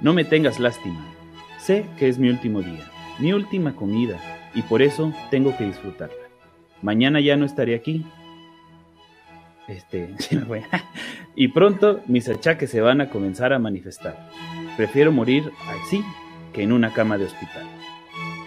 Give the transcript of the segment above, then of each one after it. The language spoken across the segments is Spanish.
No me tengas lástima. Sé que es mi último día, mi última comida, y por eso tengo que disfrutarla. Mañana ya no estaré aquí. Este, y pronto mis achaques se van a comenzar a manifestar. Prefiero morir así que en una cama de hospital.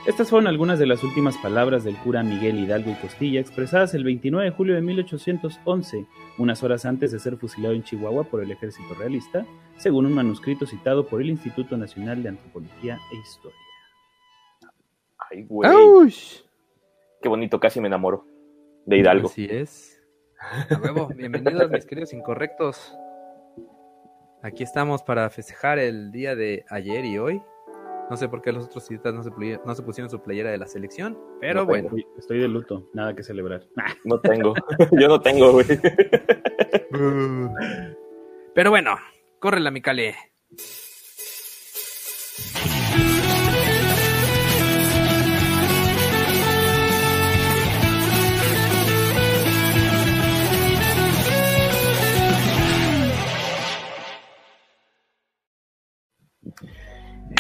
Estas fueron algunas de las últimas palabras del cura Miguel Hidalgo y Costilla expresadas el 29 de julio de 1811, unas horas antes de ser fusilado en Chihuahua por el ejército realista, según un manuscrito citado por el Instituto Nacional de Antropología e Historia. Ay, güey. Qué bonito, casi me enamoro de Hidalgo. Así es. A huevo, bienvenidos mis queridos incorrectos. Aquí estamos para festejar el día de ayer y hoy. No sé por qué los otros citas no se, pli- no se pusieron su playera de la selección, pero No bueno. Estoy de luto, nada que celebrar. No tengo. Yo no tengo, güey. Pero bueno, corre la Micale.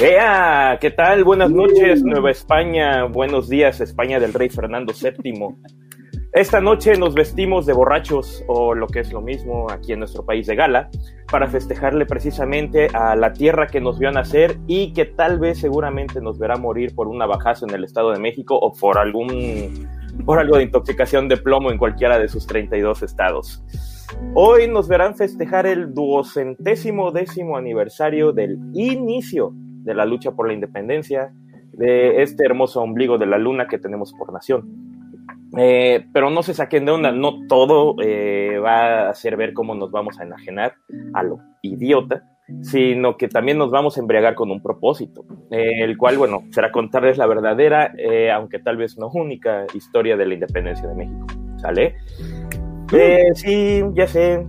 ¡Ea! ¿Qué tal? Buenas noches, Nueva España. Buenos días, España del rey Fernando VII. Esta noche nos vestimos de borrachos, o lo que es lo mismo aquí en nuestro país de gala, para festejarle precisamente a la tierra que nos vio nacer y que tal vez seguramente nos verá morir por un abajazo en el Estado de México o por algún por algo de intoxicación de plomo en cualquiera de sus 32 estados. Hoy nos verán festejar el duocentésimo décimo aniversario del inicio de la lucha por la independencia de este hermoso ombligo de la luna que tenemos por nación. Eh, pero no se saquen de onda, no todo eh, va a hacer ver cómo nos vamos a enajenar a lo idiota, sino que también nos vamos a embriagar con un propósito, eh, el cual, bueno, será contarles la verdadera, eh, aunque tal vez no única, historia de la independencia de México. ¿Sale? Eh, sí, ya sé,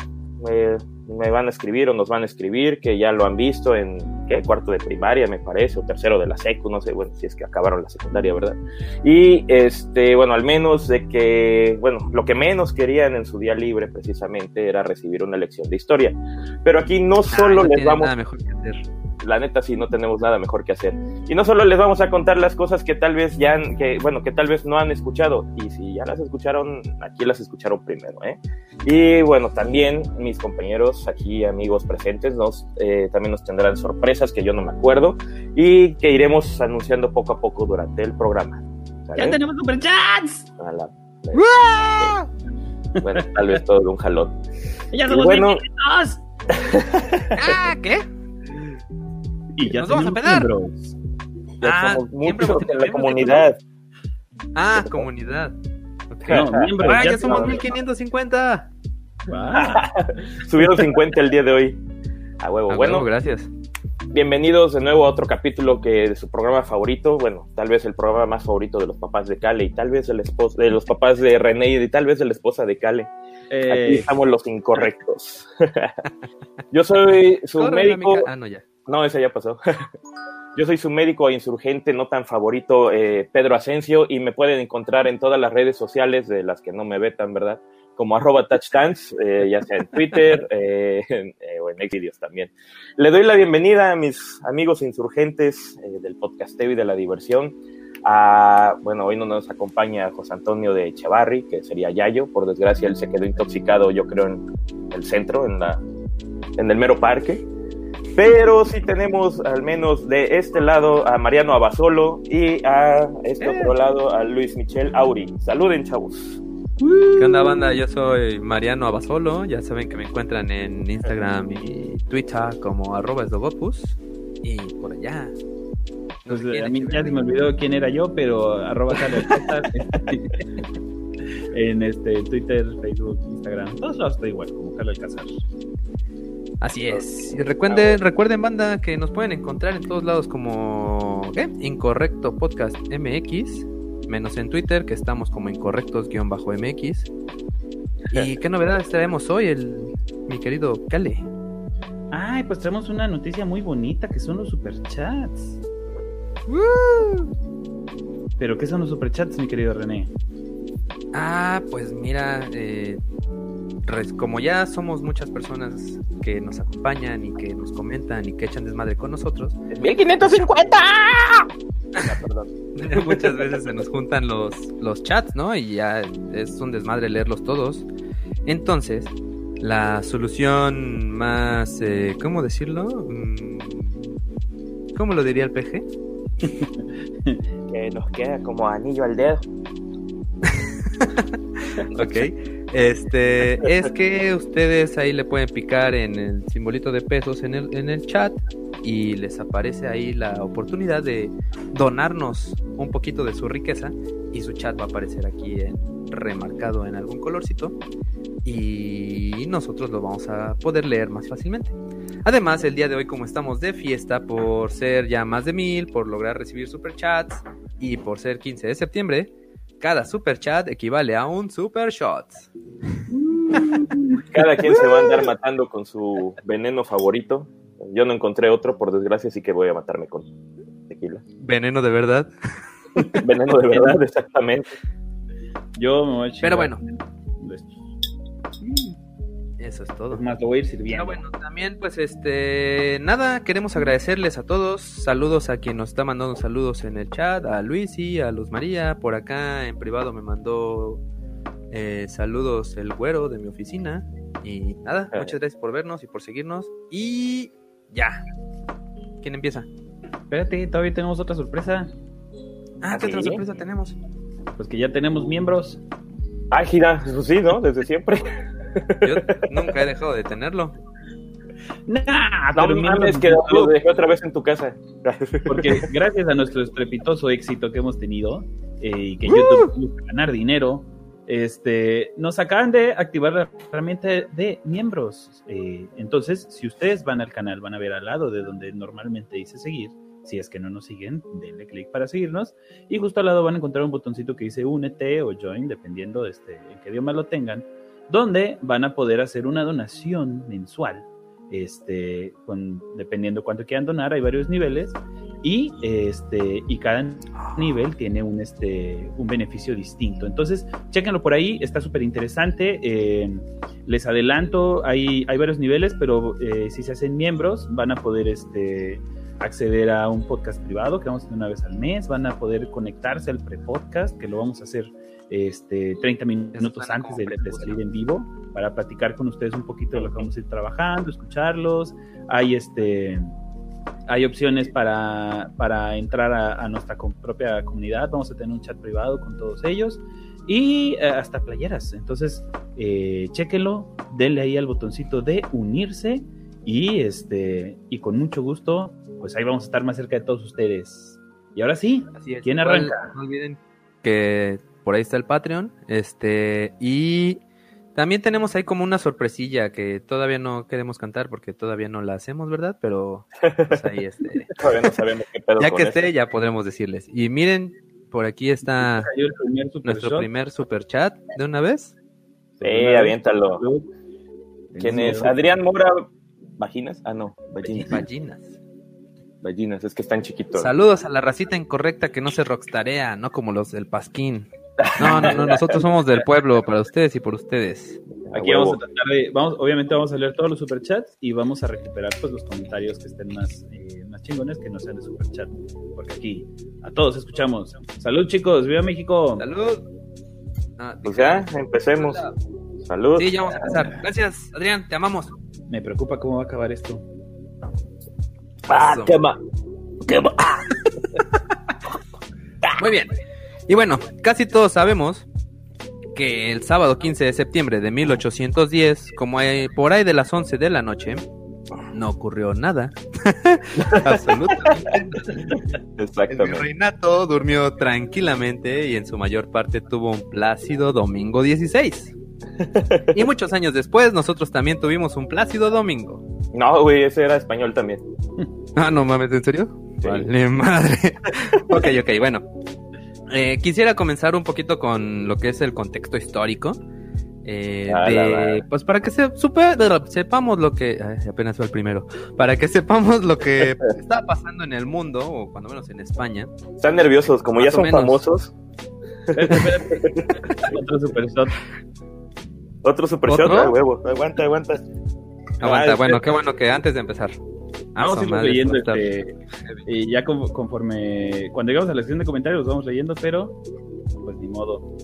me van a escribir o nos van a escribir que ya lo han visto en ¿qué? cuarto de primaria, me parece, o tercero de la secu, no sé, bueno, si es que acabaron la secundaria, ¿verdad? Y este, bueno, al menos de que, bueno, lo que menos querían en su día libre precisamente era recibir una lección de historia. Pero aquí no solo Ah, no les vamos nada mejor que hacer. La neta sí no tenemos nada mejor que hacer. Y no solo les vamos a contar las cosas que tal vez ya, han- que bueno, que tal vez no han escuchado. Y si ya las escucharon, aquí las escucharon primero, ¿eh? Y bueno, también mis compañeros aquí, amigos presentes, nos, eh, también nos tendrán sorpresas que yo no me acuerdo y que iremos anunciando poco a poco durante el programa. ¿sale? ¡Ya tenemos superchats! A la- Bueno, tal vez todo de un jalón. ¡Ya somos bueno! Ah, ¿qué? Y ya Nos vamos a pegar. miembros. ya Ah, somos en tenido la miembros, comunidad. Ah, comunidad. Ok. No, miembros. Ah, ya somos tenemos. 1550. Wow. Subieron 50 el día de hoy. A huevo. Bueno, gracias. bienvenidos de nuevo a otro capítulo que de su programa favorito, bueno, tal vez el programa más favorito de los papás de Cale y tal vez el esposo, de los papás de René y tal vez de la esposa de Cale. Aquí Eh, estamos los incorrectos. Yo soy su Corre médico. Ah, no, ya. No, ese ya pasó. Yo soy su médico e insurgente no tan favorito, eh, Pedro Asensio, y me pueden encontrar en todas las redes sociales de las que no me vetan, ¿verdad? Como arroba touchdance, eh, ya sea en Twitter eh, eh, o en Xvideos también. Le doy la bienvenida a mis amigos insurgentes del podcasteo y de la diversión. Bueno, hoy no nos acompaña José Antonio de Echevarri, que sería Yayo. Por desgracia, él se quedó intoxicado, yo creo, en el centro, en, la, en el mero parque. Pero sí tenemos al menos de este lado a Mariano Abasolo y a este Eh. otro lado a Luis Michel Auri. Saluden, chavos. ¿Qué onda, banda? Yo soy Mariano Abasolo. Ya saben que me encuentran en Instagram y Twitter como arroba esdogopus. Y por allá. No pues, a mí ya se me olvidó quién era yo, pero arroba en este Twitter, Facebook, Instagram, todos lados estoy igual, como Carlos Alcázar. Así es. Y recuerden, recuerden, banda, que nos pueden encontrar en todos lados como ¿qué? Incorrecto Podcast MX, menos en Twitter, que estamos como incorrectos-mx. ¿Y qué novedades traemos hoy, el, mi querido Kale? Ay, pues tenemos una noticia muy bonita que son los superchats. ¿Pero qué son los superchats, mi querido René? Ah, pues mira, eh, como ya somos muchas personas que nos acompañan y que nos comentan y que echan desmadre con nosotros, 1550. Ah, perdón. muchas veces se nos juntan los, los chats, ¿no? Y ya es un desmadre leerlos todos. Entonces, la solución más, eh, ¿cómo decirlo? Mm, ¿Cómo lo diría el PG? Que nos queda como anillo al dedo. Ok. Este, es que ustedes ahí le pueden picar en el simbolito de pesos en el, en el chat y les aparece ahí la oportunidad de donarnos un poquito de su riqueza y su chat va a aparecer aquí en- remarcado en algún colorcito y nosotros lo vamos a poder leer más fácilmente. Además, el día de hoy, como estamos de fiesta por ser ya más de mil, por lograr recibir superchats y por ser 15 de septiembre, cada super chat equivale a un super shot. Cada quien se va a andar matando con su veneno favorito. Yo no encontré otro, por desgracia, así que voy a matarme con tequila. Veneno de verdad. Veneno de verdad, exactamente. Yo me voy a Pero bueno. Eso es todo. Es más, lo voy a ir sirviendo. Pero bueno, también pues este nada, queremos agradecerles a todos, saludos a quien nos está mandando saludos en el chat, a Luis y a Luz María, por acá en privado me mandó eh, saludos el güero de mi oficina y nada, Eh. muchas gracias por vernos y por seguirnos y ya. ¿Quién empieza? Espérate, todavía tenemos otra sorpresa. Ah, ¿Ah, ¿qué otra sí? sorpresa tenemos? Pues que ya tenemos miembros. Ah, gira, eso sí, ¿no? Desde siempre. Yo nunca he dejado de tenerlo. Nah, No pero mames, que lo dejé otra vez en tu casa. Porque gracias a nuestro estrepitoso éxito que hemos tenido eh, y que YouTube busca ganar dinero, este, nos acaban de activar la herramienta de miembros. Eh, entonces, si ustedes van al canal, van a ver al lado de donde normalmente dice seguir. Si es que no nos siguen, denle clic para seguirnos. Y justo al lado van a encontrar un botoncito que dice únete o join, dependiendo de este, en qué idioma lo tengan, donde van a poder hacer una donación mensual. Este, con, dependiendo cuánto quieran donar, hay varios niveles. Y este, y cada nivel tiene un, este, un beneficio distinto. Entonces, chéquenlo por ahí, está súper interesante. Eh, les adelanto, hay, hay varios niveles, pero eh, si se hacen miembros, van a poder este, acceder a un podcast privado que vamos a hacer una vez al mes, van a poder conectarse al pre-podcast, que lo vamos a hacer este, 30 minutos antes de, de salir en vivo, para platicar con ustedes un poquito de lo que vamos a ir trabajando, escucharlos. Hay este hay opciones para, para entrar a, a nuestra com- propia comunidad. Vamos a tener un chat privado con todos ellos y eh, hasta playeras. Entonces, eh, chéquenlo, denle ahí al botoncito de unirse y este y con mucho gusto, pues ahí vamos a estar más cerca de todos ustedes. Y ahora sí, Así es. ¿Quién Igual, arranca? No olviden que por ahí está el Patreon. Este, y también tenemos ahí como una sorpresilla que todavía no queremos cantar porque todavía no la hacemos, ¿verdad? Pero pues ahí este, Todavía no sabemos qué pedo ya con que eso. esté, ya podremos decirles. Y miren, por aquí está primer super nuestro shot. primer super chat de una vez. Sí, aviéntalo. Salud. ¿Quién Sí, es? ¿verdad? Adrián Mora. ¿Vaginas? Ah, no, vaginas. Ballinas. Vaginas, es que están chiquitos. Saludos a la racita incorrecta que no se rockstarea, no como los del Pasquín. No, no, no, nosotros somos del pueblo, para ustedes y por ustedes. Aquí vamos a tratar de, vamos, obviamente vamos a leer todos los superchats y vamos a recuperar pues los comentarios que estén más, eh, más chingones que no sean de superchat. Porque aquí a todos escuchamos. Salud chicos, viva México. Salud. Ah, Pues ya, empecemos. Salud. Sí, ya vamos a empezar. Gracias, Adrián, te amamos. Me preocupa cómo va a acabar esto. Ah, quema. Quema. Muy bien. Y bueno, casi todos sabemos que el sábado 15 de septiembre de 1810, como hay- por ahí de las 11 de la noche, no ocurrió nada. Absolutamente. El Exactamente. reinato durmió tranquilamente y en su mayor parte tuvo un plácido domingo 16. Y muchos años después nosotros también tuvimos un plácido domingo. No, güey, ese era español también. Ah, no mames, ¿en serio? Sí. Vale, madre. ok, ok, bueno. Eh, quisiera comenzar un poquito con lo que es el contexto histórico. eh, Ah, de- pues para que se, supe- sepamos lo que ay, apenas fue el primero para que sepamos lo que está pasando en el mundo o cuando menos en España Están nerviosos, como ya son menos. famosos. Otro super shot. Otro super shot, ¿Otro? ah, huevo. Aguanta, aguanta. Aguanta, Ah, bueno, este- qué bueno que antes de empezar. Ah, Vamos a su ir madre, leyendo esto va a estar- este, y ya con- conforme cuando llegamos a la sección de comentarios los vamos leyendo, pero pues ni modo.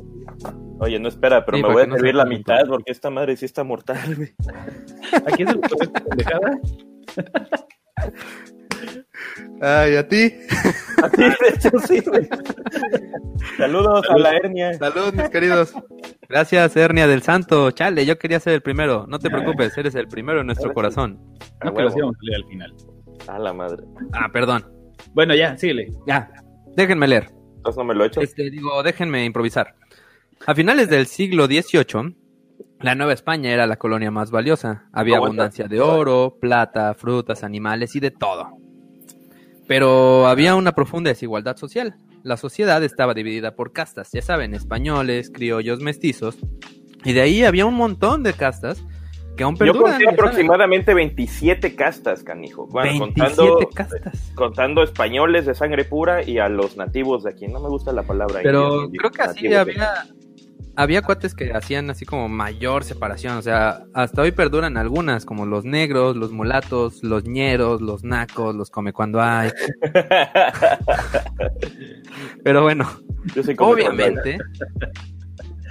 Oye, no espera, pero Sí, me voy a no servir la mitad porque esta madre sí está mortal, güey. Aquí es el pendejada. Ay, a ti. Así, de hecho, sí, güey. Saludos a la hernia. Salud, mis queridos. Gracias, Hernia del Santo. Chale, yo quería ser el primero. No te preocupes, eres el primero en nuestro Ahora sí. corazón. A No que los huevo. íbamos a leer al final. A la madre. Ah, perdón. Bueno, ya, síguele. Ya, déjenme leer. Entonces no me lo he hecho. Este, digo, déjenme improvisar. A finales del siglo XVIII, la Nueva España era la colonia más valiosa. Había abundancia de oro, plata, frutas, animales y de todo. Pero había una profunda desigualdad social. La sociedad estaba dividida por castas, ya saben, españoles, criollos, mestizos. Y de ahí había un montón de castas que aún Yo perduran. conté ya saben. aproximadamente 27 castas, canijo. Bueno, 27 contando, castas. contando españoles de sangre pura y a los nativos de aquí. No me gusta la palabra. Pero indio, creo que así de- había, cuates que hacían así como mayor separación. O sea, hasta hoy perduran algunas, como los negros, los mulatos, los ñeros, los nacos, los come cuando hay. Pero bueno, Yo soy obviamente,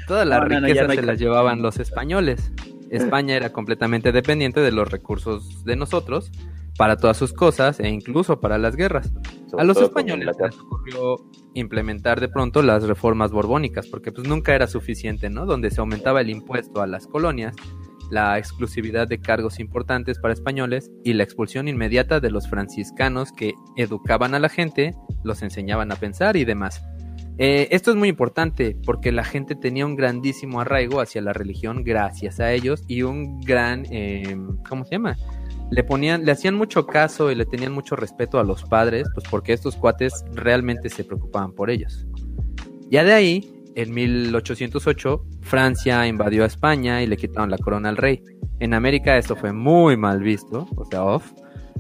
todas las No, no, no, ya riquezas no se las llevaban los españoles. España era completamente dependiente de los recursos de nosotros para todas sus cosas e incluso para las guerras. sobre A los españoles les ocurrió implementar de pronto las reformas borbónicas, porque pues nunca era suficiente, ¿no? Donde se aumentaba el impuesto a las colonias, la exclusividad de cargos importantes para españoles y la expulsión inmediata de los franciscanos que educaban a la gente, los enseñaban a pensar y demás. Eh, esto es muy importante porque la gente tenía un grandísimo arraigo hacia la religión gracias a ellos y un gran, eh, ¿cómo se llama? Le ponían, le hacían mucho caso y le tenían mucho respeto a los padres, pues porque estos cuates realmente se preocupaban por ellos. Ya de ahí, en 1808, Francia invadió a España y le quitaron la corona al rey. En América esto fue muy mal visto, o sea, off.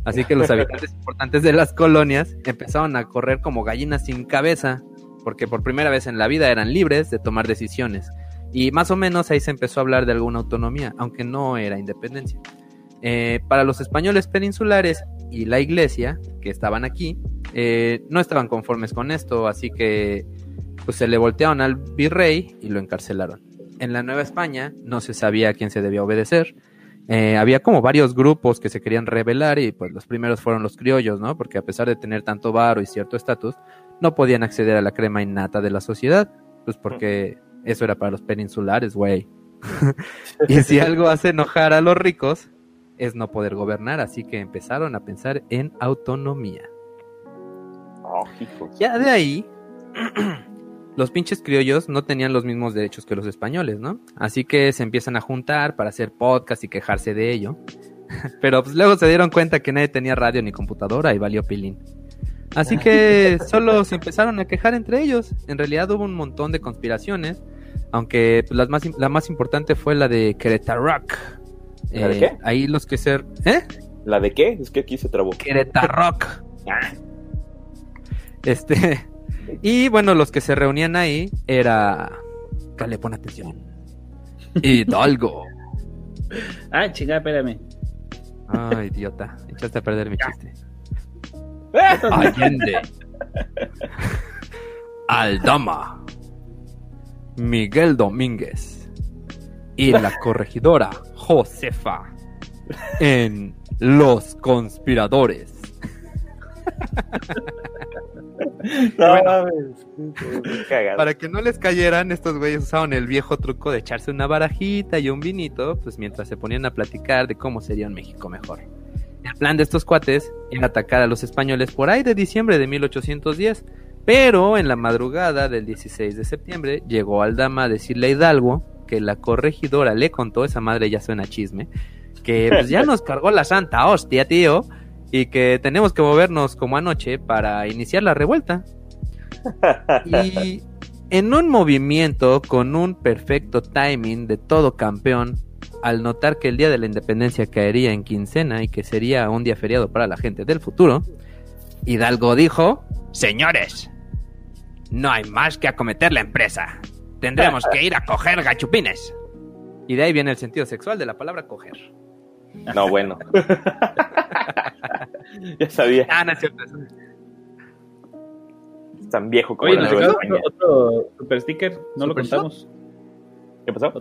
Así que los habitantes importantes de las colonias empezaron a correr como gallinas sin cabeza, porque por primera vez en la vida eran libres de tomar decisiones. Y más o menos ahí se empezó a hablar de alguna autonomía, aunque no era independencia. Eh, para los españoles peninsulares y la iglesia que estaban aquí eh, no estaban conformes con esto, así que pues se le voltearon al virrey y lo encarcelaron. En la Nueva España no se sabía a quién se debía obedecer. Eh, había como varios grupos que se querían rebelar y pues los primeros fueron los criollos, ¿no? Porque a pesar de tener tanto varo y cierto estatus, no podían acceder a la crema innata de la sociedad, pues porque eso era para los peninsulares, güey. y si algo hace enojar a los ricos, es no poder gobernar, así que empezaron a pensar en autonomía. Oh. Ya de ahí, los pinches criollos no tenían los mismos derechos que los españoles, ¿no? Así que se empiezan a juntar para hacer podcast y quejarse de ello. Pero pues, luego se dieron cuenta que nadie tenía radio ni computadora y valió pilín. Así que solo se empezaron a quejar entre ellos. En realidad hubo un montón de conspiraciones, aunque pues, las más, la más importante fue la de Querétaro. ¿La de Eh, qué? Ahí los que ser... ¿Eh? ¿La de qué? Es que aquí se trabó. Querétaro. Ah. Este. Y bueno, los que se reunían ahí era. Dale, pon atención. Hidalgo. Ah, chingada, espérame. Ay, idiota. Echaste a perder mi chiste. ¡Ah! Allende. Aldama. Miguel Domínguez. Y la corregidora Josefa. En Los Conspiradores. No, Bueno. Para que no les cayeran, estos güeyes usaban el viejo truco de echarse una barajita y un vinito, pues mientras se ponían a platicar de cómo sería un México mejor. El plan de estos cuates era atacar a los españoles por ahí de diciembre de 1810, pero en la madrugada del 16 de septiembre llegó Aldama a decirle a Hidalgo que la corregidora le contó, esa madre ya suena chisme, que pues ya nos cargó la santa hostia, tío, y que tenemos que movernos como anoche para iniciar la revuelta. Y en un movimiento con un perfecto timing de todo campeón, al notar que el día de la independencia caería en quincena y que sería un día feriado para la gente del futuro, Hidalgo dijo, Señores, no hay más que acometer la empresa. Tendremos que ir a coger gachupines. Y de ahí viene el sentido sexual de la palabra coger. No, bueno. ya sabía. Ah, no es cierto. Es tan viejo como Oye, nos otro, otro super sticker, no lo ¿Super contamos. ¿Qué pasó?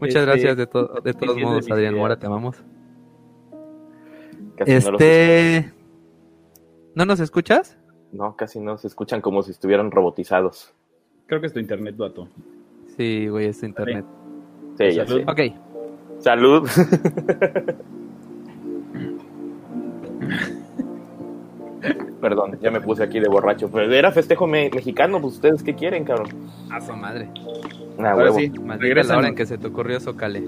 Muchas Este, gracias de, to- de todos modos, Adrián Mora, te amamos. Casi no, Este... ¿No nos escuchas? No, casi no se escuchan como si estuvieran robotizados. Creo que es tu internet, vato. Sí, güey, es internet. Sí, ya Salud. sé. Ok, Salud. Perdón, ya me puse aquí de borracho. Pero era festejo me- mexicano, pues ustedes qué quieren, cabrón. a su madre. Ah, Ahora huevo. sí, Maldita la hora en que se te ocurrió Socale.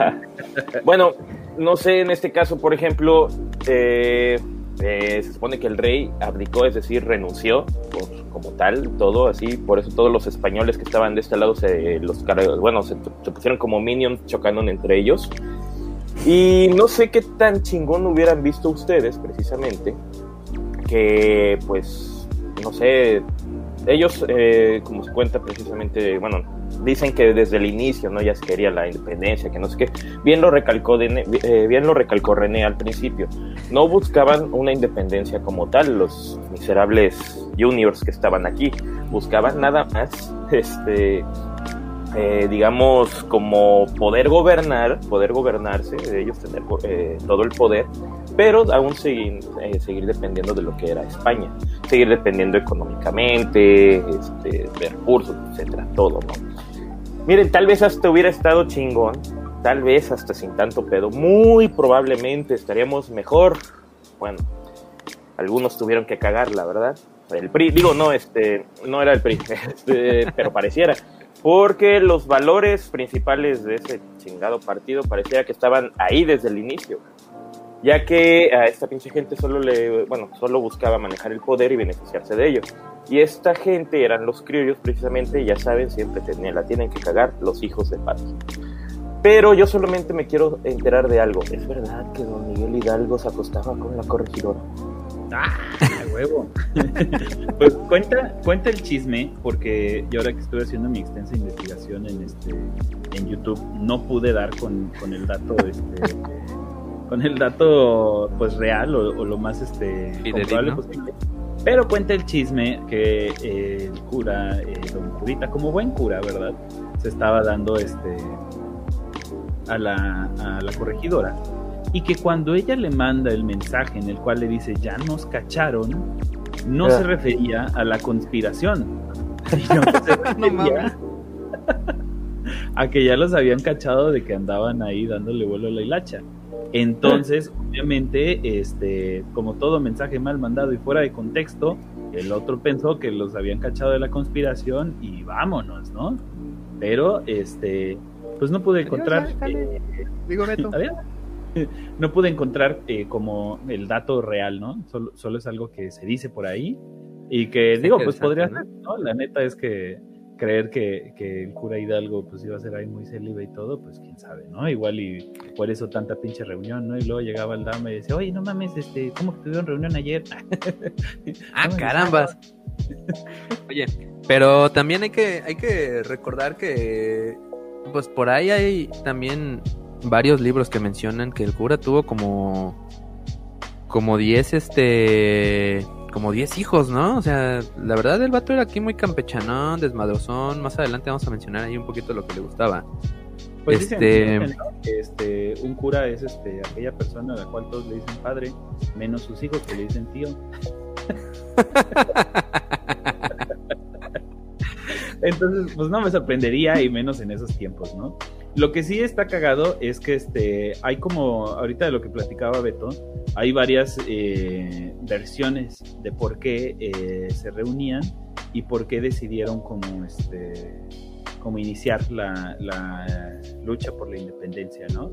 bueno, no sé, en este caso, por ejemplo, eh, eh, se supone que el rey abdicó, es decir, renunció por- como tal, todo así, por eso todos los españoles que estaban de este lado se los car- bueno, se, se pusieron como minions chocando entre ellos. Y no sé qué tan chingón hubieran visto ustedes, precisamente, que pues, no sé, ellos, eh, como se cuenta precisamente, bueno, dicen que desde el inicio, ¿no? Ya se quería la independencia, que no sé qué. Bien lo recalcó, Dene- eh, bien lo recalcó René al principio. No buscaban una independencia como tal, los miserables juniors que estaban aquí. Buscaban nada más, este, eh, digamos, como poder gobernar, poder gobernarse, ellos tener eh, todo el poder, pero aún seguir, eh, seguir dependiendo de lo que era España, seguir dependiendo económicamente, este, de recursos, etcétera, todo, ¿no? Miren, tal vez hasta hubiera estado chingón, tal vez hasta sin tanto pedo, muy probablemente estaríamos mejor. Bueno, algunos tuvieron que cagar, la verdad. El PRI, digo, no, este, no era el PRI, este, pero pareciera. Porque los valores principales de ese chingado partido pareciera que estaban ahí desde el inicio. Ya que a esta pinche gente solo le, bueno, solo buscaba manejar el poder y beneficiarse de ello. Y esta gente eran los criollos precisamente, ya saben, siempre tenían, la tienen que cagar los hijos de Pati. Pero yo solamente me quiero enterar de algo. ¿Es verdad que don Miguel Hidalgo se acostaba con la corregidora? ¡Ah! huevo! pues cuenta, cuenta el chisme, porque yo ahora que estuve haciendo mi extensa investigación en este en YouTube, no pude dar con, con el dato, este, con el dato pues real o, o lo más este comprobable posible. Pero cuenta el chisme que eh, el cura, eh, don Curita, como buen cura, ¿verdad? Se estaba dando este a la, a la corregidora y que cuando ella le manda el mensaje en el cual le dice ya nos cacharon, no Ah. se refería a la conspiración, sino que se No refería a que ya los habían cachado de que andaban ahí dándole vuelo a la hilacha. Entonces, obviamente, este, como todo mensaje mal mandado y fuera de contexto, el otro pensó que los habían cachado de la conspiración y vámonos, ¿no? Pero, este, pues no pude encontrar. Eh, Digo Beto. a ver, no pude encontrar eh, como el dato real, ¿no? Solo, solo es algo que se dice por ahí y que digo, pues podría ser, ¿no? La neta es que creer que, que el cura Hidalgo pues iba a ser ahí muy célibe y todo, pues quién sabe, ¿no? Igual y por eso tanta pinche reunión, ¿no? Y luego llegaba el dama y decía, oye, no mames, este, ¿cómo que tuvieron reunión ayer? Ah, No, carambas. Oye, pero también hay que, hay que recordar que, pues por ahí hay también varios libros que mencionan que el cura tuvo como, como 10, este, como 10 hijos, ¿no? O sea, la verdad el vato era aquí muy campechanón, desmadrozón. Más adelante vamos a mencionar ahí un poquito lo que le gustaba. Pues Este- dicen, que este, un cura es este, aquella persona a la cual todos le dicen padre, menos sus hijos que le dicen tío. Entonces, pues no me sorprendería y menos en esos tiempos, ¿no? Lo que sí está cagado es que este, hay como, ahorita de lo que platicaba Beto, hay varias eh, versiones de por qué eh, se reunían y por qué decidieron como, este, como iniciar la, la lucha por la independencia, ¿no?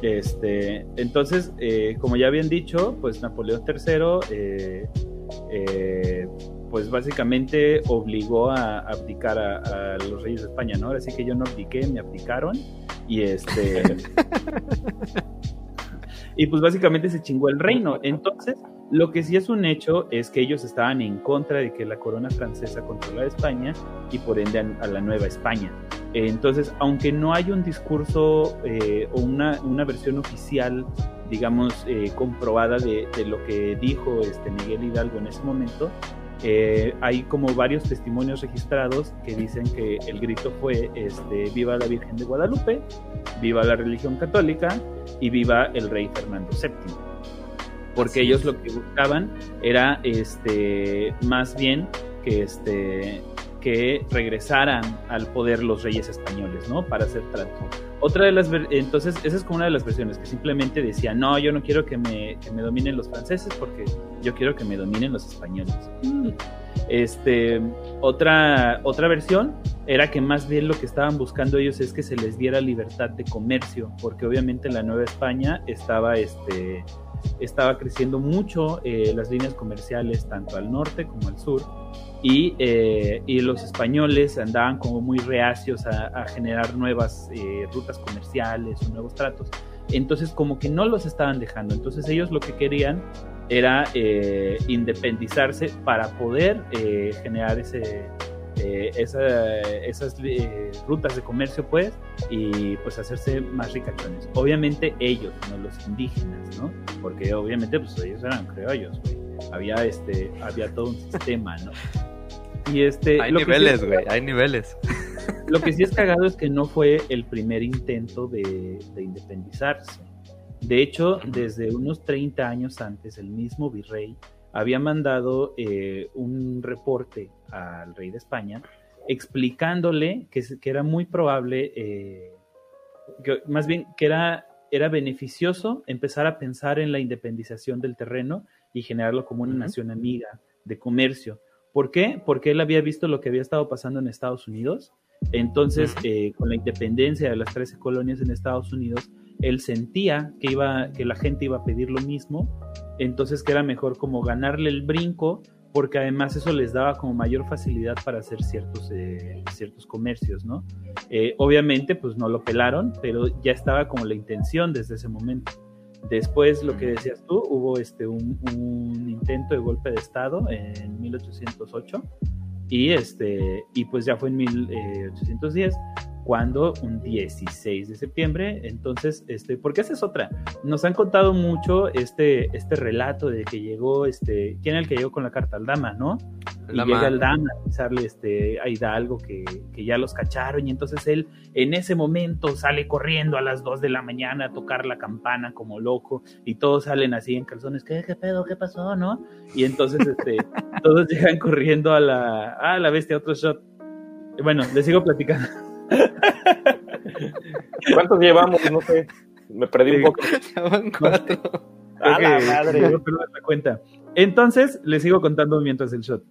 Este, entonces, eh, como ya habían dicho, pues Napoleón III, pues básicamente obligó a abdicar a, a los reyes de España, ¿no? Ahora sí que yo no abdiqué, me abdicaron y este... y pues básicamente se chingó el reino. Entonces, lo que sí es un hecho es que ellos estaban en contra de que la corona francesa controlara España y por ende a, la Nueva España. Entonces, aunque no hay un discurso eh, o una, una, versión oficial, digamos, eh, comprobada de, de, lo que dijo este Miguel Hidalgo en ese momento, eh, hay como varios testimonios registrados que dicen que el grito fue este, viva la Virgen de Guadalupe, viva la religión católica y viva el rey Fernando VII. Porque ellos lo que buscaban era este, más bien que, este, que regresaran al poder los reyes españoles, ¿no? Para hacer trato. Otra de las, entonces, esa es como una de las versiones que simplemente decía, no, yo no quiero que me, que me dominen los franceses porque yo quiero que me dominen los españoles. Este, otra, otra versión era que más bien lo que estaban buscando ellos es que se les diera libertad de comercio, porque obviamente la Nueva España estaba, este, estaba creciendo mucho eh, las líneas comerciales tanto al norte como al sur y, eh, y, los españoles andaban como muy reacios a, generar nuevas eh, rutas comerciales o nuevos tratos. Entonces como que no los estaban dejando. Entonces ellos lo que querían era eh, independizarse para poder generar ese, esas rutas de comercio pues y pues hacerse más ricachones. Obviamente ellos, no los indígenas, ¿no? Porque obviamente pues ellos eran criollos, Había, este, había todo un sistema, ¿no? Y este, hay niveles, güey, hay niveles. Lo que sí es cagado es que no fue el primer intento de, independizarse. De hecho, desde unos 30 años antes, el mismo virrey había mandado eh, un reporte al rey de España explicándole que, que era muy probable, eh, más bien que era, era beneficioso empezar a pensar en la independización del terreno y generarlo como una nación amiga de comercio ¿Por qué? Porque él había visto lo que había estado pasando en Estados Unidos. Entonces, eh, con la independencia de las 13 colonias en Estados Unidos, él sentía que, iba, que la gente iba a pedir lo mismo. Entonces, que era mejor como ganarle el brinco, porque además eso les daba como mayor facilidad para hacer ciertos, eh, ciertos comercios, ¿no? Eh, obviamente, pues no lo pelaron, pero ya estaba como la intención desde ese momento. Después, lo que decías tú, hubo este, un, intento de golpe de Estado en 1808 y, este, y pues ya fue en 1810 cuando un 16 de septiembre, entonces, este, porque esa es otra, nos han contado mucho este, este relato de que llegó, este, ¿quién es el que llegó con la carta al dama, no? y llega el dama a avisarle este, a Hidalgo que, que, ya los cacharon. Y entonces él en ese momento sale corriendo a las 2 de la mañana a tocar la campana como loco. Y todos salen así en calzones, ¿qué, qué pedo, qué pasó, no? Y entonces este, todos llegan corriendo a la, a la bestia, otro shot. Bueno, les sigo platicando. ¿Cuántos llevamos? No sé. Me perdí un poco. Llevan cuatro. A la madre. la cuenta. Entonces, les sigo contando mientras el shot.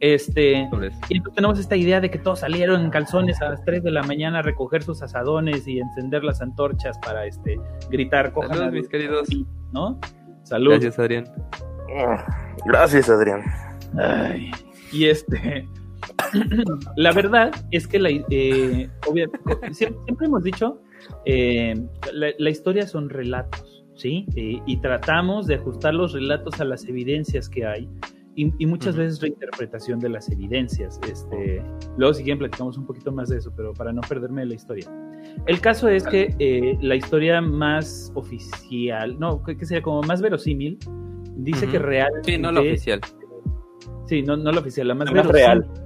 Este, y entonces tenemos esta idea de que todos salieron en calzones a las 3 de la mañana a recoger sus asadones y encender las antorchas para este gritar Saludos, mis queridos. ¿No? Salud. Gracias, Adrián. Gracias, Adrián. y este, la verdad es que la, eh, siempre, hemos dicho, eh, la, historia son relatos, ¿sí? Eh, y tratamos de ajustar los relatos a las evidencias que hay. Y, muchas veces reinterpretación de las evidencias. Este, luego, si quieren, platicamos un poquito más de eso, pero para no perderme la historia. El caso es que la historia más oficial, no, que sería como más verosímil, dice que real. Sí, no la oficial. Sí, no, no la oficial, la más, la más real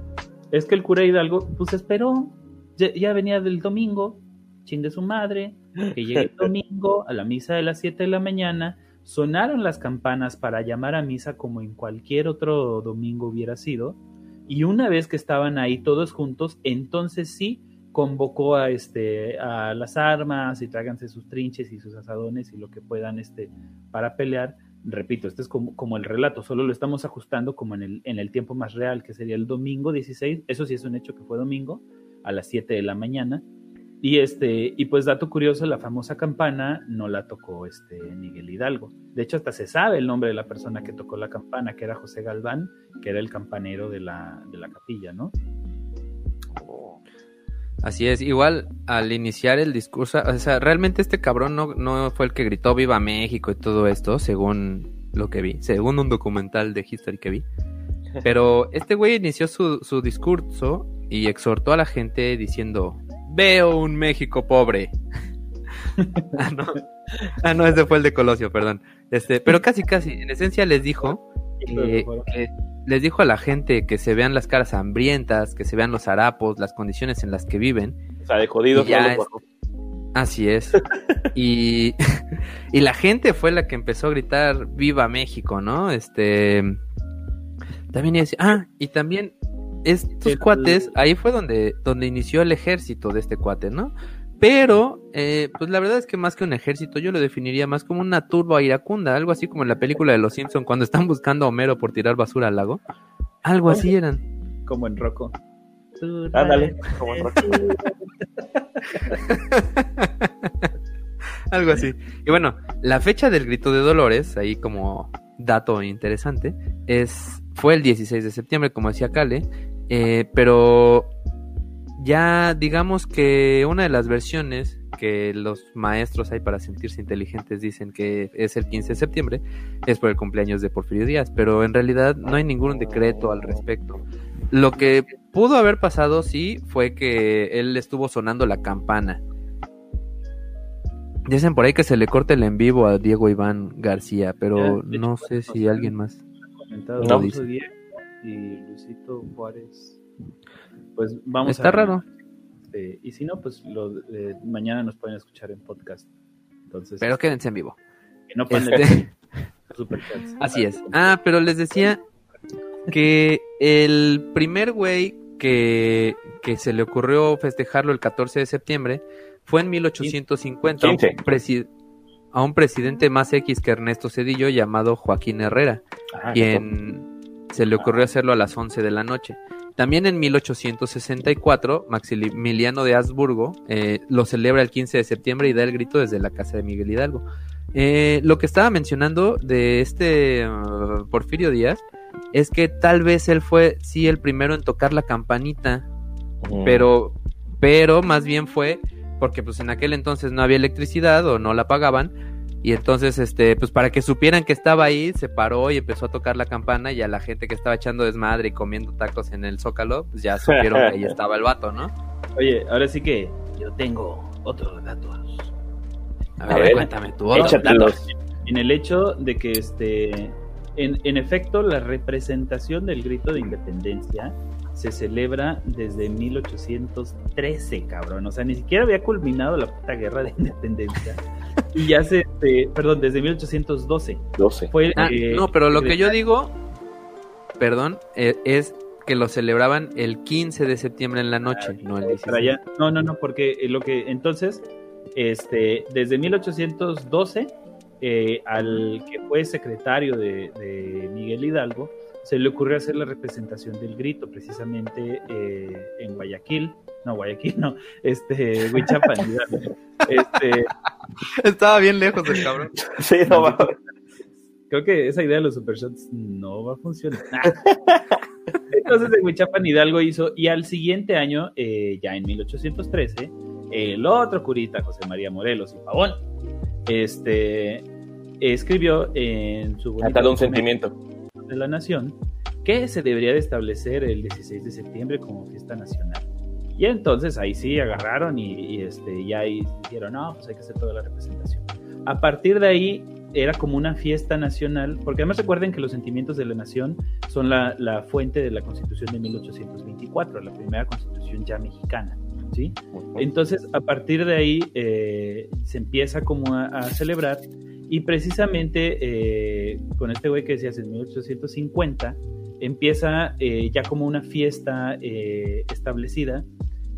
es que el cura Hidalgo, pues esperó, ya, venía del domingo, chin de su madre, que llegue el domingo a la misa de las 7 de la mañana, sonaron las campanas para llamar a misa como en cualquier otro domingo hubiera sido, y una vez que estaban ahí todos juntos, entonces sí convocó a este a las armas y tráiganse sus trinches y sus asadones y lo que puedan este para pelear repito, este es como, como, el relato, solo lo estamos ajustando como en el, en el tiempo más real, que sería el domingo 16, eso sí es un hecho que fue domingo, a las 7 de la mañana. Y este, y pues dato curioso, la famosa campana no la tocó este Miguel Hidalgo. De hecho, hasta se sabe el nombre de la persona que tocó la campana, que era José Galván, que era el campanero de la, de la capilla, ¿no? Así es, igual al iniciar el discurso, o sea, realmente este cabrón no, no fue el que gritó Viva México y todo esto, según lo que vi, según un documental de History que vi. Pero este güey inició su, su discurso y exhortó a la gente diciendo, veo un México pobre. ah, no. ah, no, ese fue el de Colosio, perdón. Este, pero casi, casi, en esencia les dijo que, que les dijo a la gente que se vean las caras hambrientas, que se vean los harapos, las condiciones en las que viven. O sea, de jodidos. Ya es- Así es. y, y la gente fue la que empezó a gritar Viva México, ¿no? Este también iba a decir- ah, y también estos El- cuates, ahí fue donde, donde inició el ejército de este cuate, ¿no? Pero, eh, pues la verdad es que más que un ejército, yo lo definiría más como una turba iracunda, algo así como en la película de Los Simpson cuando están buscando a Homero por tirar basura al lago. Algo así eran. Como en Rocco. Ándale. como en Rocky. Algo así. Y bueno, la fecha del grito de Dolores, ahí como dato interesante, es fue el 16 de septiembre, como decía Cale, eh, pero ya digamos que una de las versiones que los maestros hay para sentirse inteligentes dicen que es el 15 de septiembre, es por el cumpleaños de Porfirio Díaz, pero en realidad no hay ningún decreto al respecto. Lo que pudo haber pasado, sí, fue que él estuvo sonando la campana. Dicen por ahí que se le corte el en vivo a Diego Iván García, pero Ya, no sé si alguien más. Comentado No. Y Luisito Juárez. Pues vamos Está a- raro. este, y si no, pues lo, eh, mañana nos pueden escuchar en podcast. Entonces, Pero quédense en vivo. que no pueden Este, así es. Ah, pero les decía que el primer güey que, que se le ocurrió festejarlo el 14 de septiembre fue en 1850 a un, 15. presi- a un presidente más X que Ernesto Cedillo llamado Joaquín Herrera. Ah, quien se le ocurrió hacerlo a las 11 de la noche. También en 1864, Maximiliano de Habsburgo eh, lo celebra el 15 de septiembre y da el grito desde la casa de Miguel Hidalgo. Eh, lo que estaba mencionando de este uh, Porfirio Díaz es que tal vez él fue, sí, el primero en tocar la campanita, pero, pero más bien fue porque pues en aquel entonces no había electricidad o no la pagaban y entonces este pues para que supieran que estaba ahí se paró y empezó a tocar la campana y a la gente que estaba echando desmadre y comiendo tacos en el zócalo pues ya supieron que ahí estaba el vato no Oye, ahora sí que yo tengo otros datos. a A ver, cuéntame tú otro Échatelos. dato. En el hecho de que este en, en efecto la representación del grito de independencia se celebra desde 1813, cabrón. O sea, ni siquiera había culminado la puta guerra de independencia. Y ya se, este, perdón, desde 1812. 12. Fue, Ah, eh, no pero lo que yo digo perdón eh, es que lo celebraban el 15 de septiembre en la noche no el 16 para allá. No, no, no, porque eh, lo que entonces, este, desde 1812, eh, al que fue secretario de, de Miguel Hidalgo, se le ocurrió hacer la representación del grito, precisamente eh, en Guayaquil. No, Guayaquil no, este, Huichapan, Hidalgo. Este, estaba bien lejos el cabrón Sí, no va. creo que esa idea de los supershots no va a funcionar. Entonces en Huichapan Hidalgo hizo, y al siguiente año, eh, ya en 1813, el otro curita, José María Morelos y Pavón, este, escribió en su Hasta un sentimiento. de la Nación que se debería de establecer el 16 de septiembre como fiesta nacional. Y entonces ahí sí agarraron y, y, este, ya ahí dijeron, no, pues hay que hacer toda la representación. A partir de ahí era como una fiesta nacional, porque además recuerden que los sentimientos de la nación son la, la fuente de la constitución de 1824, la primera constitución ya mexicana. ¿sí? Entonces, a partir de ahí eh, se empieza como a, a celebrar y precisamente eh, con este güey que decías en 1850 empieza eh, ya como una fiesta eh, establecida,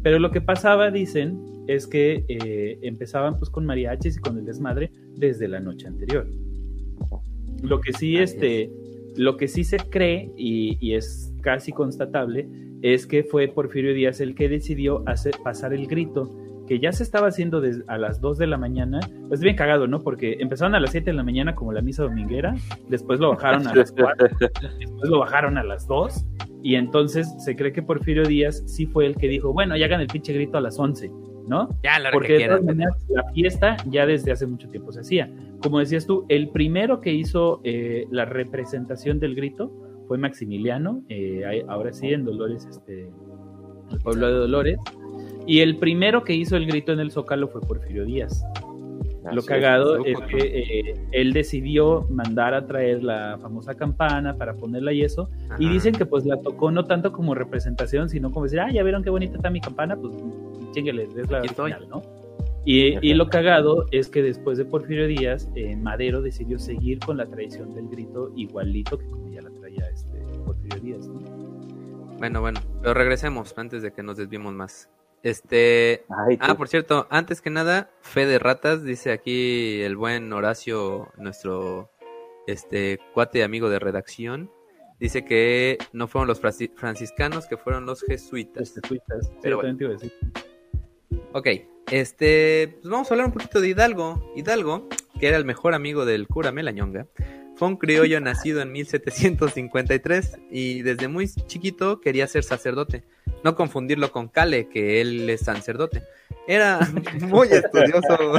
pero lo que pasaba, dicen, es que eh, empezaban pues con mariachis y con el desmadre desde la noche anterior. Lo que sí, este, lo que sí se cree y, y es casi constatable es que fue Porfirio Díaz el que decidió hacer, pasar el grito que ya se estaba haciendo a las 2 de la mañana. Es bien cagado, ¿no? Porque empezaron a las 7 de la mañana como la misa dominguera, después lo bajaron a las 4, después lo bajaron a las 2 Y entonces se cree que Porfirio Díaz sí fue el que dijo, bueno, ya hagan el pinche grito a las 11, ¿no? Ya, la Porque que de todas quieran. maneras, la fiesta ya desde hace mucho tiempo se hacía. Como decías tú, el primero que hizo eh, la representación del grito fue Maximiliano, eh, ahora sí en Dolores, este, el pueblo de Dolores. Y el primero que hizo el grito en el Zócalo fue Porfirio Díaz. Lo Así cagado es. es que eh, él decidió mandar a traer la famosa campana para ponerla y eso. Y Ajá. dicen que pues la tocó no tanto como representación, sino como decir, ah, ya vieron qué bonita está mi campana, pues chinguele, es la original, ¿no? Y, y lo cagado es que después de Porfirio Díaz, eh, Madero decidió seguir con la tradición del grito igualito que como ya la traía este Porfirio Díaz, ¿no? Bueno, bueno, pero regresemos antes de que nos desviemos más. Este, Ay, ah, por cierto, antes que nada, fe de ratas, dice aquí el buen Horacio, nuestro este cuate amigo de redacción, dice que no fueron los franci- franciscanos, que fueron los jesuitas. Tuitas. Sí, Pero iba a decir. Ok, este, pues vamos a hablar un poquito de Hidalgo. Hidalgo, que era el mejor amigo del cura Melañonga, fue un criollo nacido en 1753 y desde muy chiquito quería ser sacerdote. No confundirlo con Cale, que él es sacerdote. Era muy estudioso.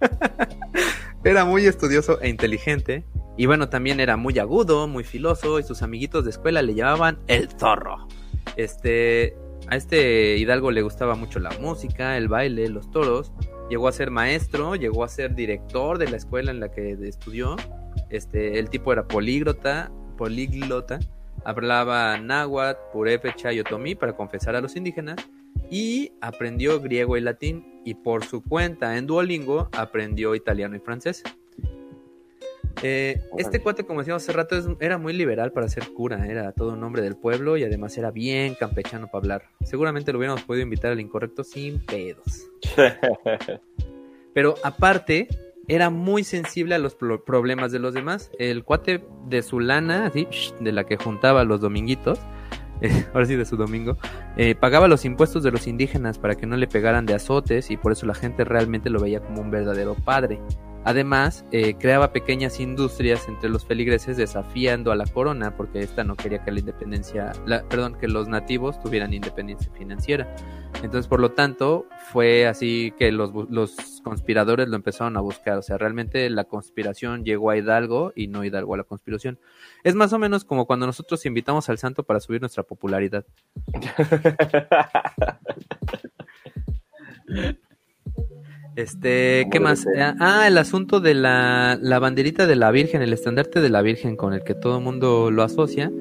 era muy estudioso e inteligente. Y bueno, también era muy agudo, muy filoso, y sus amiguitos de escuela le llamaban el zorro. Este, a este Hidalgo le gustaba mucho la música, el baile, los toros. Llegó a ser maestro, llegó a ser director de la escuela en la que estudió. Este, el tipo era políglota, políglota, hablaba náhuatl, purépecha y otomí para confesar a los indígenas y aprendió griego y latín y por su cuenta en Duolingo aprendió italiano y francés. Eh, este cuate, como decíamos hace rato, es- era muy liberal para ser cura, era todo un hombre del pueblo y además era bien campechano para hablar. Seguramente lo hubiéramos podido invitar al incorrecto sin pedos. Pero aparte, era muy sensible a los pro- problemas de los demás. El cuate de su lana, así, de la que juntaba los dominguitos, eh, ahora sí de su domingo, eh, pagaba los impuestos de los indígenas para que no le pegaran de azotes y por eso la gente realmente lo veía como un verdadero padre. Además, eh, creaba pequeñas industrias entre los feligreses desafiando a la corona porque esta no quería que la independencia, perdón, que los nativos tuvieran independencia financiera. Entonces, por lo tanto, fue así que los, los conspiradores lo empezaron a buscar. O sea, realmente la conspiración llegó a Hidalgo y no Hidalgo a la conspiración. Es más o menos como cuando nosotros invitamos al santo para subir nuestra popularidad. Este, ¿qué más? Eh, Ah, el asunto de la, la banderita de la Virgen, el estandarte de la Virgen con el que todo el mundo lo asocia,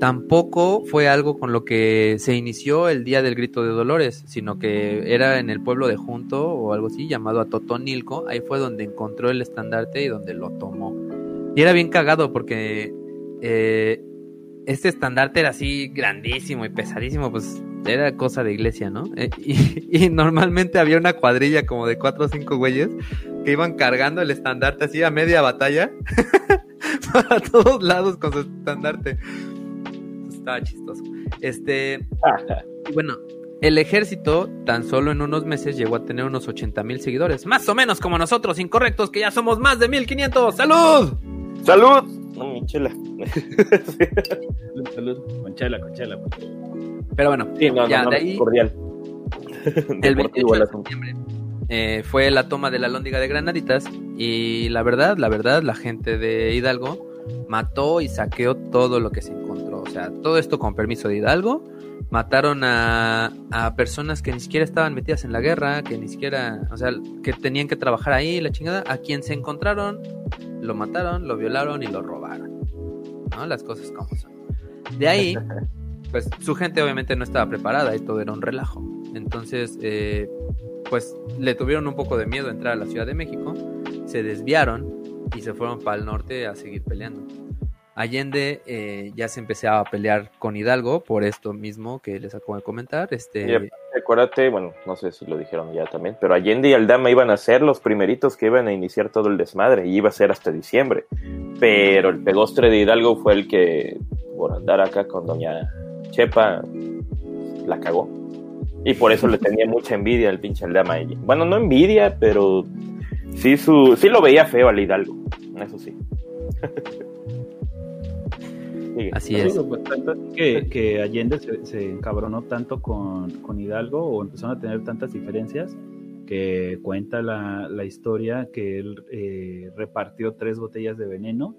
tampoco fue algo con lo que se inició el Día del Grito de Dolores, sino que era en el pueblo de Junto o algo así, llamado a Totonilco, ahí fue donde encontró el estandarte y donde lo tomó. Y era bien cagado porque eh, este estandarte era así grandísimo y pesadísimo, pues era cosa de iglesia, ¿no? Eh, y, y normalmente había una cuadrilla como de cuatro o cinco güeyes que iban cargando el estandarte así a media batalla para todos lados con su estandarte. Estaba chistoso. Este, bueno, el ejército tan solo en unos meses llegó a tener unos 80 mil seguidores, más o menos como nosotros, incorrectos, que ya somos más de 1500. ¡Salud! ¡Salud! No, mi chela. Salud, salud. Con chela, con chela. pues. Pero bueno, Sí, no, ya no, no, de ahí cordial. El Deportivo 28 el de septiembre eh, fue la toma de la Lóndiga de Granaditas y la verdad, la verdad, la gente de Hidalgo mató y saqueó todo lo que se encontró. O sea, todo esto con permiso de Hidalgo. Mataron a, a personas que ni siquiera estaban metidas en la guerra, que ni siquiera, o sea, que tenían que trabajar ahí, la chingada. A quien se encontraron, lo mataron, lo violaron y lo robaron. ¿No? Las cosas como son. De ahí, pues su gente obviamente no estaba preparada y todo era un relajo. Entonces, eh, pues le tuvieron un poco de miedo a entrar a la Ciudad de México, se desviaron y se fueron para el norte a seguir peleando. Allende eh, ya se empezaba a pelear con Hidalgo por esto mismo que les acabo de comentar. Este, Y acuérdate, bueno, no sé si lo dijeron ya también, pero Allende y Aldama iban a ser los primeritos que iban a iniciar todo el desmadre y iba a ser hasta diciembre. Pero el pegostre de Hidalgo fue el que, por andar acá con doña Chepa, la cagó. Y por eso le tenía mucha envidia al pinche Aldama. Bueno, no envidia, pero sí, su, sí lo veía feo al Hidalgo, eso sí. Así es. Pues, que, que, Allende se, encabronó tanto con, con, Hidalgo o empezaron a tener tantas diferencias que cuenta la, la historia que él eh, repartió tres botellas de veneno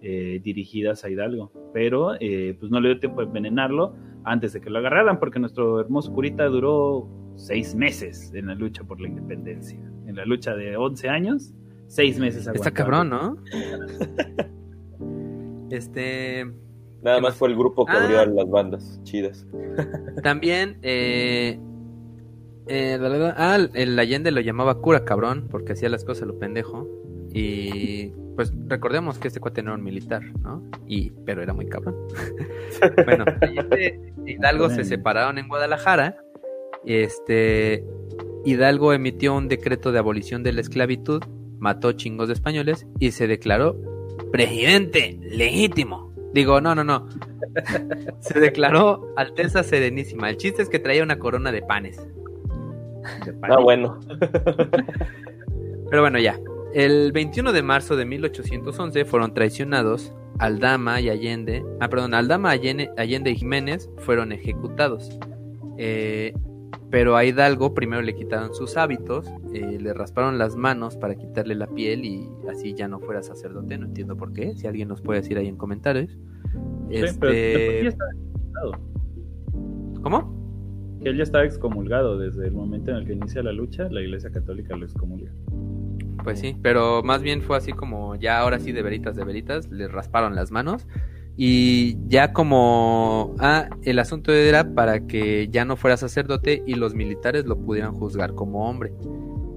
eh, dirigidas a Hidalgo, pero eh, pues no le dio tiempo de envenenarlo antes de que lo agarraran, porque nuestro hermoso curita duró seis meses en la lucha por la independencia, en la lucha de 11 años, seis meses. Está cabrón, ¿no? este... Nada más fue el grupo que abrió ah. las bandas chidas. También, eh, eh, ah, el Allende lo llamaba cura cabrón, porque hacía las cosas lo pendejo. Y pues recordemos que este cuate no era un militar, ¿no? Y, pero era muy cabrón. bueno, Hidalgo se separaron en Guadalajara. Este, Hidalgo emitió un decreto de abolición de la esclavitud, mató chingos de españoles y se declaró presidente legítimo. Digo, no, no, no. se declaró Alteza Serenísima. El chiste es que traía una corona de panes. Ah, bueno. Pero bueno, ya. El 21 de marzo de 1811 fueron traicionados Aldama y Allende, ah, perdón, Aldama, Allende, Allende y Jiménez fueron ejecutados. Eh, pero a Hidalgo primero le quitaron sus hábitos, eh, le rasparon las manos para quitarle la piel y así ya no fuera sacerdote. No entiendo por qué. Si alguien nos puede decir ahí en comentarios. este... ¿Cómo? Que él ya estaba excomulgado desde el momento en el que inicia la lucha, la Iglesia Católica lo excomulga. Pues sí, pero más bien fue así como ya ahora sí de veritas, de veritas, le rasparon las manos y ya como ah, el asunto era para que ya no fuera sacerdote y los militares lo pudieran juzgar como hombre.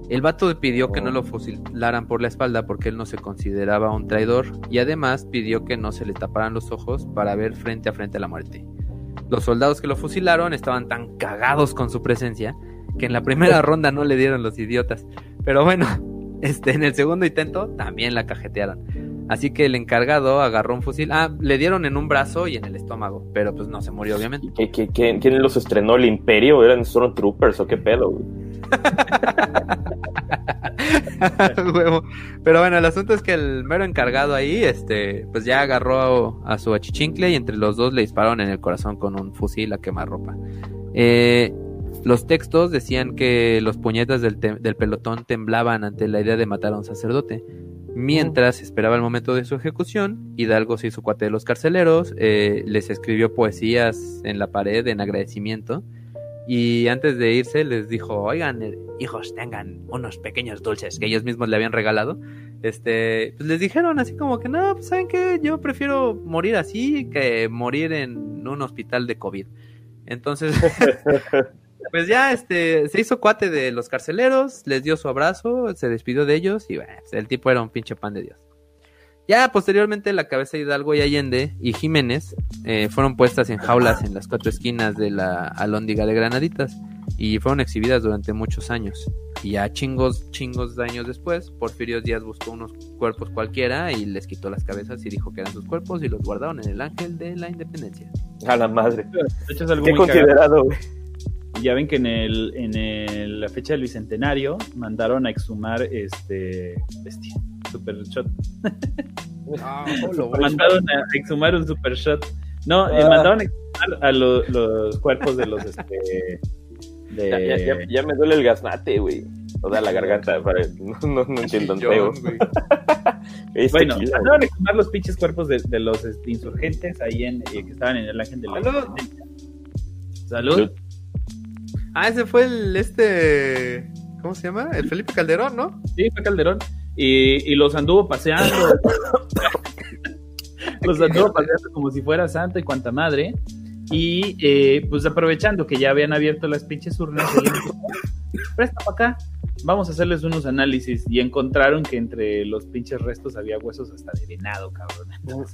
El vato pidió que no lo fusilaran por la espalda porque él no se consideraba un traidor y además pidió que no se le taparan los ojos para ver frente a frente a la muerte. Los soldados que lo fusilaron estaban tan cagados con su presencia que en la primera ronda no le dieron los idiotas. Pero bueno, este, en el segundo intento también la cajetearon. Así que el encargado agarró un fusil. Ah, le dieron en un brazo y en el estómago, pero pues no se murió, obviamente. ¿Qué, quién los estrenó? ¿El Imperio? ¿Eran Stormtroopers o qué pedo? pero bueno, el asunto es que el mero encargado ahí, este, pues ya agarró a, su achichincle y entre los dos le dispararon en el corazón con un fusil a quemarropa. Eh, los textos decían que los puñetas del, pelotón temblaban ante la idea de matar a un sacerdote. Mientras esperaba el momento de su ejecución, Hidalgo se hizo cuate de los carceleros, eh, les escribió poesías en la pared en agradecimiento y antes de irse les dijo, oigan, eh, hijos, tengan unos pequeños dulces que ellos mismos le habían regalado. Este, pues les dijeron así como que, no, pues saben que yo prefiero morir así que morir en un hospital de COVID. Entonces, pues ya este se hizo cuate de los carceleros, les dio su abrazo, se despidió de ellos y bueno, pues, el tipo era un pinche pan de Dios. Ya posteriormente la cabeza de Hidalgo y Allende y Jiménez eh, fueron puestas en jaulas en las cuatro esquinas de la alóndiga de Granaditas y fueron exhibidas durante muchos años. Y ya chingos, chingos de años después, Porfirio Díaz buscó unos cuerpos cualquiera y les quitó las cabezas y dijo que eran sus cuerpos y los guardaron en el ángel de la independencia. A la madre. Qué considerado, güey ya ven que en el en la fecha del bicentenario mandaron a exhumar este bestia, super shot. Ah, mandaron a exhumar un super shot. No, eh, ah. mandaron a exhumar a los cuerpos de los este de... Ya, me duele el gaznate, güey. O sea, la garganta, no, no, no entiendo un pego. bueno, mandaron a exhumar los pinches cuerpos de, de los este, insurgentes ahí en, eh, que estaban en el ángel de la Salud. Salud. Ah, ese fue el este. ¿Cómo se llama? El Felipe Calderón, ¿no? Sí, fue Calderón. Y, y los anduvo paseando. los anduvo paseando como si fuera santo y cuanta madre. Y eh, pues aprovechando que ya habían abierto las pinches urnas, presta para acá, vamos a hacerles unos análisis. Y encontraron que entre los pinches restos había huesos hasta de venado, cabrón. No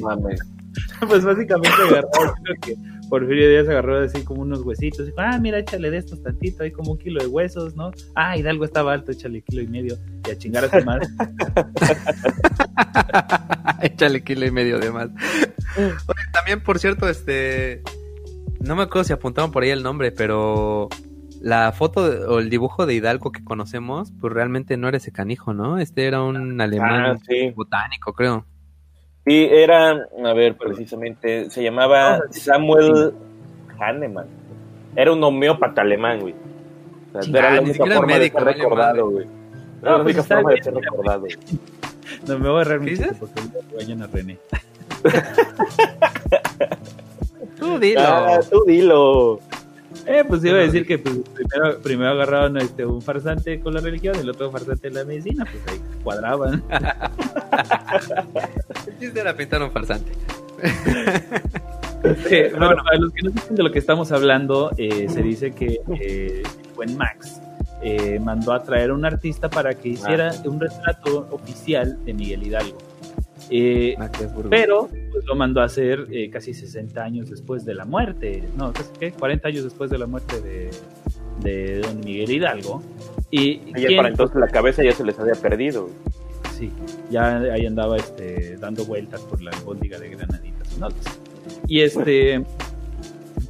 mames. Pues básicamente agarró, creo que Porfirio Díaz agarró así como unos huesitos. Y dijo, ah, mira, échale de estos tantito, hay como un kilo de huesos, ¿no? Ah, Hidalgo estaba alto, échale kilo y medio. Y a chingar a su madre. échale kilo y medio de más. Oye, también, por cierto, este. No me acuerdo si apuntaban por ahí el nombre, pero la foto o el dibujo de Hidalgo que conocemos, pues realmente no era ese canijo, ¿no? Este era un alemán ah, botánico, creo. Y era, a ver, precisamente, se llamaba Samuel Hahnemann. Era un homeópata alemán, güey. O sea, era la única forma de ser recordado, güey. Era la única forma de ser recordado. No me voy a agarrar ¿Qué mi dices? chiste porque vayan a René. Tú dilo. Ah, tú dilo. Eh, pues iba a decir que pues, primero, primero agarraron este, un farsante con la religión y el otro farsante en la medicina, pues ahí cuadraban. El chiste era pintar un farsante. Eh, bueno, para los que no saben de lo que estamos hablando, eh, se dice que eh, el buen Max eh, mandó a traer a un artista para que hiciera un retrato oficial de Miguel Hidalgo. Eh, pero pues, lo mandó a hacer eh, casi 60 años después de la muerte, no, ¿qué? 40 años después de la muerte de, de don Miguel Hidalgo. Y Y ¿quién- para entonces la cabeza ya se les había perdido. Sí, ya ahí andaba este, dando vueltas por la albóndiga de granaditas. Y este,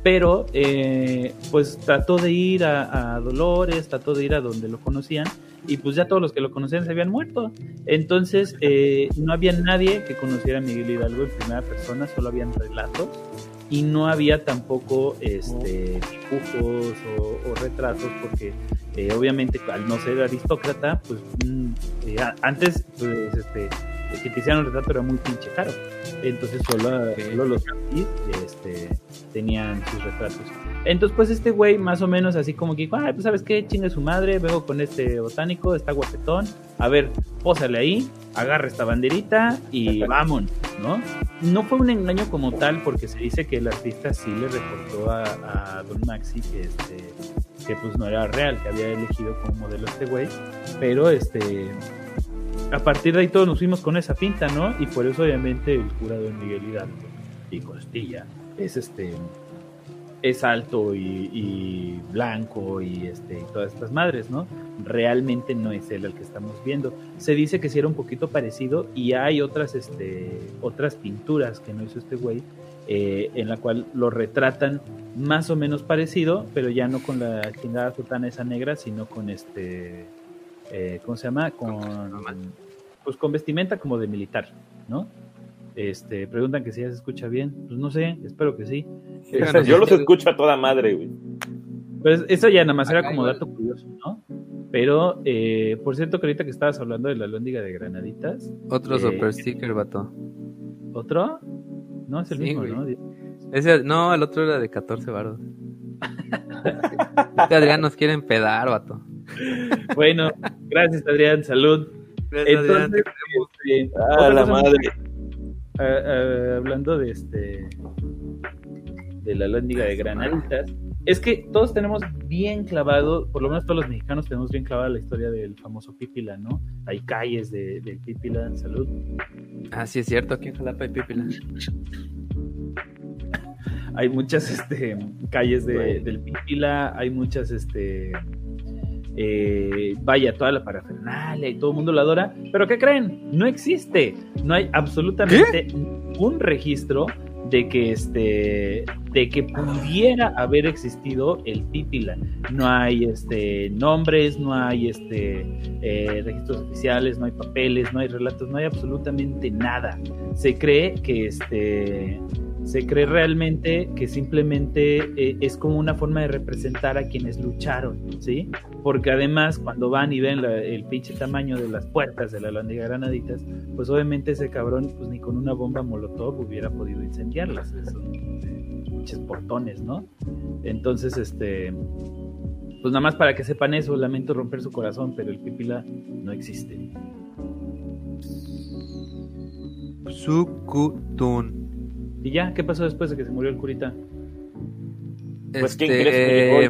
pero eh, pues trató de ir a, a Dolores, trató de ir a donde lo conocían y pues ya todos los que lo conocían se habían muerto. Entonces eh, no había nadie que conociera a Miguel Hidalgo en primera persona, solo habían relatos y no había tampoco este, dibujos o, o retratos porque eh, obviamente al no ser aristócrata, pues mm, eh, antes pues, este, que te hicieran un retrato era muy pinche caro. Entonces solo, solo los este, tenían sus retratos. Entonces, pues este güey, más o menos así como que ah, pues sabes qué, chingue su madre, vengo con este botánico, está guapetón, a ver, pósale ahí, agarra esta banderita y vamos, ¿no? No fue un engaño como tal, porque se dice que el artista sí le reportó a, a Don Maxi que este que pues no era real, que había elegido como modelo este güey, pero este a partir de ahí todos nos fuimos con esa pinta, ¿no? Y por eso obviamente el cura Don Miguel Hidalgo y Costilla es este es alto y, y blanco y este y todas estas madres, ¿no? Realmente no es él el que estamos viendo. Se dice que sí era un poquito parecido y hay otras este otras pinturas que no hizo este güey eh, en la cual lo retratan más o menos parecido, pero ya no con la chingada sotana esa negra, sino con este eh, ¿cómo se llama? Con pues con vestimenta como de militar, ¿no? Este, preguntan que si ya se escucha bien. Pues no sé, espero que sí. Yo los escucho a toda madre, güey. Pues eso ya nada más era como igual. dato curioso, ¿no? Pero, eh, por cierto, que ahorita que estabas hablando de la lóndiga de granaditas, Otro Eh, super sticker, vato. ¿otro? No, es el Sí, mismo, güey. ¿no? Ese, no, el otro era de 14 baros. Este Adrián nos quiere empedar, vato. Bueno, gracias Adrián, salud. Entonces, este, Ah, otra la madre. Ah, ah, hablando de este de la lóndiga de granaditas, es que todos tenemos bien clavado, por lo menos todos los mexicanos tenemos bien clavada la historia del famoso Pípila, ¿no? Hay calles de, del Pípila en salud. Ah, sí es cierto, aquí en Jalapa hay pípila. hay muchas este, calles de- del Pípila, hay muchas, este, eh, vaya, toda la parafernalia y todo el mundo la adora, pero ¿qué creen? No existe, no hay absolutamente ningún registro de que este de que pudiera haber existido el Pípila. No hay este nombres, no hay este eh, registros oficiales, no hay papeles, no hay relatos, no hay absolutamente nada. Se cree que este se cree realmente que simplemente eh, es como una forma de representar a quienes lucharon, ¿sí? Porque además cuando van y ven el pinche tamaño de las puertas de la Landiga Granaditas, pues obviamente ese cabrón pues ni con una bomba molotov hubiera podido incendiarlas, esos eh, pinches portones, ¿no? Entonces, este, pues nada más para que sepan eso, lamento romper su corazón, pero el Pipila no existe. Sukutun. ¿Y ya? ¿Qué pasó después de que se murió el curita? Pues, ¿quién Este, crees que llegó y?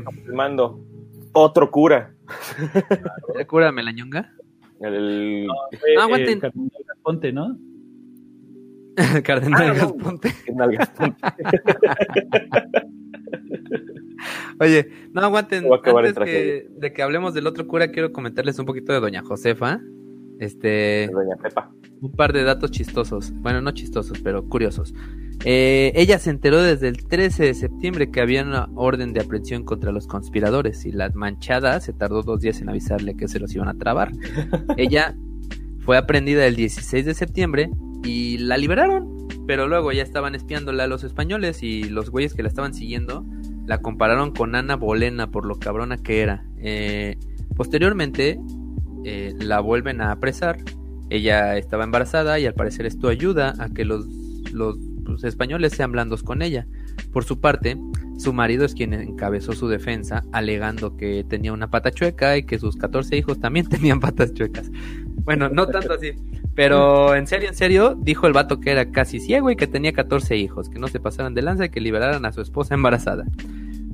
Otro cura. ¿El cura Melañonga? El... Fue, No, aguanten. eh, Cardenal Ponte, ¿no? Cardenal Ah, no. Gasponte. ¿qué nalgas? Oye, no aguanten. Antes que, de que hablemos del otro cura, quiero comentarles un poquito de Doña Josefa. Este, Doña Pepa. un par de datos chistosos. Bueno, no chistosos, pero curiosos. Eh, ella se enteró desde el 13 de septiembre que había una orden de aprehensión contra los conspiradores y la manchada se tardó dos días en avisarle que se los iban a trabar. ella fue aprendida el 16 de septiembre y la liberaron, pero luego ya estaban espiándola a los españoles y los güeyes que la estaban siguiendo la compararon con Ana Bolena por lo cabrona que era. Eh, posteriormente eh, la vuelven a apresar. Ella estaba embarazada y al parecer esto ayuda a que los, los pues, españoles sean blandos con ella. Por su parte, su marido es quien encabezó su defensa, alegando que tenía una pata chueca y que sus 14 hijos también tenían patas chuecas. Bueno, no tanto así. Pero en serio, en serio, dijo el vato que era casi ciego y que tenía 14 hijos, que no se pasaran de lanza y que liberaran a su esposa embarazada.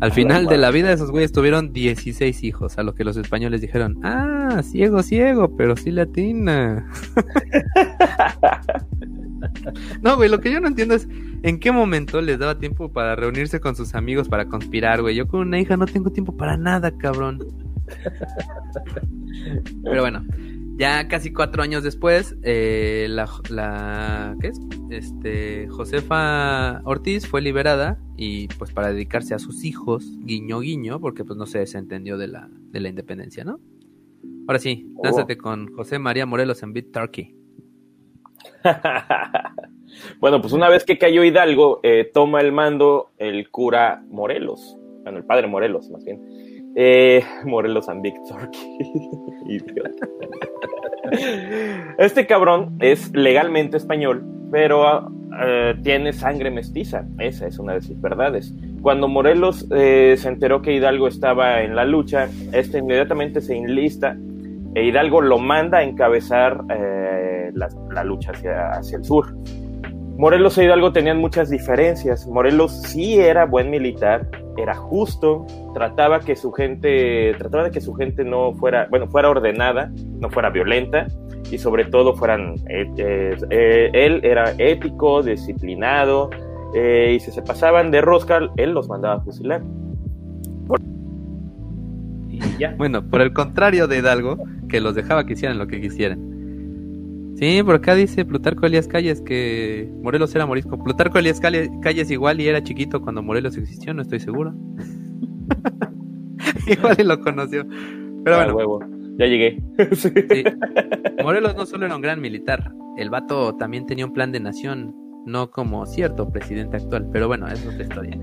Al final de la vida esos güeyes tuvieron 16 hijos, a lo que los españoles dijeron, ah, ciego, ciego, pero sí latina. no, güey, lo que yo no entiendo es en qué momento les daba tiempo para reunirse con sus amigos para conspirar, güey. Yo con una hija no tengo tiempo para nada, cabrón. Pero bueno, ya casi cuatro años después, eh, la, la, ¿qué es? Este, Josefa Ortiz fue liberada y pues para dedicarse a sus hijos, guiño guiño, porque pues no se desentendió de la, de la independencia, ¿no? Ahora sí, oh. lánzate con José María Morelos en Beat Turkey. bueno, pues una vez que cayó Hidalgo, eh, toma el mando el cura Morelos, bueno, el padre Morelos más bien. Eh, Morelos and Victor. este cabrón es legalmente español, pero eh, tiene sangre mestiza. Esa es una de sus verdades. Cuando Morelos se enteró que Hidalgo estaba en la lucha, este inmediatamente se enlista e Hidalgo lo manda a encabezar eh, la, lucha hacia, hacia el sur. Morelos e Hidalgo tenían muchas diferencias. Morelos sí era buen militar, era justo, trataba que su gente, trataba de que su gente no fuera, bueno, fuera ordenada, no fuera violenta y sobre todo fueran, eh, eh, él era ético, disciplinado y si se pasaban de rosca, él los mandaba a fusilar. Y ya. Bueno, por el contrario de Hidalgo, que los dejaba que hicieran lo que quisieran. Sí, por acá dice Plutarco Elías Calles que Morelos era morisco. Plutarco Elías Calles igual y era chiquito cuando Morelos existió, no estoy seguro. igual y lo conoció. Pero ah, bueno. Ya llegué. Morelos no solo era un gran militar, el vato también tenía un plan de nación, no como cierto presidente actual, pero bueno, es otra historia.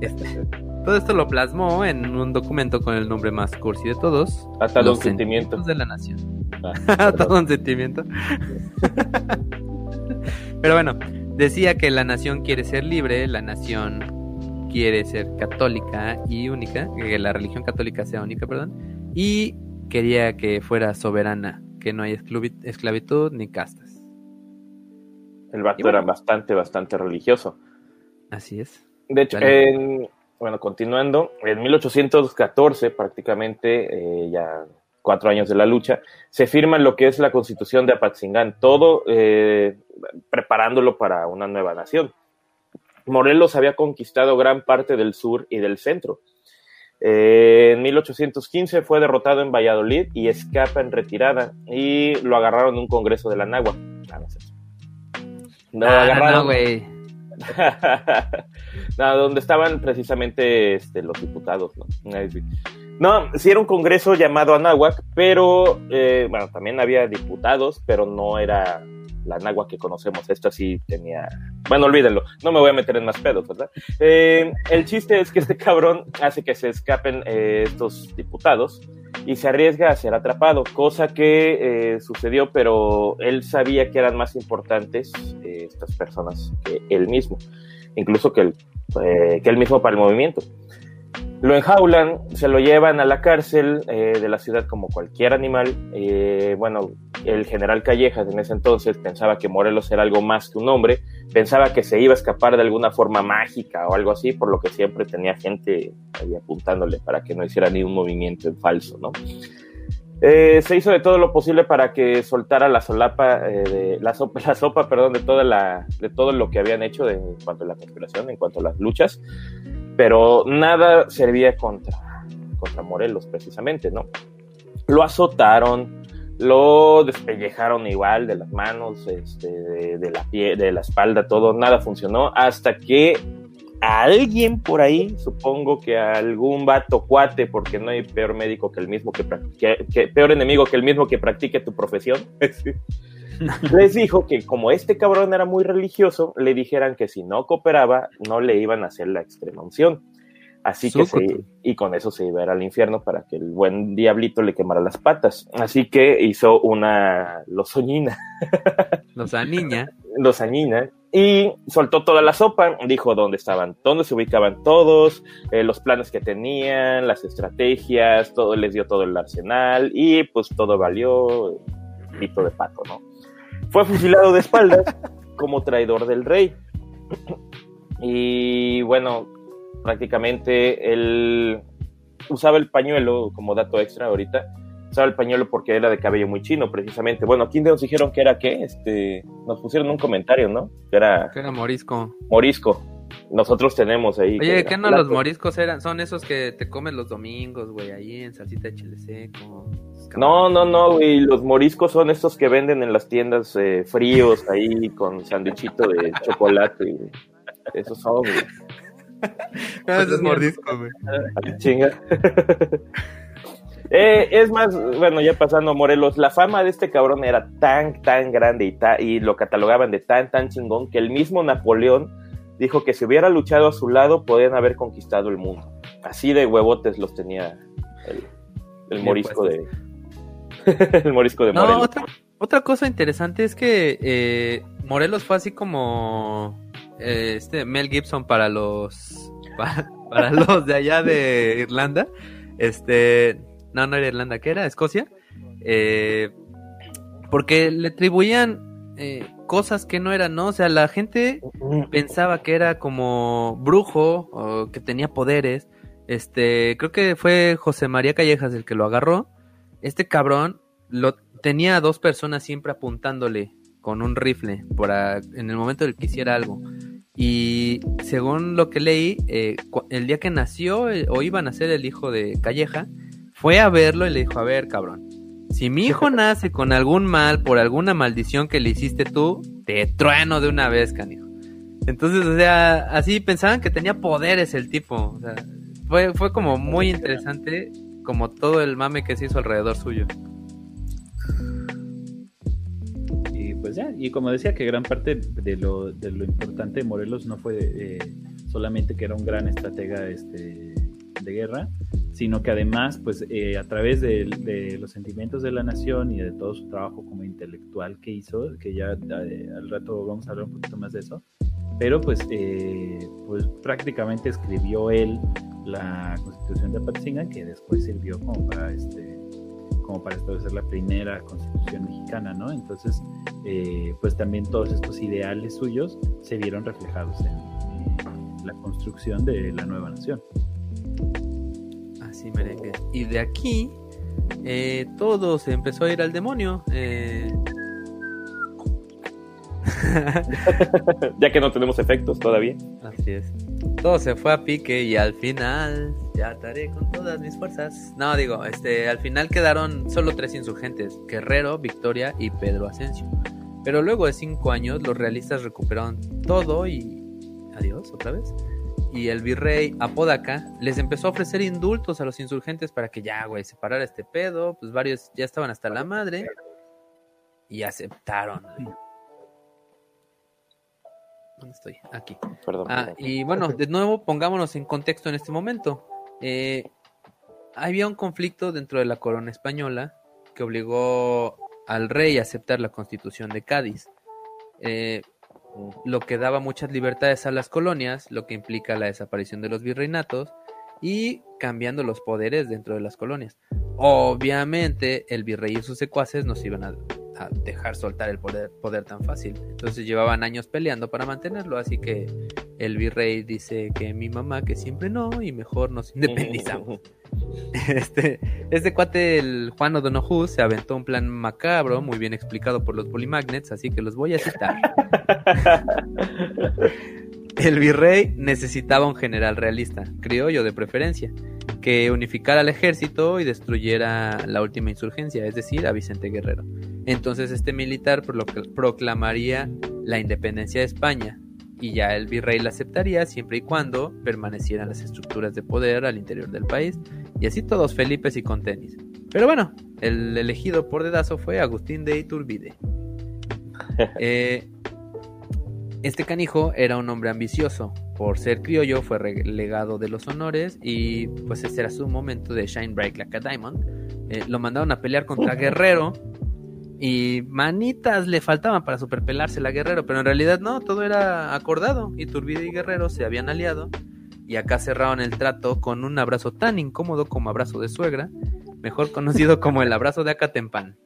Este, todo esto lo plasmó en un documento con el nombre más cursi de todos. Hasta los sentimientos de la nación. Todo un sentimiento. Pero bueno, decía que la nación quiere ser libre, la nación quiere ser católica y única, que la religión católica sea única, perdón, y quería que fuera soberana, que no haya esclavitud ni castas. El vato era bastante, bastante religioso. Así es. De hecho, bueno, continuando, en 1814 prácticamente eh, ya cuatro años de la lucha, se firma lo que es la constitución de Apatzingán, todo eh, preparándolo para una nueva nación. Morelos había conquistado gran parte del sur y del centro. Eh, en 1815 fue derrotado en Valladolid y escapa en retirada y lo agarraron en un congreso de la Nagua. Ah, no, sé. No ah, agarraron. güey. no, donde estaban precisamente este, los diputados, ¿no? No, sí era un congreso llamado Anáhuac, pero eh, bueno, también había diputados, pero no era la Anáhuac que conocemos. Esta sí tenía. Bueno, olvídenlo, no me voy a meter en más pedos, ¿verdad? Eh, el chiste es que este cabrón hace que se escapen eh, estos diputados y se arriesga a ser atrapado, cosa que sucedió, pero él sabía que eran más importantes estas personas que él mismo, incluso que, que él mismo para el movimiento. Lo enjaulan, se lo llevan a la cárcel eh, de la ciudad como cualquier animal. Eh, bueno, el general Callejas en ese entonces pensaba que Morelos era algo más que un hombre, pensaba que se iba a escapar de alguna forma mágica o algo así, por lo que siempre tenía gente ahí apuntándole para que no hiciera ni un movimiento en falso, ¿no? Eh, se hizo de todo lo posible para que soltara la solapa, de, la sopa, la perdón, de toda la, de todo lo que habían hecho en cuanto a la conspiración, en cuanto a las luchas pero nada servía contra, contra Morelos precisamente, ¿no? Lo azotaron, lo despellejaron igual de las manos, este, de, la pie, de la espalda, todo, nada funcionó, hasta que alguien por ahí, supongo que algún vato cuate, porque no hay peor médico que el mismo que, que, peor enemigo que el mismo que practique tu profesión. les dijo que como este cabrón era muy religioso, le dijeran que si no cooperaba, no le iban a hacer la extrema unción. Así que se, y con eso se iba a ir al infierno para que el buen diablito le quemara las patas. Así que hizo una lozoñina. Lozañina. Lozañina. Y soltó toda la sopa, dijo dónde estaban, dónde se ubicaban todos, eh, los planes que tenían, las estrategias, todo, les dio todo el arsenal y pues todo valió pito de pato, ¿no? Fue fusilado de espaldas como traidor del rey. Y bueno, prácticamente él usaba el pañuelo, como dato extra ahorita, usaba el pañuelo porque era de cabello muy chino, precisamente. Bueno, aquí nos dijeron que era qué, este, nos pusieron un comentario, ¿no? Que era... Que era morisco. Morisco. Nosotros tenemos ahí. Oye, ¿qué no los moriscos eran? Son esos que te comen los domingos, güey, ahí en salsita de chile seco. No, no, no, güey. Los moriscos son estos que venden en las tiendas eh, fríos ahí con sanduichito de chocolate. Esos son, güey. No, es mordisco, güey. Chinga. Eh, es más, bueno, ya pasando a Morelos, la fama de este cabrón era tan, tan grande y, y lo catalogaban de tan, tan chingón que el mismo Napoleón dijo que si hubiera luchado a su lado podían haber conquistado el mundo. Así de huevotes los tenía el, morisco de el morisco de Morelos. otra, cosa interesante es que eh, Morelos fue así como eh, este Mel Gibson para los para, los de allá de Irlanda. Este, no, no era Irlanda, ¿qué era? Escocia. Eh, porque le atribuían eh, cosas que no eran, ¿no? O sea, la gente pensaba que era como brujo o que tenía poderes. Este, creo que fue José María Callejas el que lo agarró. Este cabrón lo tenía dos personas siempre apuntándole con un rifle por en el momento del que hiciera algo. Y según lo que leí, eh, el día que nació eh, o iba a nacer el hijo de Calleja, fue a verlo y le dijo, a ver, cabrón, si mi hijo nace con algún mal por alguna maldición que le hiciste tú, te trueno de una vez, canijo. Entonces, o sea, así pensaban que tenía poderes el tipo. O sea, fue, fue como muy interesante como todo el mame que se hizo alrededor suyo. pues ya, y como decía que gran parte de lo, de lo importante de Morelos no fue eh, solamente que era un gran estratega este, de guerra, sino que además, pues eh, a través de, los sentimientos de la nación y de todo su trabajo como intelectual que hizo, que ya eh, al rato vamos a hablar un poquito más de eso, pero pues, pues prácticamente escribió él la constitución de Apatzinga, que después sirvió como para este como para establecer la primera constitución mexicana, ¿no? Entonces, eh, pues también todos estos ideales suyos se vieron reflejados en, la construcción de la nueva nación. Y de aquí eh, todo se empezó a ir al demonio. Eh. ya que no tenemos efectos todavía. Así es. Todo se fue a pique y al final ya estaré con todas mis fuerzas. No, digo, este, al final quedaron solo tres insurgentes, Guerrero, Victoria y Pedro Asensio. Pero luego de cinco años los realistas recuperaron todo y... Adiós, otra vez. Y el virrey Apodaca les empezó a ofrecer indultos a los insurgentes para que ya, güey, se parara este pedo. Pues varios ya estaban hasta la madre. Y aceptaron. ¿Dónde estoy? Aquí. Perdón, ah, Y bueno, de nuevo pongámonos en contexto en este momento. Eh, había un conflicto dentro de la corona española que obligó al rey a aceptar la constitución de Cádiz, eh, lo que daba muchas libertades a las colonias, lo que implica la desaparición de los virreinatos y cambiando los poderes dentro de las colonias. Obviamente el virrey y sus secuaces no se iban a dejar soltar el poder, poder tan fácil. Entonces llevaban años peleando para mantenerlo, así que el virrey dice que mi mamá que siempre no y mejor nos independizamos. Este, este cuate, el Juan O'Donoghue, se aventó un plan macabro, muy bien explicado por los Polymagnets, así que los voy a citar. el virrey necesitaba un general realista, criollo de preferencia, que unificara al ejército y destruyera la última insurgencia, es decir, a Vicente Guerrero. Entonces este militar proclamaría la independencia de España y ya el virrey la aceptaría siempre y cuando permanecieran las estructuras de poder al interior del país y así todos felices y con tenis. Pero bueno, el elegido por dedazo fue Agustín de Iturbide. Eh, este canijo era un hombre ambicioso. Por ser criollo fue relegado de los honores y pues ese era su momento de shine bright like a diamond. Eh, lo mandaron a pelear contra Guerrero y manitas le faltaban para superpelarse la Guerrero, pero en realidad no, todo era acordado. Iturbide y Guerrero se habían aliado y acá cerraron el trato con un abrazo tan incómodo como abrazo de suegra, mejor conocido como el abrazo de Acatempan.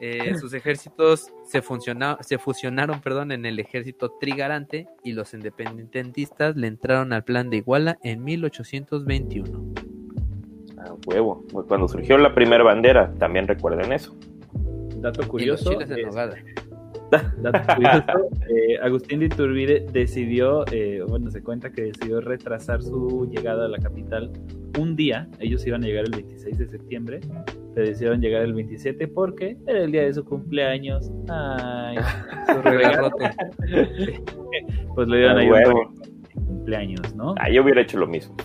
Eh, sus ejércitos se, fusionaron perdón, en el ejército trigarante y los independentistas le entraron al plan de Iguala en 1821. Ah, huevo. Cuando surgió la primera bandera, también recuerden eso. Dato curioso. Dato curioso, eh, Agustín de Iturbide decidió, eh, bueno, se cuenta que decidió retrasar su llegada a la capital un día. Ellos iban a llegar el 26 de septiembre, pero decidieron llegar el 27 porque era el día de su cumpleaños. Ay, su regalote. pues le iban a ir cumpleaños, ¿no? Ah, yo hubiera hecho lo mismo.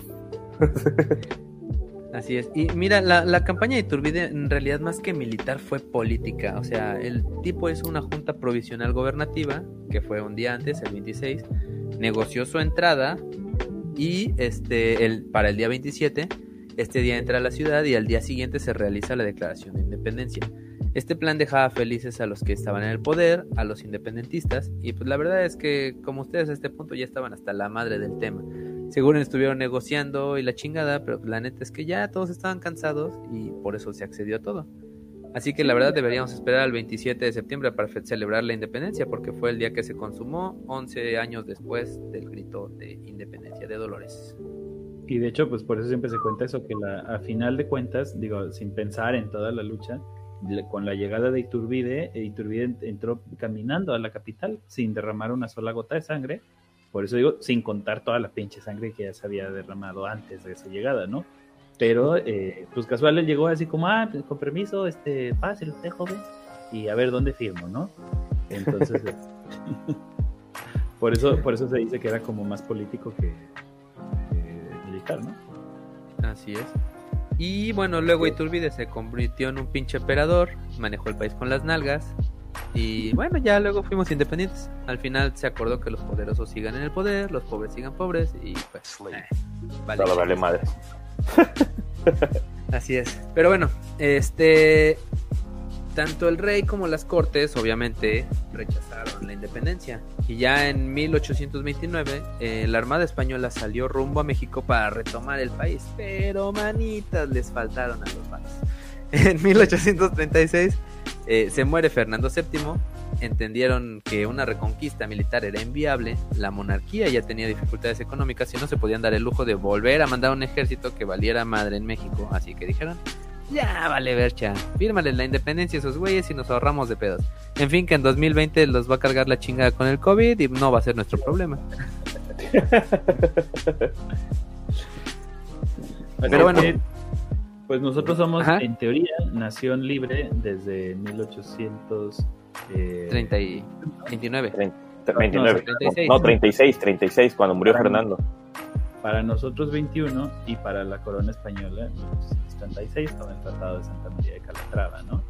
Así es. Y mira, la, campaña de Iturbide en realidad más que militar fue política. O sea, el tipo es una junta provisional gobernativa, que fue un día antes, el 26, negoció su entrada y este, el, para el día 27, este día entra a la ciudad y al día siguiente se realiza la declaración de independencia. Este plan dejaba felices a los que estaban en el poder, a los independentistas, y pues la verdad es que como ustedes a este punto ya estaban hasta la madre del tema seguro estuvieron negociando y la chingada, pero la neta es que ya todos estaban cansados y por eso se accedió a todo. Así que la verdad deberíamos esperar al 27 de septiembre para celebrar la independencia, porque fue el día que se consumó 11 años después del grito de independencia de Dolores. Y de hecho, pues por eso siempre se cuenta eso, que la, a final de cuentas, digo, sin pensar en toda la lucha, con la llegada de Iturbide, Iturbide entró caminando a la capital sin derramar una sola gota de sangre, por eso digo, sin contar toda la pinche sangre que ya se había derramado antes de su llegada, ¿no? Pero, eh, pues casual él llegó así como, ah, pues, con permiso, este, pase usted, joven, y a ver dónde firmo, ¿no? Entonces, por, eso, por eso se dice que era como más político que, que militar, ¿no? Así es. Y bueno, luego Iturbide se convirtió en un pinche emperador, manejó el país con las nalgas, y bueno, ya luego fuimos independientes. Al final se acordó que los poderosos sigan en el poder, los pobres sigan pobres y pues... Eh, vale, vale madre. Así es. Pero bueno, este... Tanto el rey como las cortes obviamente rechazaron la independencia. Y ya en 1829 eh, la Armada Española salió rumbo a México para retomar el país. Pero manitas les faltaron a los palos. En 1836 eh, se muere Fernando VII, entendieron que una reconquista militar era inviable, la monarquía ya tenía dificultades económicas y no se podían dar el lujo de volver a mandar un ejército que valiera madre en México, así que dijeron, ya vale vercha, fírmale la independencia a esos güeyes y nos ahorramos de pedos. En fin, que en 2020 los va a cargar la chingada con el COVID y no va a ser nuestro problema. Pero bueno, pues nosotros somos, en teoría, nación libre desde 1800. Eh... 30 y 29. 29. No, 36. 36, cuando murió Fernando. Para nosotros 21 y para la corona española 1936 con el Tratado de Santa María de Calatrava, ¿no?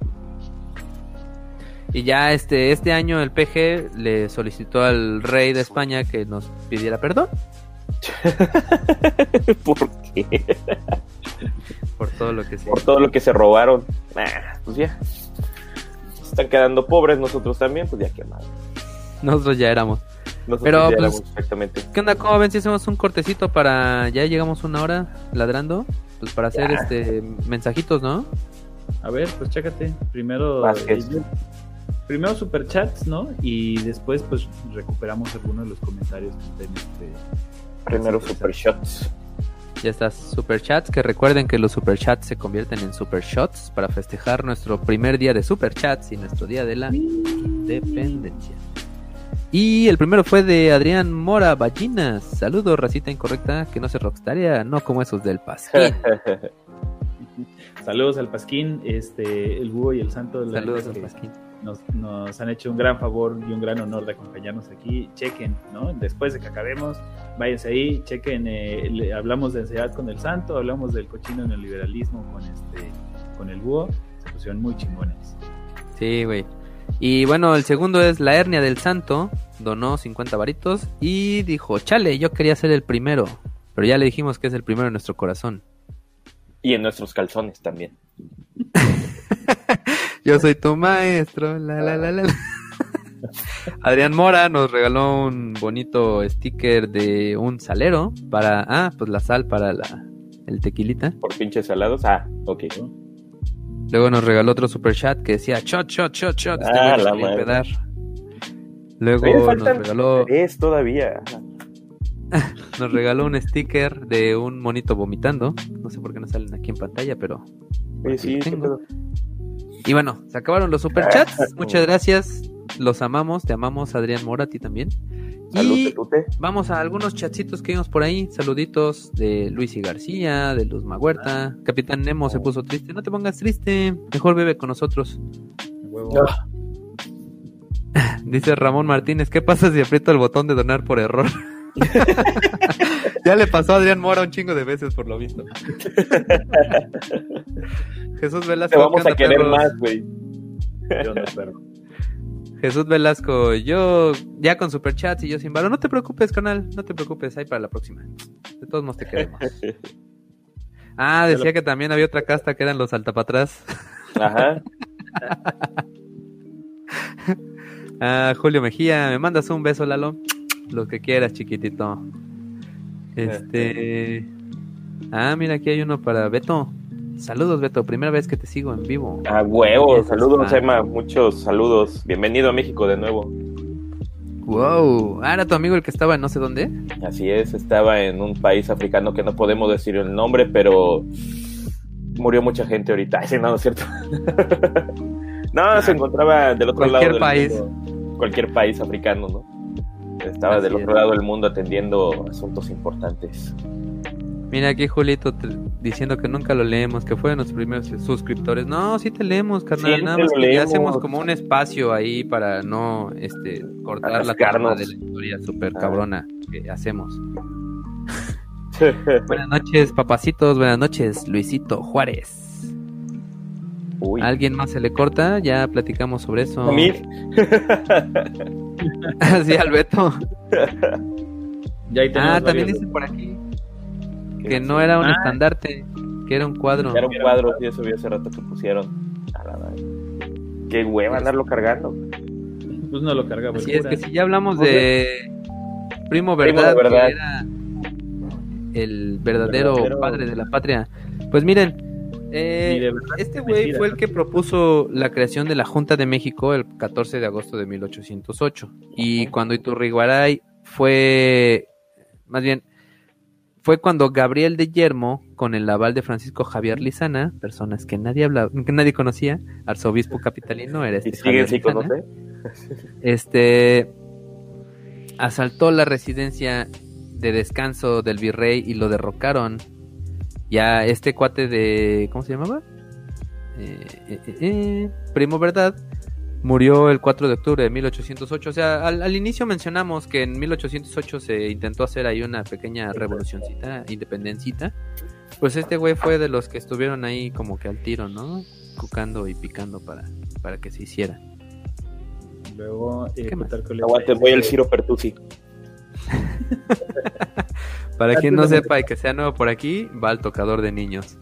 Y ya este, este año el PG le solicitó al rey de España que nos pidiera perdón. ¿Por qué? Por todo lo que se... Por todo lo que se robaron. pues ya. Están quedando pobres nosotros también, pues ya qué mal. Nosotros ya éramos. Pero, pues, exactamente. ¿Qué onda? ¿Cómo ven si hacemos un cortecito para. Ya llegamos una hora ladrando? Pues para hacer este mensajitos, ¿no? A ver, pues chécate. Primero. Primero superchats, ¿no? Y después, pues recuperamos algunos de los comentarios que estén este, Primero supershots. Ya estás, superchats, que recuerden que los superchats se convierten en supershots para festejar nuestro primer día de superchats y nuestro día de la independencia. Y el primero fue de Adrián Mora Ballinas. Saludos, racita incorrecta, que no se rockstaria, no como esos del Pasquín. Saludos al Pasquín, este, el búho y el santo. De la Saludos al Pasquín nos, han hecho un gran favor y un gran honor de acompañarnos aquí. Chequen, ¿no? Después de que acabemos, váyanse ahí, chequen, eh, hablamos de ansiedad con el santo, hablamos del cochino en el liberalismo con este con el búho, se pusieron muy chingones. Sí, güey. Y bueno, el segundo es la hernia del santo, donó 50 varitos y dijo, chale, yo quería ser el primero, pero ya le dijimos que es el primero en nuestro corazón. Y en nuestros calzones también. yo soy tu maestro, la la la la. Adrián Mora nos regaló un bonito sticker de un salero para, ah, pues la sal para la, el tequilita. Por pinches salados, ah, ok. Luego nos regaló otro super chat que decía shot, shot, shot, shot. Este Ah, la empedar. Luego nos regaló, tres todavía. nos regaló un sticker de un monito vomitando. No sé por qué no salen aquí en pantalla, pero Oye, sí, tengo. Y bueno, se acabaron los superchats. Muchas gracias. Los amamos. Te amamos, Adrián Mora, a ti también. Y vamos a algunos chatcitos que vimos por ahí. Saluditos de Luis y García, de Luz Magüerta. Capitán Nemo se puso triste. No te pongas triste. Mejor bebe con nosotros. Huevo. Ah, Dice Ramón Martínez. ¿Qué pasa si aprieto el botón de donar por error? ya le pasó a Adrián Mora un chingo de veces por lo visto. Jesús Velasco. Te vamos ¿qué a querer perros? más, güey. ¿Qué onda, perro? Jesús Velasco, yo ya con superchats y yo sin varo. No te preocupes, canal, no te preocupes, ahí para la próxima. De todos modos te queremos. Ah, decía que también había otra casta que eran los altapatrás. Ajá. Ah, Julio Mejía, me mandas un beso, Lalo. Lo que quieras, chiquitito. Este. Ah, mira, aquí hay uno para Beto. Saludos, Beto. Primera vez que te sigo en vivo. A huevo, saludos. Emma, muchos saludos. Bienvenido a México de nuevo. Wow. Ah, era tu amigo el que estaba en no sé dónde. Así es, estaba en un país africano que no podemos decir el nombre, pero murió mucha gente ahorita. Ay, sí, no, no es cierto. no, se encontraba del otro lado Cualquier país. mundo. Cualquier país africano, ¿no? Estaba Así del es. otro lado del mundo atendiendo asuntos importantes. Mira aquí Julito diciendo que nunca lo leemos, que fue de nuestros primeros suscriptores. No, sí te leemos, carnal. Siempre Nada más que hacemos como un espacio ahí para no este cortar la trama de la historia súper Ah. cabrona que hacemos. Buenas noches, papacitos. Buenas noches, Luisito Juárez. Uy, ¿A alguien más se le corta? Ya platicamos sobre eso. a mí. sí, al Beto. Ya ahí tenemos Ah, también dicen por aquí que no era un Ah. estandarte, que era un cuadro. Era un cuadro, y eso vi hace rato que pusieron. A la madre. Qué hueva andarlo cargando. Pues no lo cargaba. Así es que si ya hablamos de Primo Primo Verdad, de Verdad. que era el verdadero, Verdadero- padre de la patria. Pues miren, eh, este güey fue el que propuso la creación de la Junta de México el 14 de agosto de 1808. Y cuando Iturriguaray fue, más bien, fue cuando Gabriel de Yermo, con el aval de Francisco Javier Lizana, personas que nadie habla, que nadie conocía, arzobispo capitalino, era este Y Javier Lizana este asaltó la residencia de descanso del virrey y lo derrocaron. Ya este cuate de ¿cómo se llamaba? Eh, eh, eh, eh, Primo Verdad murió el 4 de octubre de 1808. O sea, al, al inicio mencionamos que en 1808 se intentó hacer ahí una pequeña revolucioncita, independencita. Pues este güey fue de los que estuvieron ahí como que al tiro, ¿no? Cucando y picando para, para que se hiciera. Luego, eh, ¿Qué más? Aguante, voy al Ciro Pertusi. Para quien no sepa y que sea nuevo por aquí, va al tocador de niños.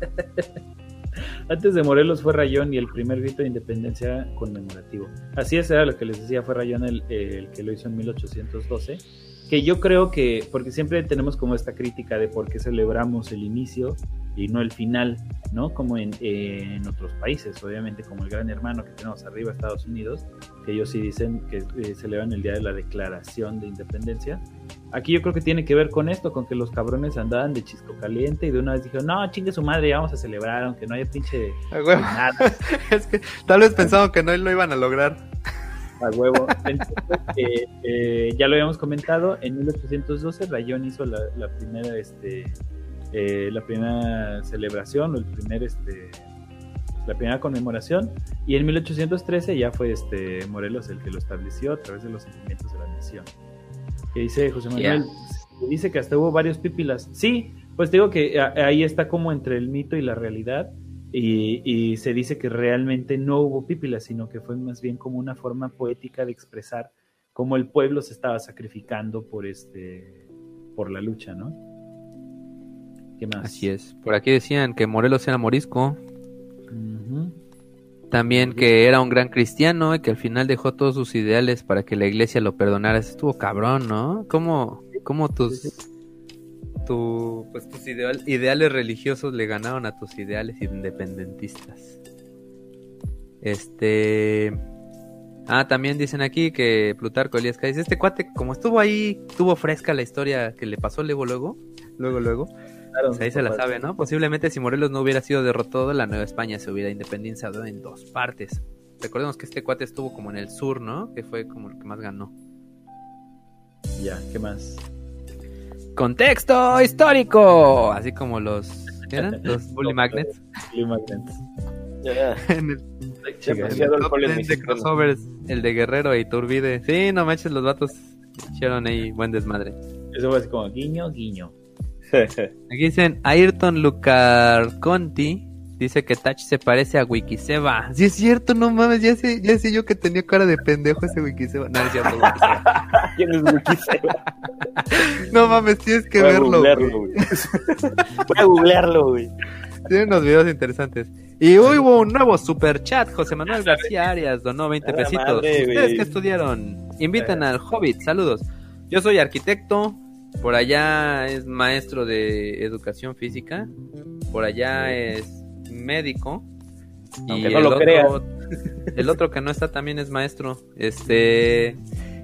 Antes de Morelos fue Rayón y el primer grito de independencia conmemorativo. Así es, era lo que les decía, fue Rayón el, el que lo hizo en 1812. Que yo creo que, porque siempre tenemos como esta crítica de por qué celebramos el inicio y no el final, ¿no? Como en, en otros países, obviamente como el gran hermano que tenemos arriba, Estados Unidos, que ellos sí dicen que eh, celebran el día de la declaración de independencia. Aquí yo creo que tiene que ver con esto, con que los cabrones andaban de chisco caliente y de una vez dijeron, no, chingue su madre, ya vamos a celebrar, aunque no haya pinche nada. es que tal vez pensaban que no lo iban a lograr. A huevo. Entonces, eh, eh, ya lo habíamos comentado, en 1812 Rayón hizo la, la primera, este, eh, la primera celebración o el primer, este, la primera conmemoración, y en 1813 ya fue este Morelos el que lo estableció a través de los sentimientos de la nación. Que dice José Manuel, dice que hasta hubo varios pípilas. Sí, pues digo que a- ahí está como entre el mito y la realidad. Y, y se dice que realmente no hubo pípilas, sino que fue más bien como una forma poética de expresar cómo el pueblo se estaba sacrificando por este por la lucha, ¿no? ¿Qué más? Así es. Por aquí decían que Morelos era morisco. También que era un gran cristiano y que al final dejó todos sus ideales para que la iglesia lo perdonara. Estuvo cabrón, ¿no? ¿Cómo, cómo tus, tu, pues tus ideales religiosos le ganaron a tus ideales independentistas? Este... Ah, también dicen aquí que Plutarco Elías dice, este cuate, como estuvo ahí, tuvo fresca la historia que le pasó luego, luego, luego, luego. Pues ahí se la sabe, ¿no? Posiblemente si Morelos no hubiera sido derrotado, la Nueva España se hubiera independizado en dos partes. Recordemos que este cuate estuvo como en el sur, ¿no? Que fue como el que más ganó. Ya, ¿qué más? Contexto histórico, así como los ¿qué eran? Los bully magnets. Bully magnets. en el, el de crossovers, el de Guerrero y Turbide. Sí, no manches, los vatos hicieron ahí buen desmadre. Eso fue así como guiño, guiño. Aquí dicen Ayrton Lucar Conti. Dice que Touch se parece a Wikiseba. Sí es cierto, no mames, ya sé, ya sé yo que tenía cara de pendejo ese Wikiseba. No, es cierto, ¿Quién es Wikiseba? no mames, tienes que verlo. Voy a googlearlo, güey. Tiene unos videos interesantes. Y hoy hubo un nuevo super chat. José Manuel García Arias donó 20 pesitos. Ustedes que estudiaron, inviten al Hobbit. Saludos. Yo soy arquitecto, por allá es maestro de educación física, por allá es médico. y no lo otro, El otro que no está también es maestro. Este,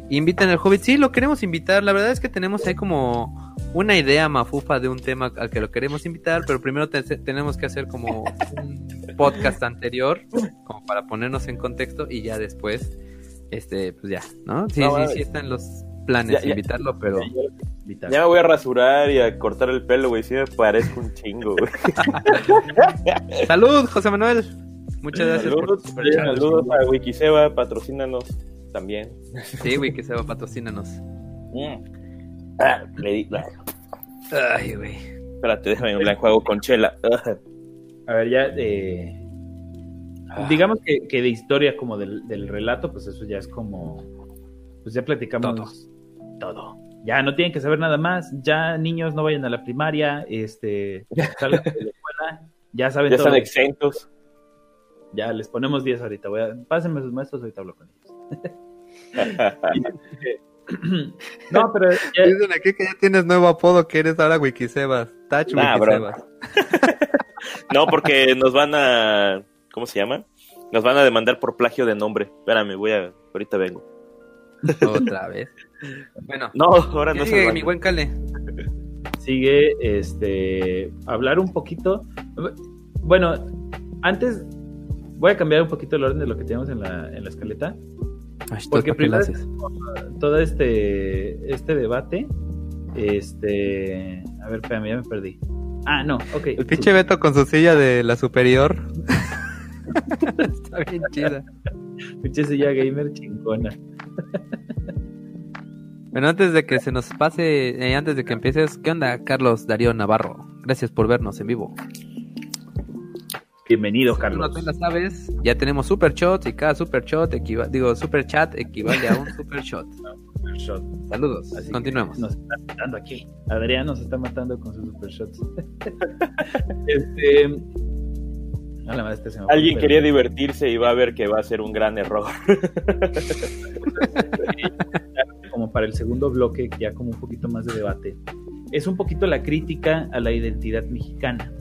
inviten al Hobbit. Sí, lo queremos invitar. La verdad es que tenemos ahí como una idea mafufa de un tema al que lo queremos invitar, pero primero tenemos que hacer como un podcast anterior, como para ponernos en contexto y ya después, este, pues ya, ¿no? Sí, sí, sí están los planes invitarlo, pero... Ya, me voy a rasurar y a cortar el pelo, güey. Sí me parezco un chingo, güey. Salud, José Manuel. Muchas gracias saludos, por Saludos a Wikiseba, patrocínanos también. Sí, Wikiseba, patrocínanos. Mm. Ah, le di... Ay, güey. Espérate, déjame un juego con chela. a ver, ya de... Ah. Digamos que, que, de historia como del, del relato, pues eso ya es como... Pues ya platicamos todo. Ya no tienen que saber nada más. Ya niños no vayan a la primaria, este, salgan de la escuela, ya saben ya todo. están exentos. Ya les ponemos 10 ahorita. Voy a, pásenme sus maestros, ahorita hablo con ellos. no, pero ya... Dicen aquí que ya tienes nuevo apodo que eres ahora Wikisebas. Touch Wikisebas. no, porque nos van a. ¿Cómo se llama? Nos van a demandar por plagio de nombre. Espérame, voy a. Ahorita vengo. Otra vez. Bueno, no, ahora no sigue mi buen Cale. Sigue este hablar un poquito. Bueno, antes voy a cambiar un poquito el orden de lo que tenemos en la, en la escaleta. porque primero todo este este debate este a ver, espérame, ya me perdí. Ah, no, ok. El pinche Beto con su silla de la superior. Está bien chida. Pinche silla gamer chingona. Bueno, antes de que se nos pase, eh, antes de que empieces, ¿qué onda, Carlos Darío Navarro? Gracias por vernos en vivo. Bienvenido, Carlos. No sabes, ya tenemos super shots y cada super shot equivale, digo, super chat equivale a un super shot. Saludos, Así continuemos. Nos está matando aquí. Adrián nos está matando con sus super shots. este, Alguien quería divertirse y va a ver que va a ser un gran error. como para el segundo bloque, ya como un poquito más de debate, es un poquito la crítica a la identidad mexicana.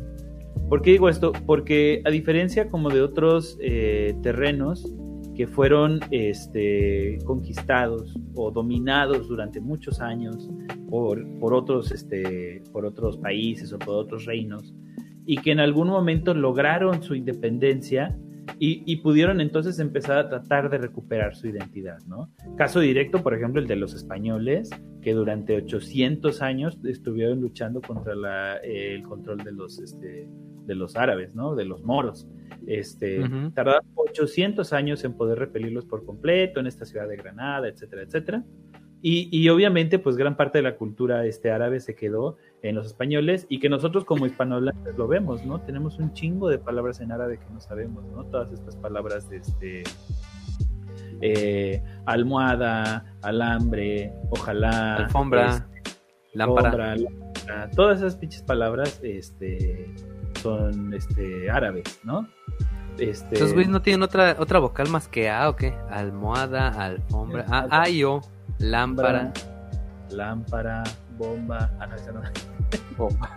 ¿Por qué digo esto? Porque a diferencia como de otros eh, terrenos que fueron este, conquistados o dominados durante muchos años por, por, otros, este, por otros países o por otros reinos, y que en algún momento lograron su independencia y, pudieron entonces empezar a tratar de recuperar su identidad, ¿no? Caso directo, por ejemplo, el de los españoles, que durante 800 años estuvieron luchando contra la, el control de los, este, de los árabes, ¿no? De los moros. Este, Tardaron 800 años en poder repelirlos por completo en esta ciudad de Granada, etcétera, etcétera. Y, y, obviamente, pues gran parte de la cultura este, árabe se quedó en los españoles y que nosotros como hispanohablantes lo vemos, ¿no? Tenemos un chingo de palabras en árabe que no sabemos, ¿no? Todas estas palabras de este eh, almohada, alambre, ojalá, alfombra, este, lámpara. alfombra, todas esas pinches palabras este son este árabes, ¿no? Este, Esos güeyes no tienen otra otra vocal más que A o qué? Almohada, alfombra, ah, A y O, lámpara. lámpara, bomba, ah, no, esa no. Bomba.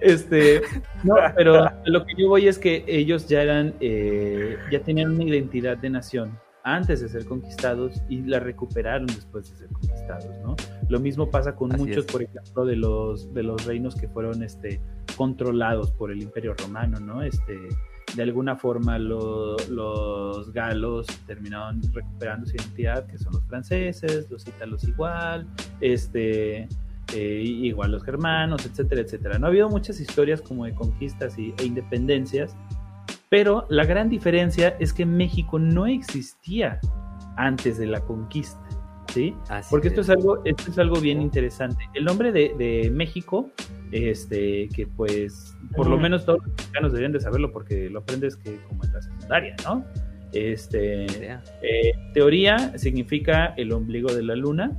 Este, no, pero lo que yo voy es que ellos ya eran, eh, ya tenían una identidad de nación antes de ser conquistados y la recuperaron después de ser conquistados, ¿no? Lo mismo pasa con Así muchos, es. por ejemplo, de los de los reinos que fueron, este, controlados por el Imperio Romano, ¿no? Este, de alguna forma lo- los galos terminaron recuperando su identidad, que son los franceses, los ítalos igual, este, eh, igual los germanos, etcétera, etcétera. No ha habido muchas historias como de conquistas y- e independencias, pero la gran diferencia es que México no existía antes de la conquista, ¿sí? Así Porque esto es algo, esto es algo bien interesante. El nombre de, de México, este, que pues, por lo menos todos los mexicanos deberían de saberlo porque lo aprendes que como en la secundaria, ¿no? Este, eh, teoría significa el ombligo de la luna,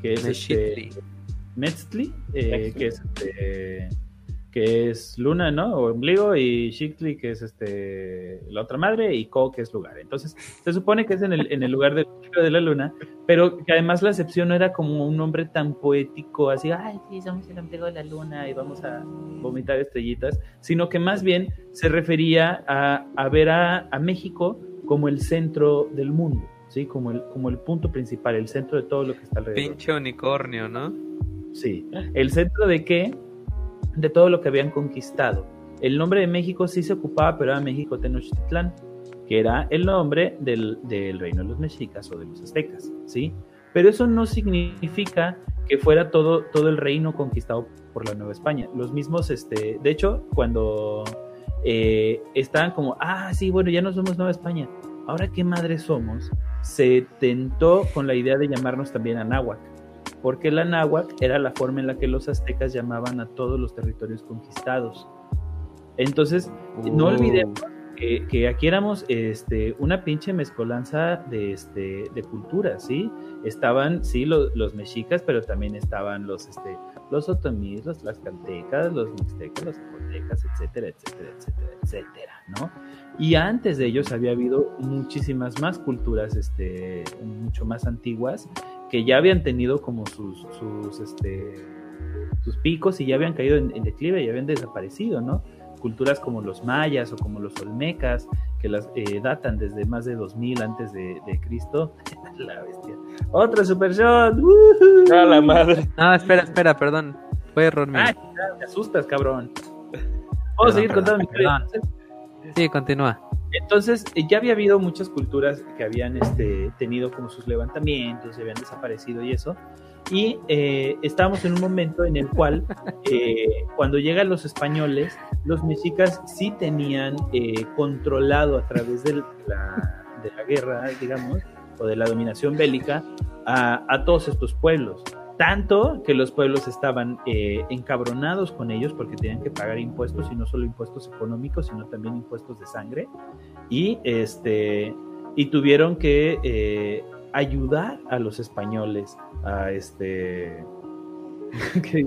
que es este. Metzli, eh, Metzli. que es este, que es luna, ¿no? O ombligo, y Xictli, que es este la otra madre, y Co, que es lugar. Entonces, se supone que es en el, en el lugar del de la luna, pero que además la acepción no era como un nombre tan poético, así, ay, sí, somos el ombligo de la luna y vamos a vomitar estrellitas, sino que más bien se refería a, a ver a, a México como el centro del mundo, ¿sí? Como el, como el punto principal, el centro de todo lo que está alrededor. Pinche unicornio, ¿no? Sí. ¿El centro de qué? De todo lo que habían conquistado. El nombre de México sí se ocupaba, pero era México Tenochtitlán, que era el nombre del, del reino de los mexicas o de los aztecas, ¿sí? Pero eso no significa que fuera todo, todo el reino conquistado por la Nueva España. Los mismos, este, de hecho, cuando eh, estaban como, ah, sí, bueno, ya no somos Nueva España, ahora qué madre somos, se tentó con la idea de llamarnos también Anáhuac porque la náhuatl era la forma en la que los aztecas llamaban a todos los territorios conquistados. Entonces, no Uh. olvidemos que, que aquí éramos este, una pinche mezcolanza de, este, de culturas, ¿sí? Estaban, sí, lo- los mexicas, pero también estaban los, este, los otomíes, los tlaxcaltecas, los mixtecas, los zapotecas, etcétera, etcétera, etcétera, etcétera, ¿no? Y antes de ellos había habido muchísimas más culturas, este, mucho más antiguas, que ya habían tenido como sus, sus, este, sus picos y ya habían caído en, en declive y habían desaparecido, ¿no? Culturas como los mayas o como los olmecas, que las eh, datan desde más de 2000 antes de, de Cristo. la bestia. Otro super shot. A la madre. Ah, espera, espera, perdón. Fue error mío. Ay, ya me asustas, cabrón. ¿Puedo Perdón, seguir contando mi perdón, historia? Sí, continúa. Entonces, eh, ya había habido muchas culturas que habían este, tenido como sus levantamientos, y habían desaparecido y eso. Y eh, estábamos en un momento en el cual, eh, cuando llegan los españoles, los mexicas sí tenían eh, controlado a través de la, de la guerra, digamos, o de la dominación bélica, a, a todos estos pueblos. Tanto que los pueblos estaban eh, encabronados con ellos porque tenían que pagar impuestos y no solo impuestos económicos, sino también impuestos de sangre. Y, este, y tuvieron que eh, ayudar a los españoles a este. ¿Qué?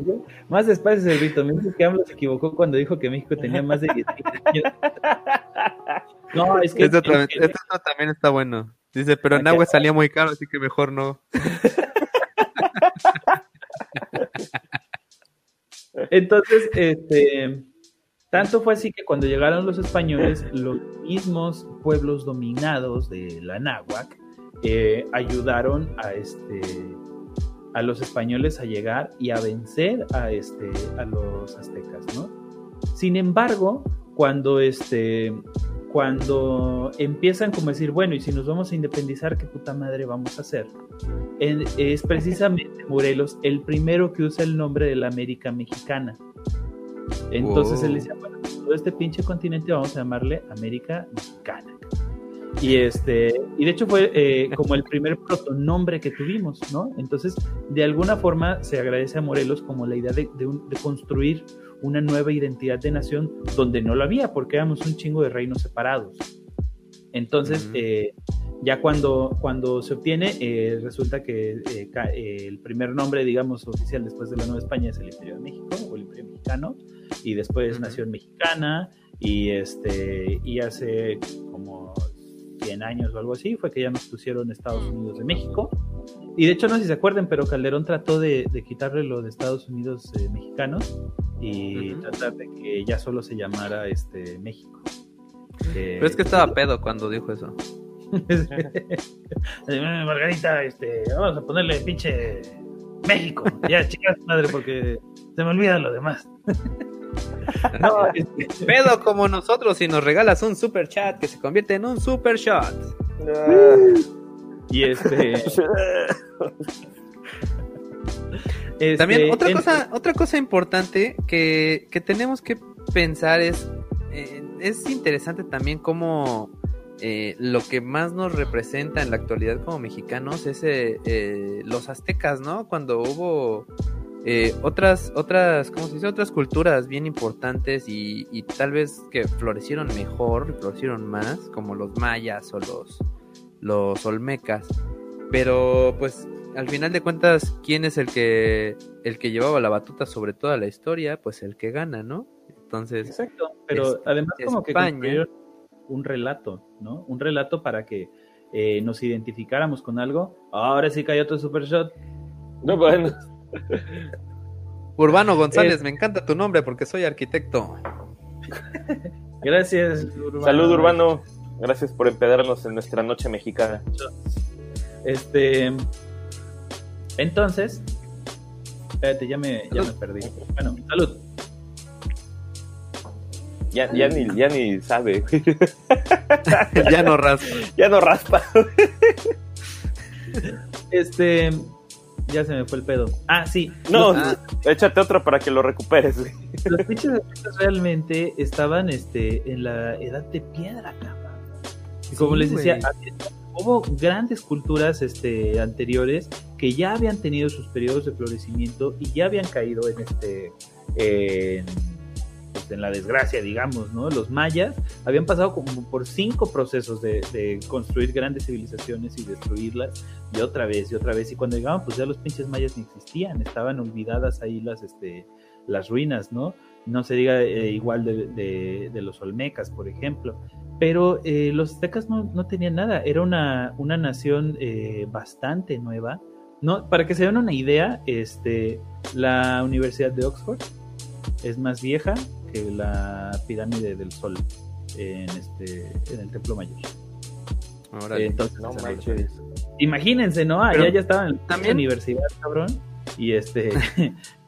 Más despacio, Cerrito. Me dijo que AMLO se equivocó cuando dijo que México tenía más de 10 años. No, es que. Otro, es que- este otro también está bueno. Dice, pero en agua salía muy caro, así que mejor no. Entonces, este, tanto fue así que cuando llegaron los españoles, los mismos pueblos dominados de la náhuac eh, ayudaron a este a los españoles a llegar y a vencer a este a los aztecas, ¿no? Sin embargo, cuando este cuando empiezan como a decir, bueno, y si nos vamos a independizar, ¿qué puta madre vamos a hacer? Es precisamente Morelos el primero que usa el nombre de la América Mexicana. Entonces Wow. él decía, bueno, todo este pinche continente vamos a llamarle América Mexicana. Y este, y de hecho fue eh, como el primer protonombre que tuvimos, ¿no? Entonces, de alguna forma se agradece a Morelos como la idea de, de construir una nueva identidad de nación donde no lo había, porque éramos un chingo de reinos separados. Entonces, eh, ya cuando, cuando se obtiene, eh, resulta que eh, el primer nombre, digamos, oficial después de la Nueva España es el Imperio de México o el Imperio Mexicano, y después Nación Mexicana, y, este, y hace como 100 años o algo así, fue que ya nos pusieron Estados Unidos de México. Y de hecho, no sé si se acuerden, pero Calderón trató de, quitarle lo de Estados Unidos mexicanos y tratar de que ya solo se llamara este México. Pero es que estaba pedo cuando dijo eso. Margarita, este, vamos a ponerle pinche México. Ya, chicas madre, porque se me olvida lo demás. no, este, pedo como nosotros y nos regalas un super chat que se convierte en un super shot. Y este. También este, otra cosa, otra cosa importante que, que tenemos que pensar es eh, es interesante también cómo eh, lo que más nos representa en la actualidad como mexicanos es eh, los aztecas, ¿no? Cuando hubo otras, otras, ¿cómo se dice? Otras culturas bien importantes y, y, tal vez que florecieron mejor, florecieron más, como los mayas o los, los olmecas. Pero pues al final de cuentas, ¿quién es el que, el que llevaba la batuta sobre toda la historia? Pues el que gana, ¿no? Entonces, exacto, pero además como que un relato, ¿no? Un relato para que eh, nos identificáramos con algo. Ahora sí que hay otro super shot. No, bueno. Urbano González, me encanta tu nombre porque soy arquitecto. Gracias, Urbano. Salud, Urbano. Gracias por empedarnos en nuestra noche mexicana. Este. Entonces. Espérate, ya me, ya me perdí. Bueno, salud. Ya, ya, ni, ya ni sabe. ya no raspa. Ya no raspa. este. Ya se me fue el pedo. Ah, sí. No, échate otro para que lo recuperes. Los pinches realmente estaban este, en la edad de piedra, cabrón. Y como les decía, hubo grandes culturas este, anteriores que ya habían tenido sus periodos de florecimiento y ya habían caído en este. En, pues, en la desgracia, digamos, ¿no? Los mayas habían pasado como por cinco procesos de, construir grandes civilizaciones y destruirlas, y otra vez, y otra vez, y cuando llegaban, pues ya los pinches mayas ni existían, estaban olvidadas ahí las, este, las ruinas, ¿no? No se diga eh, igual de, los olmecas, por ejemplo. Pero eh, los aztecas no, no, tenían nada, era una, una nación eh, bastante nueva. No, para que se den una idea, este, la Universidad de Oxford es más vieja que la pirámide del sol en este en el templo mayor. Entonces, no imagínense, ¿no? Allá ya estaban en la universidad, cabrón. Y este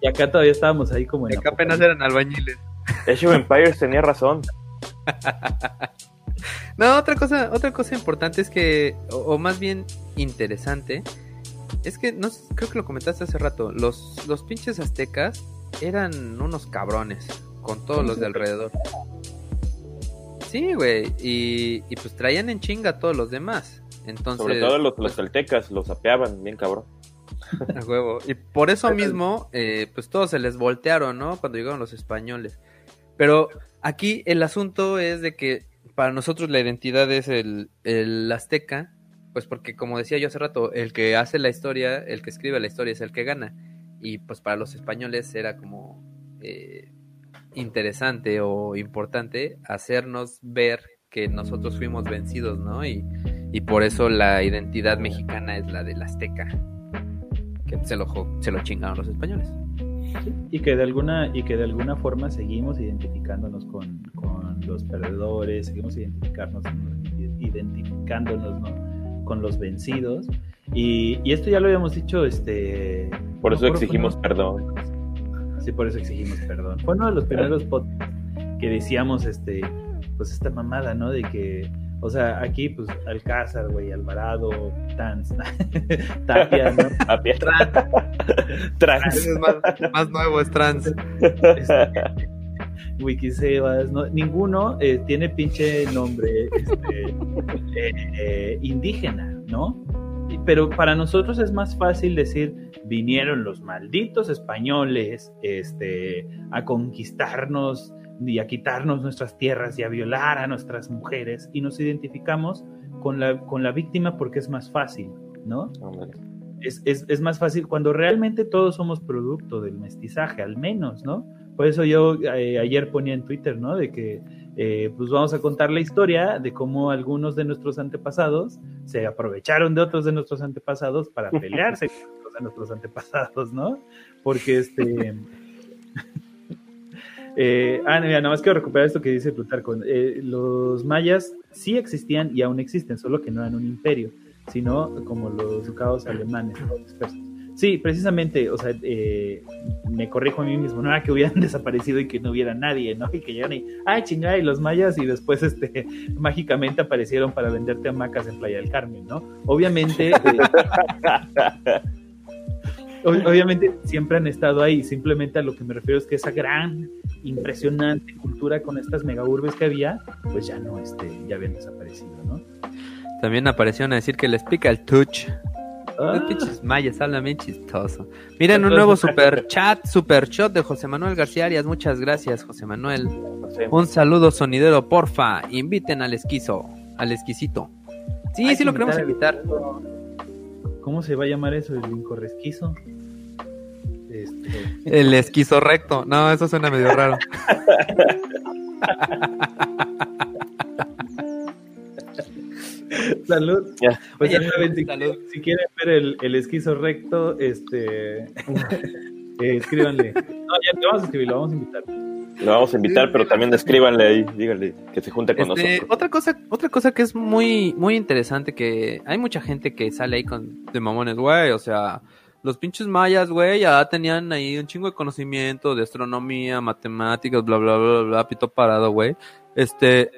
y acá todavía estábamos ahí como en acá apenas eran albañiles. Age of Empires tenía razón. no, otra cosa, otra cosa importante es que, o, más bien interesante, es que no creo que lo comentaste hace rato, los, los pinches aztecas eran unos cabrones con todos los de alrededor. Sí, güey, y, y, pues traían en chinga a todos los demás. Entonces, Sobre todo los, los celtecas, los apeaban bien cabrón. A huevo. Y por eso mismo, eh, pues todos se les voltearon, ¿no? Cuando llegaron los españoles. Pero aquí el asunto es de que para nosotros la identidad es el, el azteca, pues porque como decía yo hace rato, el que hace la historia, el que escribe la historia es el que gana. Y pues para los españoles era como eh, interesante o importante hacernos ver que nosotros fuimos vencidos, ¿no? Y, y por eso la identidad mexicana es la del azteca, que se lo, se lo chingaron los españoles. y que de alguna y que de alguna forma seguimos identificándonos con, con los perdedores, seguimos identificarnos, identificándonos con los vencidos. Y, y, esto ya lo habíamos dicho, este... Por eso exigimos perdón. Sí, por eso exigimos perdón. Fue uno de los primeros podcasts que decíamos, este, pues esta mamada, ¿no? De que, o sea, aquí, pues, Alcázar, güey, Alvarado, Tanz, Tapia, ¿no? Tapia. Trans. trans. Es más, más, nuevo, es trans. Este, Wikisebas, ¿no? ninguno eh, tiene pinche nombre este, eh, eh, indígena, ¿no? Pero para nosotros es más fácil decir, vinieron los malditos españoles este, a conquistarnos y a quitarnos nuestras tierras y a violar a nuestras mujeres y nos identificamos con la, con la víctima porque es más fácil, ¿no? Es, es, es, más fácil cuando realmente todos somos producto del mestizaje, al menos, ¿no? Por eso yo eh, ayer ponía en Twitter, ¿no? De que eh, pues vamos a contar la historia de cómo algunos de nuestros antepasados se aprovecharon de otros de nuestros antepasados para pelearse con otros de nuestros antepasados, ¿no? Porque este... Eh, ah, mira, nada más quiero recuperar esto que dice Plutarco. Eh, los mayas sí existían y aún existen, solo que no eran un imperio, sino como los ducados alemanes, Sí, precisamente, o sea, eh, me corrijo a mí mismo, no era que hubieran desaparecido y que no hubiera nadie, ¿no? Y que llegaran y, ay, chingada, y los mayas, y después, este, mágicamente aparecieron para venderte hamacas en Playa del Carmen, ¿no? Obviamente, obviamente siempre han estado ahí, simplemente a lo que me refiero es que esa gran, impresionante cultura con estas mega urbes que había, pues ya no, este, ya habían desaparecido, ¿no? También aparecieron a decir que les pica el touch. Ah. pinches mayas, hablan bien chistoso. Miren un nuevo super chat, super shot de José Manuel García Arias. Muchas gracias, José Manuel. Un saludo sonidero, porfa. Inviten al esquizo, al esquisito. Sí, sí lo queremos invitar. ¿Cómo se va a llamar eso? ¿El incorresquizo? Este... El esquizo recto. No, eso suena medio raro. Salud. Pues si, si, quieren ver el, el esquizo recto, este, eh, escríbanle. No, ya te vamos a escribir, lo vamos a invitar. Lo vamos a invitar, pero también escríbanle ahí, díganle que se junte con este, nosotros. Otra cosa, otra cosa que es muy, muy interesante, que hay mucha gente que sale ahí con de mamones, güey, o sea, los pinches mayas, güey, ya tenían ahí un chingo de conocimiento de astronomía, matemáticas, bla, bla, bla, bla, pito parado, güey. Este,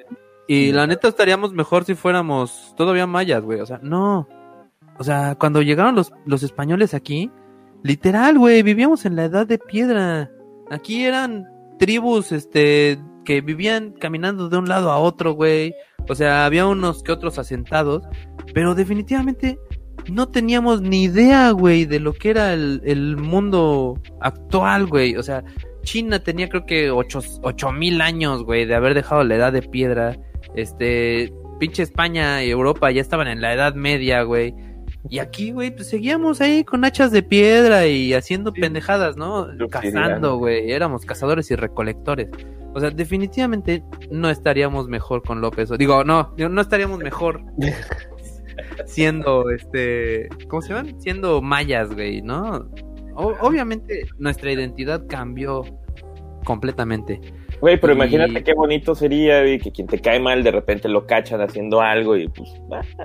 y la neta estaríamos mejor si fuéramos todavía mayas, güey. O sea, no. O sea, cuando llegaron los, los españoles aquí, literal, güey, vivíamos en la edad de piedra. Aquí eran tribus, este, que vivían caminando de un lado a otro, güey. O sea, había unos que otros asentados, pero definitivamente no teníamos ni idea, güey, de lo que era el, el mundo actual, güey. O sea, China tenía creo que ocho, ocho mil años, güey, de haber dejado la edad de piedra. Este, pinche España y Europa ya estaban en la Edad Media, güey. Y aquí, güey, pues seguíamos ahí con hachas de piedra y haciendo pendejadas, ¿no? Cazando, güey. Éramos cazadores y recolectores. O sea, definitivamente no estaríamos mejor con López. Digo, no, no estaríamos mejor siendo, este, ¿cómo se llaman? Siendo mayas, güey, ¿no? obviamente nuestra identidad cambió completamente. Güey, pero imagínate qué bonito sería, que quien te cae mal de repente lo cachan haciendo algo y pues,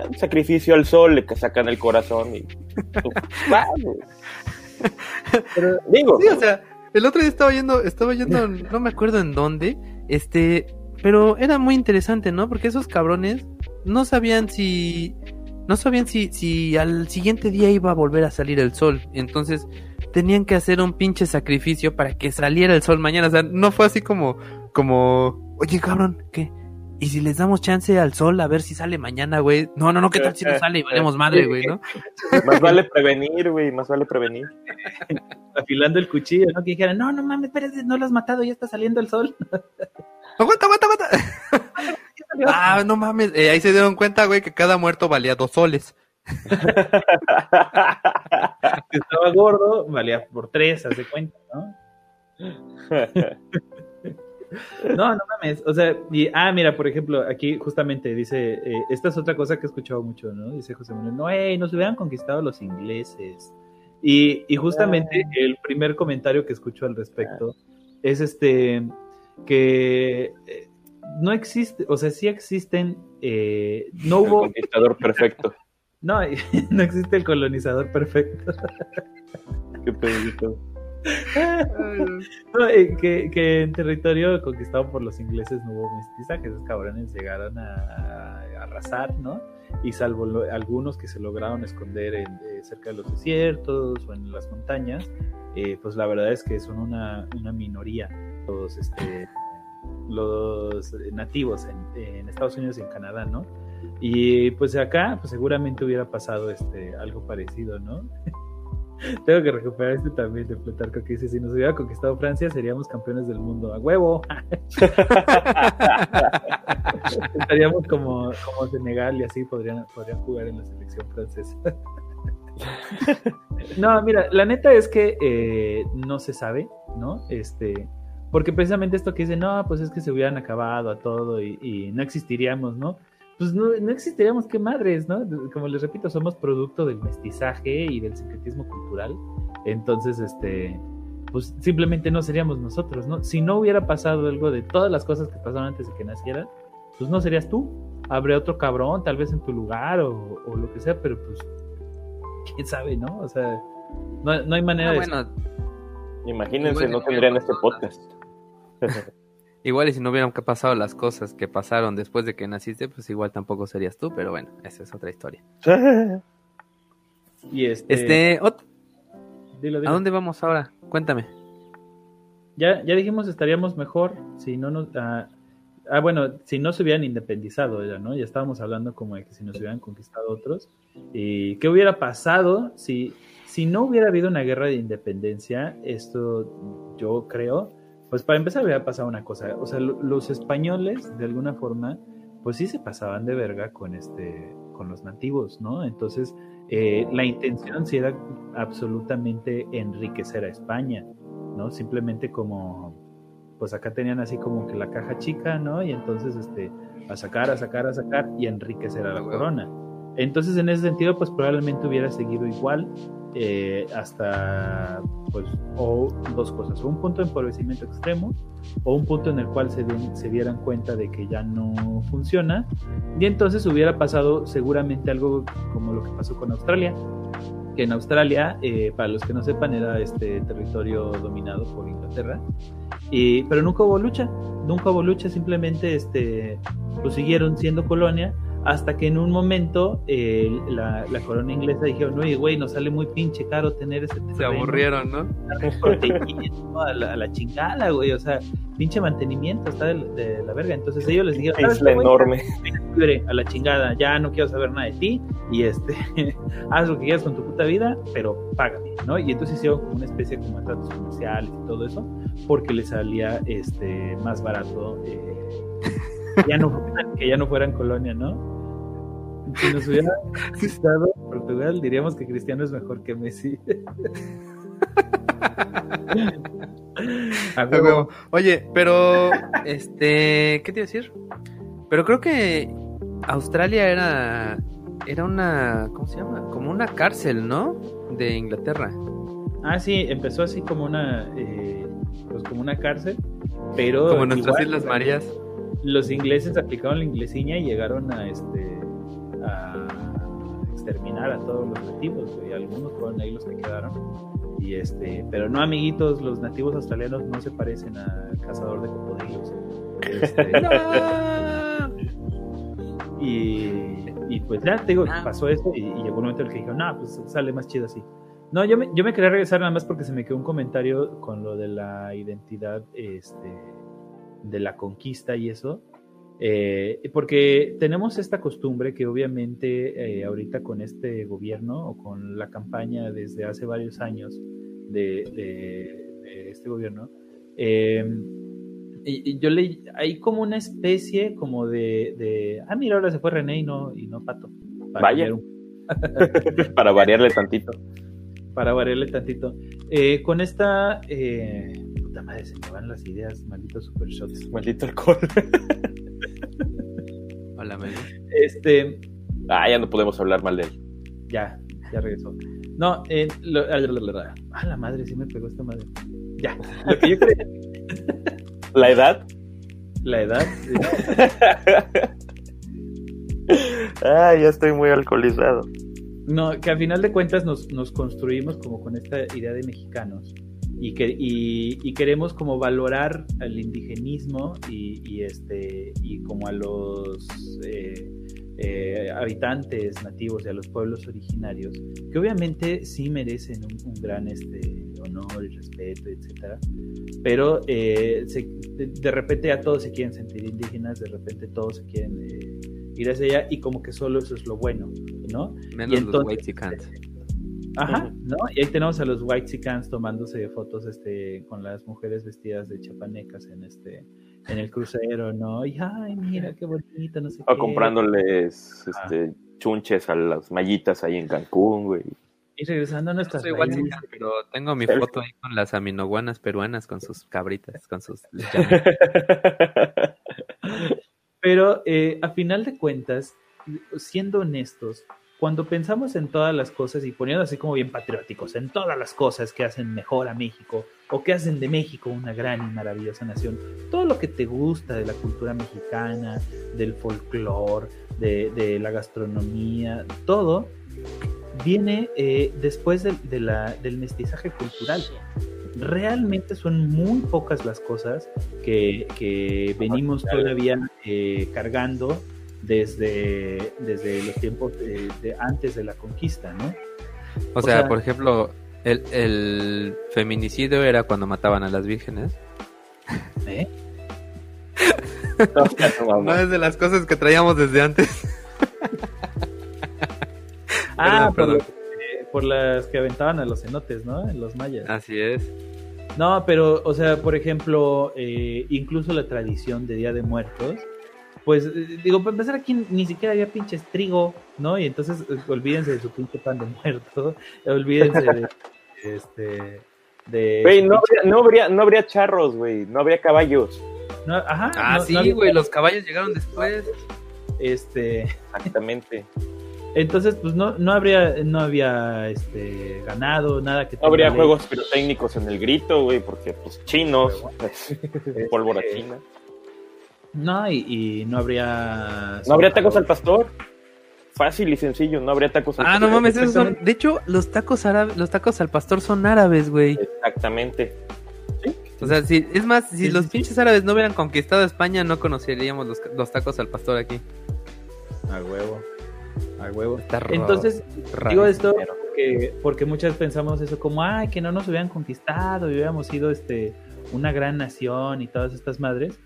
un sacrificio al sol, le sacan el corazón y. Pues, pero, digo. Sí, o sea, el otro día estaba yendo, estaba yendo, no me acuerdo en dónde, este, pero era muy interesante, ¿no? Porque esos cabrones no sabían si, no sabían si, si al siguiente día iba a volver a salir el sol. Entonces, tenían que hacer un pinche sacrificio para que saliera el sol mañana. O sea, no fue así como, como, oye, cabrón, ¿qué? ¿Y si les damos chance al sol a ver si sale mañana, güey? No, no, no, ¿qué tal si no sale y valemos madre, güey, no? Más vale prevenir, güey, más vale prevenir. Afilando el cuchillo, ¿no? Que dijeran, no, no mames, espérate, no lo has matado, ya está saliendo el sol. aguanta, aguanta, aguanta. ah, no mames, eh, ahí se dieron cuenta, güey, que cada muerto valía dos soles. Estaba gordo, valía por tres, haz de cuenta, ¿no? No, no mames. O sea, y, ah, mira, por ejemplo, aquí justamente dice, eh, esta es otra cosa que he escuchado mucho, ¿no? Dice José Manuel, no, hey, nos hubieran conquistado los ingleses. Y, y justamente ah. el primer comentario que escucho al respecto es este, que eh, no existe, o sea, sí existen, eh, no hubo... Conquistador perfecto. No, no existe el colonizador perfecto. Qué pedito. Eh, que, que, en territorio conquistado por los ingleses no hubo mestizaje, esos cabrones llegaron a, arrasar, ¿no? Y salvo algunos que se lograron esconder en, eh, cerca de los desiertos o en las montañas, eh, pues la verdad es que son una, una minoría. Todos, este, los nativos en, en, Estados Unidos y en Canadá, ¿no? Y pues acá, pues seguramente hubiera pasado este algo parecido, ¿no? Tengo que recuperar este también de Plutarco que dice, si nos hubiera conquistado Francia seríamos campeones del mundo. ¡A huevo! Estaríamos como, como Senegal y así podrían, podrían jugar en la selección francesa. no, mira, la neta es que eh, no se sabe, ¿no? Este, porque precisamente esto que dice, no, pues es que se hubieran acabado a todo y, y no existiríamos, ¿no? Pues no, no, existiríamos qué madres, ¿no? Como les repito, somos producto del mestizaje y del secretismo cultural. Entonces, este, pues simplemente no seríamos nosotros, ¿no? Si no hubiera pasado algo de todas las cosas que pasaron antes de que nacieran, pues no serías tú. Habría otro cabrón, tal vez en tu lugar o, o lo que sea, pero pues, quién sabe, ¿no? O sea, no, no hay manera Ah, de. bueno, Imagínense, no tendrían este podcast. igual y si no hubieran pasado las cosas que pasaron después de que naciste, pues igual tampoco serías tú, pero bueno, esa es otra historia. Y este, Este, dilo, ¿a dónde vamos ahora? Cuéntame. Ya, ya dijimos estaríamos mejor si no nos. ah, ah, bueno, si no se hubieran independizado, ya, ¿no? Ya estábamos hablando como de que si nos hubieran conquistado otros. ¿Y qué hubiera pasado si, si no hubiera habido una guerra de independencia? Esto yo creo. Pues para empezar hubiera pasado una cosa. O sea, lo- los españoles, de alguna forma, pues sí se pasaban de verga con este con los nativos, ¿no? Entonces, eh, la intención sí era absolutamente enriquecer a España. ¿no? Simplemente como, pues acá tenían así como que la caja chica, ¿no? Y entonces, este, a sacar, a sacar, a sacar y enriquecer a la Ah, corona. Entonces, en ese sentido, pues probablemente hubiera seguido igual eh, hasta, pues, o dos cosas, o un punto de empobrecimiento extremo, o un punto en el cual se, se dieran cuenta de que ya no funciona, y entonces hubiera pasado seguramente algo como lo que pasó con Australia, que en Australia, eh, para los que no sepan, era este territorio dominado por Inglaterra. Y, pero nunca hubo lucha, nunca hubo lucha, simplemente este, pues siguieron siendo colonia hasta que en un momento eh, la, la corona inglesa dijeron, oye, güey, nos sale muy pinche caro tener ese Se terreno, aburrieron, ¿no? a la, a la chingada, güey, o sea, pinche mantenimiento está de, de la verga. Entonces ellos les dijeron, "¿Sabes Isla güey? enorme. libre a la chingada, ya no quiero saber nada de ti y este, haz lo que quieras con tu puta vida, pero págame, ¿no? Y entonces hicieron como una especie como de tratos comerciales y todo eso, porque les salía este más barato eh, que, ya no, fueran- que ya no fueran colonia, ¿no? Si nos hubiera estado Portugal, diríamos que Cristiano es mejor que Messi. A huevo. huevo. Oye, pero, este, ¿qué te iba a decir? Pero creo que Australia era, era una, ¿cómo se llama? Como una cárcel, ¿no? De Inglaterra. Ah, sí, empezó así como una, eh, pues como una cárcel, pero Como nuestras igual, Islas Marías. Los ingleses aplicaron la inglesiña y llegaron a este a exterminar a todos los nativos, güey. Algunos fueron ahí los que quedaron. Y este, pero no amiguitos, los nativos australianos no se parecen a cazador de cocodrilos. Este, y, y pues ya te digo, Ah. pasó eso y, y llegó un momento en el que dijeron, no, pues sale más chido así. No, yo me, yo me quería regresar nada más porque se me quedó un comentario con lo de la identidad este, de la conquista y eso. Eh, porque tenemos esta costumbre que obviamente eh, ahorita con este gobierno o con la campaña desde hace varios años de, de- de este gobierno, eh, y, y yo le hay como una especie como de, de, ah mira ahora se fue René y no, y no Pato. Para Vaya. un- Para variarle tantito. para variarle tantito. Con esta. Puta madre, se me van las ideas, malditos super shots. Maldito alcohol. Hola, Meli. Este, Ah, ya no podemos hablar mal de él. ya, ya regresó. No, eh, lo- ah, la, ah, la madre, sí me pegó esta madre. Ya, lo que yo creía, La edad. la edad. Ah, ya estoy muy alcoholizado. No, que al final de cuentas nos, nos construimos como con esta idea de mexicanos y, que, y, y queremos como valorar al indigenismo y, y este, y como a los eh, eh, habitantes nativos y a los pueblos originarios, que obviamente sí merecen un, un gran este, honor y respeto, etcétera. Pero eh, se- de, de repente ya todos se quieren sentir indígenas, de repente todos se quieren eh, ir hacia allá y como que solo eso es lo bueno, ¿no? Menos Y entonces- los. Ajá. ¿no? Y ahí tenemos a los White Sicans tomándose fotos este, con las mujeres vestidas de chapanecas en este en el crucero, ¿no? Y ay, mira qué bonito, no sé O qué. comprándoles Ah. este, chunches a las mallitas ahí en Cancún, güey. Y regresando a No nuestras soy raíces, Whitexican, pero tengo mi foto ahí con las aminoguanas peruanas, con sus cabritas, con sus... Pero eh, a final de cuentas, siendo honestos, cuando pensamos en todas las cosas y poniendo así como bien patrióticos, en todas las cosas que hacen mejor a México o que hacen de México una gran y maravillosa nación, todo lo que te gusta de la cultura mexicana, del folclore, de, de la gastronomía, todo viene eh, después del- de la- del mestizaje cultural. Realmente son muy pocas las cosas que, que venimos todavía eh, cargando desde, desde los tiempos de, de antes de la conquista, ¿no? O O sea, sea- por ejemplo, el, el feminicidio era cuando mataban a las vírgenes. ¿Eh? No, es de las cosas que traíamos desde antes. Ah, Perdón, por, perdón. lo que- por las que aventaban a los cenotes, ¿no? En los mayas. Así es. No, pero, o sea, por ejemplo, eh, incluso la tradición de Día de Muertos, pues, eh, digo, para empezar aquí ni siquiera había pinches trigo, ¿no? Y entonces, eh, olvídense de su pinche pan de muerto, olvídense de, este, de... Güey, no no, habría, no habría charros, güey. No habría caballos. no, ajá, Ah, no- sí, no había- güey, los caballos llegaron después. Este, Exactamente. entonces, pues, no, no habría, no había, este, ganado, nada que... No habría tenga juegos pirotécnicos en el grito, güey, porque, pues, chinos, pues, pólvora este, china. No, y, y no habría... No habría tacos al pastor. Fácil y sencillo, no habría tacos al Ah, no pastor. mames, esos son... De hecho, los tacos árabes, los tacos al pastor son árabes, güey. Exactamente. O sea, si, es más, si Sí, los sí, sí. pinches árabes no hubieran conquistado España, no conoceríamos los, los tacos al pastor aquí. A huevo, a huevo. Está raro, Entonces, raro. digo esto porque, porque muchas pensamos eso como, ay, que no nos hubieran conquistado y hubiéramos sido este, una gran nación y todas estas madres,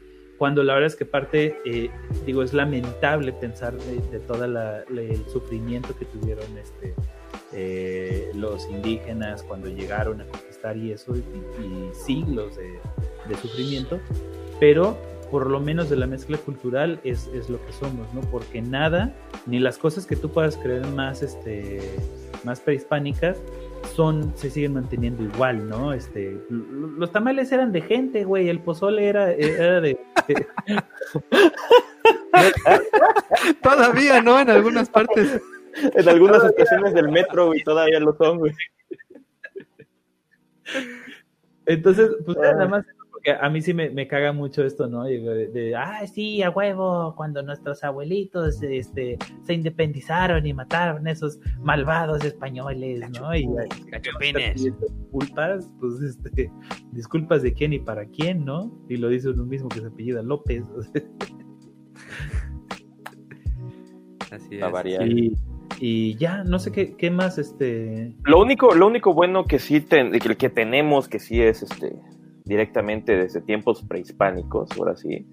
cuando la verdad es que parte, eh, digo, es lamentable pensar de, de todo el sufrimiento que tuvieron este, eh, los indígenas cuando llegaron a conquistar y eso, y, y siglos de, de sufrimiento, pero por lo menos de la mezcla cultural es, es lo que somos, ¿no? Porque nada, ni las cosas que tú puedas creer más, este, más prehispánicas, son, se siguen manteniendo igual, ¿no? Este, los tamales eran de gente, güey, el pozole era, era de, de- Todavía, ¿no? En algunas partes. En algunas estaciones del metro, güey, todavía lo son, güey. entonces, pues Ah. nada más, porque a mí sí me, me caga mucho esto, ¿no? Y De, de, ah, sí, a huevo, cuando nuestros abuelitos, este, se independizaron y mataron a esos malvados españoles, ¿no? Y, Cachupines. disculpas, pues, este, disculpas de quién y para quién, ¿no? Y lo dice uno mismo que se apellida López, o sea, Así La es. y, y ya, no sé qué, qué más, este, Lo único, lo único bueno que sí ten- que, que tenemos, que sí es este directamente desde tiempos prehispánicos, ahora sí,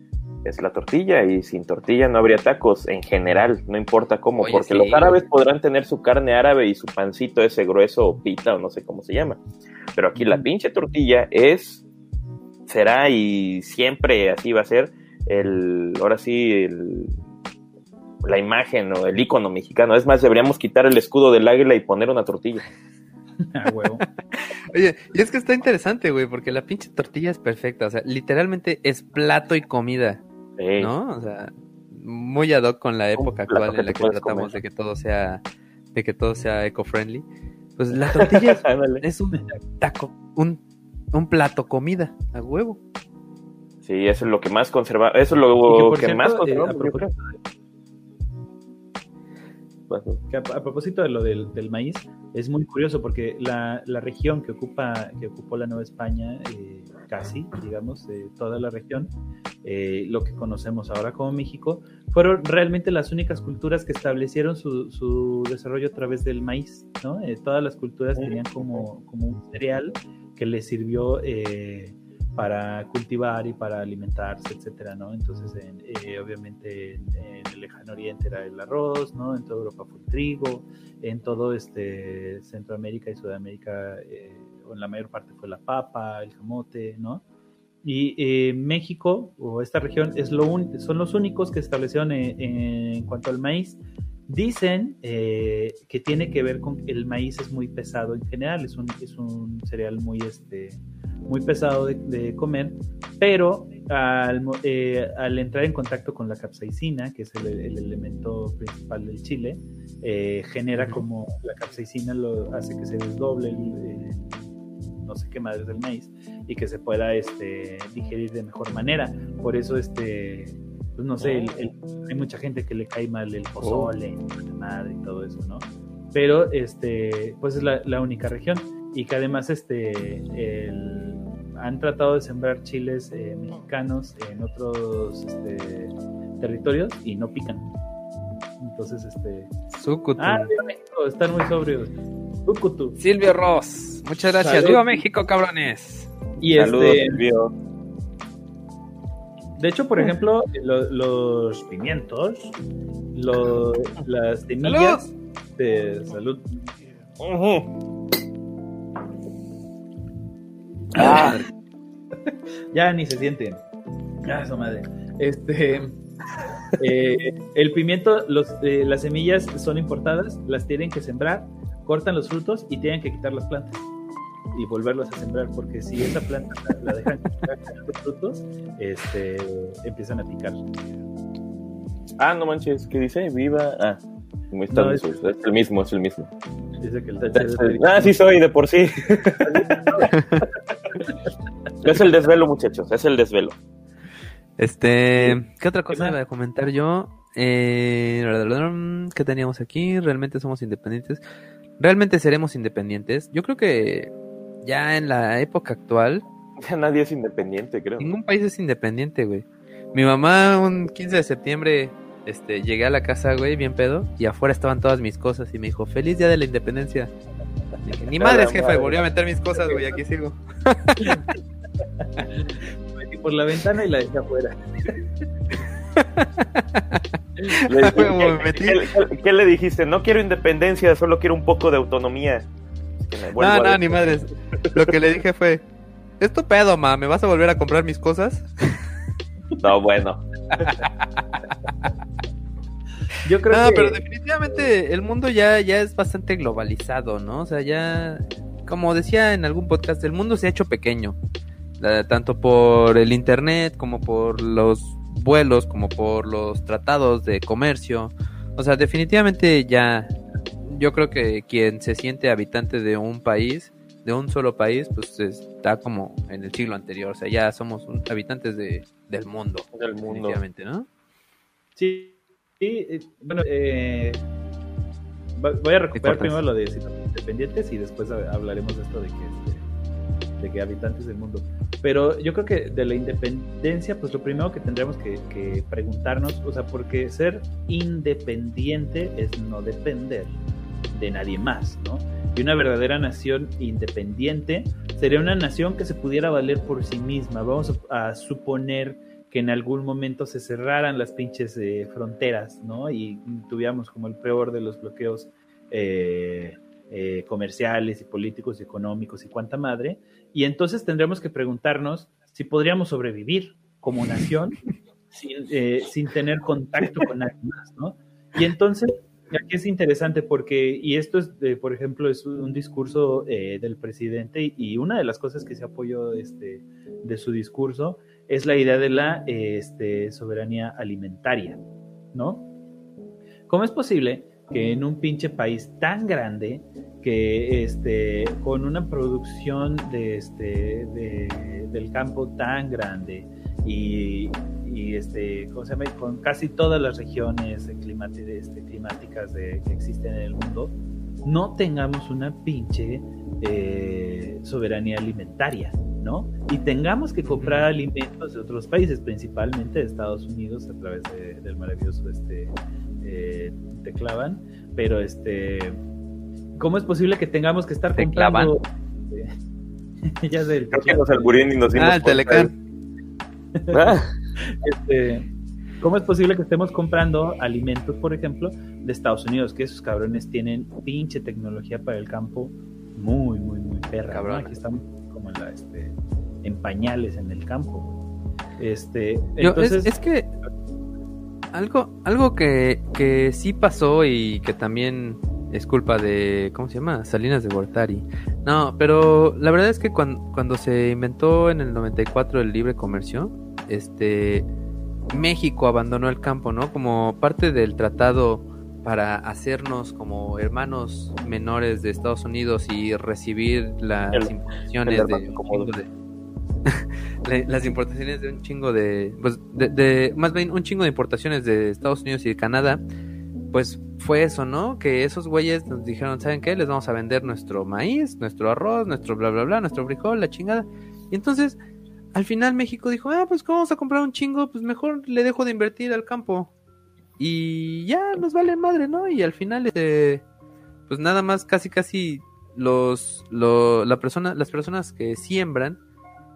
es la tortilla, y sin tortilla no habría tacos en general, no importa cómo, Oye, porque sí. los árabes podrán tener su carne árabe y su pancito ese grueso o pita o no sé cómo se llama. Pero aquí la pinche tortilla es, será y siempre así va a ser el, ahora sí, el, la imagen o el icono mexicano. Es más, deberíamos quitar el escudo del águila y poner una tortilla. a huevo. Oye, y es que está interesante, güey, porque la pinche tortilla es perfecta. O sea, literalmente es plato y comida, Sí. ¿no? O sea, muy ad hoc con la época actual en la que tratamos comer. de que todo sea, de que todo sea eco-friendly. Pues la tortilla es, un taco, un, un plato comida, a huevo. Sí, eso es lo que más conserva, eso es lo que, que, por cierto, más eh, a propósito Que a, a propósito de lo del, del maíz, es muy curioso porque la, la región que ocupa que ocupó la Nueva España, eh, casi, digamos, eh, toda la región, eh, lo que conocemos ahora como México, fueron realmente las únicas culturas que establecieron su, su desarrollo a través del maíz, ¿no? Eh, todas las culturas tenían como, como un cereal que les sirvió eh, para cultivar y para alimentarse, etcétera, ¿no? Entonces, en, eh, obviamente, en, en, el lejano oriente era el arroz, ¿no? En toda Europa fue el trigo, en todo este Centroamérica y Sudamérica, eh, en la mayor parte fue la papa, el camote, ¿no? Y eh, México, o esta región, es lo un, son los únicos que establecieron en, en cuanto al maíz. Dicen eh, que tiene que ver con que el maíz es muy pesado en general, es un, es un cereal muy, este, muy pesado de, de comer, pero al, eh, al, entrar en contacto con la capsaicina, que es el, el elemento principal del chile, eh, genera como la capsaicina lo hace que se desdoble el, el no sé qué madres del maíz y que se pueda este, digerir de mejor manera. Por eso, este, pues no sé, el, el, hay mucha gente que le cae mal el pozole, oh. madre y todo eso, ¿no? Pero, este, pues es la, la única región y que además, este, el, han tratado de sembrar chiles eh, mexicanos en otros este, territorios y no pican. Entonces, este. Sucutu. Ah, México, están muy sobrios. Sucutu. Silvio Ross, muchas gracias. Salud. ¡Viva México, cabrones! Y Saludos, este. Silvio. De hecho, por ejemplo, lo, los pimientos, lo, las semillas ¡Salud! de salud. Uh -huh. Ah. ya ni se sienten. Ya, su madre. Este. Eh, el pimiento, los, eh, las semillas son importadas, las tienen que sembrar, cortan los frutos y tienen que quitar las plantas y volverlas a sembrar, porque si esa planta la, la dejan quitar los frutos, este, empiezan a picar. Ah, no manches, ¿qué dice? Viva. Ah, como está no, es, es, el mismo, es el mismo. Dice que el es el... Ah, sí soy, de por sí. es el desvelo, muchachos, es el desvelo. Este, ¿qué otra cosa iba a comentar yo? Eh, ¿Qué teníamos aquí? ¿Realmente somos independientes? ¿Realmente seremos independientes? Yo creo que ya en la época actual... Ya nadie es independiente, creo. Ningún país es independiente, güey. Mi mamá un 15 de septiembre este, llegué a la casa, güey, bien pedo, y afuera estaban todas mis cosas y me dijo, feliz día de la independencia. Dije, Ni madre es jefe, volví a meter mis cosas, güey, aquí sigo. metí por la ventana y la dejé afuera. le, ¿qué, ¿qué, ¿qué, le dijiste? No quiero independencia, solo quiero un poco de autonomía. No, no, ni madres. Lo que le dije fue, es tu pedo, ma, ¿me vas a volver a comprar mis cosas? No, bueno. Yo creo no, que... pero definitivamente el mundo ya, ya es bastante globalizado, ¿no? O sea, ya, como decía en algún podcast, el mundo se ha hecho pequeño. Tanto por el internet, como por los vuelos, como por los tratados de comercio. O sea, definitivamente ya, yo creo que quien se siente habitante de un país, de un solo país, pues está como en el siglo anterior. O sea, ya somos un, habitantes de, del mundo. Del mundo. ¿no? Sí, Sí, bueno, eh, voy a recuperar primero lo de independientes y después hablaremos de esto de que, de que habitantes del mundo. Pero yo creo que de la independencia, pues lo primero que tendremos que, que preguntarnos, o sea, porque ser independiente es no depender de nadie más, ¿no? Y una verdadera nación independiente sería una nación que se pudiera valer por sí misma. Vamos a, a suponer que en algún momento se cerraran las pinches eh, fronteras, ¿no? Y tuviéramos como el peor de los bloqueos eh, eh, comerciales y políticos y económicos y cuánta madre. Y entonces tendremos que preguntarnos si podríamos sobrevivir como nación sin, sin tener contacto con nadie más, ¿no? Y entonces, aquí es interesante porque, y esto es, por ejemplo, es un discurso eh, del presidente y, una de las cosas que se apoyó este, de su discurso es la idea de la este, soberanía alimentaria, ¿no? ¿Cómo es posible que en un pinche país tan grande, que este, con una producción de este, de, del campo tan grande y, y este, ¿cómo se llama? con casi todas las regiones este, climáticas de, que existen en el mundo, no tengamos una pinche eh, soberanía alimentaria, ¿no? Y tengamos que comprar alimentos de otros países, principalmente de Estados Unidos, a través del maravilloso este, eh, te clavan, pero este, ¿cómo es posible que tengamos que estar comprando? ya sé, Creo que nos alburín y nos Ah, el Telecan. Ah. este, ¿Cómo es posible que estemos comprando alimentos, por ejemplo, de Estados Unidos? Que esos cabrones tienen pinche tecnología para el campo muy, muy, muy perra. Cabrón. Aquí estamos como en, la, este, en pañales en el campo. Este, entonces... es, que algo, algo que, que sí pasó y que también es culpa de, ¿cómo se llama? Salinas de Gortari. No, pero la verdad es que cuando, cuando se inventó en el 94 el libre comercio, este, México abandonó el campo, ¿no? Como parte del tratado para hacernos como hermanos menores de Estados Unidos y recibir las importaciones de un chingo de las importaciones de un chingo de pues de, de, más bien un chingo de importaciones de Estados Unidos y de Canadá pues fue eso, ¿no? Que esos güeyes nos dijeron, ¿saben qué? Les vamos a vender nuestro maíz, nuestro arroz, nuestro bla, bla, bla, nuestro frijol, la chingada. Y entonces, al final México dijo, ah, pues ¿cómo vamos a comprar un chingo? Pues mejor le dejo de invertir al campo. Y ya nos vale madre, ¿no? Y al final, este, pues nada más casi, casi los, la persona, las personas que siembran,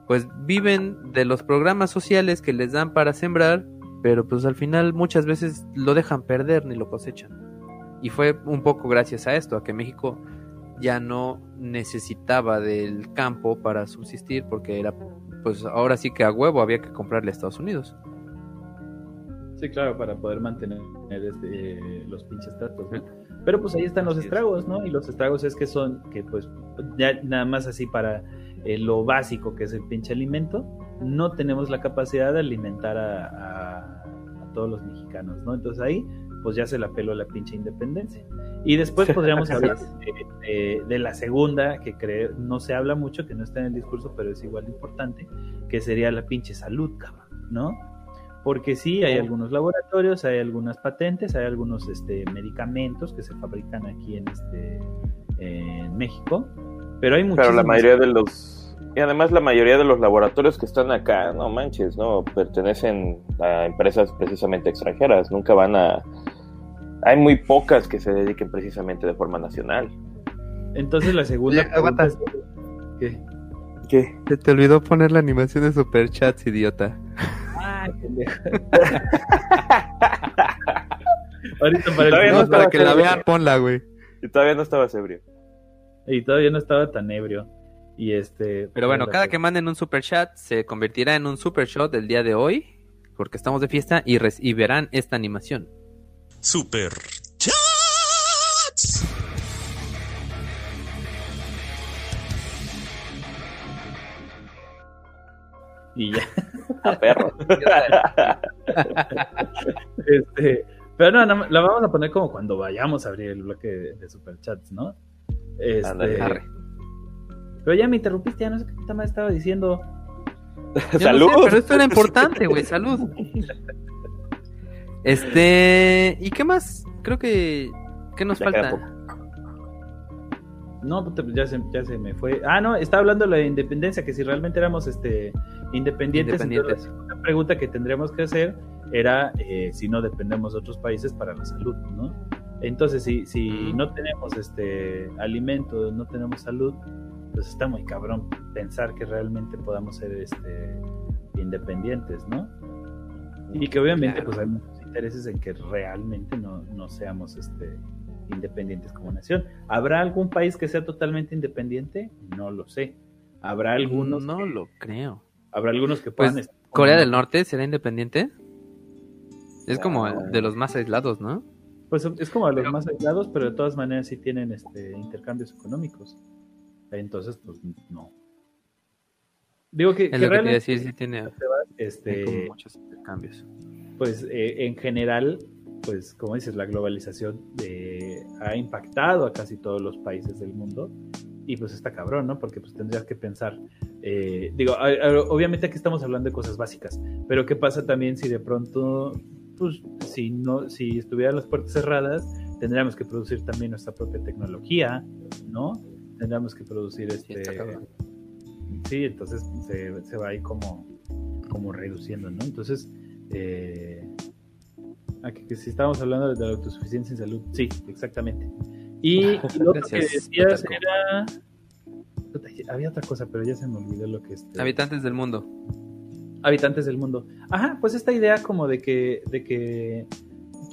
pues viven de los programas sociales que les dan para sembrar pero pues al final muchas veces lo dejan perder ni lo cosechan. Y fue un poco gracias a esto, a que México ya no necesitaba del campo para subsistir porque era pues ahora sí que a huevo había que comprarle a Estados Unidos. Sí, claro, para poder mantener este, los pinches tratos. Pero pues ahí están los estragos, ¿no? Y los estragos es que son, que pues ya nada más así para eh, lo básico que es el pinche alimento, no tenemos la capacidad de alimentar a todos los mexicanos, ¿no? Entonces ahí, pues ya se la peló la pinche independencia. Y después podríamos hablar de, la segunda, que creo, no se habla mucho, que no está en el discurso, pero es igual importante, que sería la pinche salud, cabrón, ¿no? Porque sí, hay algunos laboratorios, hay algunas patentes, hay algunos este, medicamentos que se fabrican aquí en, este, en México, pero hay muchos. Pero la mayoría de los y además la mayoría de los laboratorios que están acá, no manches, no pertenecen a empresas precisamente extranjeras, nunca van a hay muy pocas que se dediquen precisamente de forma nacional. Entonces la segunda pregunta ¿Qué? ¿Qué? Se te olvidó poner la animación de superchats, idiota. Ay, Ahorita para, no, para que la vean, ponla, güey. Y todavía no estaba ebrio. Y todavía no estaba tan ebrio. Y este. Pero bueno, cada que manden un super chat se convertirá en un super shot del día de hoy, porque estamos de fiesta y, y verán esta animación. Super chats. Y ya. A perro. este, pero no, la vamos a poner como cuando vayamos a abrir el bloque de, super superchats, ¿no? Este, pero ya me interrumpiste, ya no sé qué puta más estaba diciendo. Salud. pero esto era importante, güey, salud. Este, ¿y qué más? Creo que ¿qué nos falta? No, ya se, ya se me fue. Ah, no, estaba hablando de la independencia, que si realmente éramos este independientes, independientes. la pregunta que tendríamos que hacer era eh, si no dependemos de otros países para la salud, ¿no? Entonces, si, si no tenemos este alimento, no tenemos salud, pues está muy cabrón pensar que realmente podamos ser este independientes, ¿no? Y que obviamente pues hay muchos intereses en que realmente no, no seamos este independientes como nación. ¿Habrá algún país que sea totalmente independiente? No lo sé. ¿Habrá algunos? No lo creo. ¿Habrá algunos que pues, puedan... ¿Corea del Norte será independiente? Es como ah. de los más aislados, ¿no? Pues es como de los más aislados, pero de todas maneras sí tienen este intercambios económicos. Entonces, pues no. Digo que, que realmente, decir, sí tiene, este, muchos cambios. Pues eh, en general, pues como dices, la globalización ha impactado a casi todos los países del mundo y pues está cabrón, ¿no? Porque pues tendrías que pensar, eh, digo, obviamente aquí estamos hablando de cosas básicas, pero ¿qué pasa también si de pronto, pues si no, si estuvieran las puertas cerradas, tendríamos que producir también nuestra propia tecnología, ¿no? Tendríamos que producir este... Sí, entonces se, se va ahí como, como reduciendo, ¿no? Entonces, eh, aquí, que si estamos hablando de la autosuficiencia en salud, sí, exactamente. Y, lo que decías era. Había otra cosa, pero ya se me olvidó lo que es. Este, Habitantes del mundo. Habitantes del mundo. Ajá, pues esta idea como de que, de que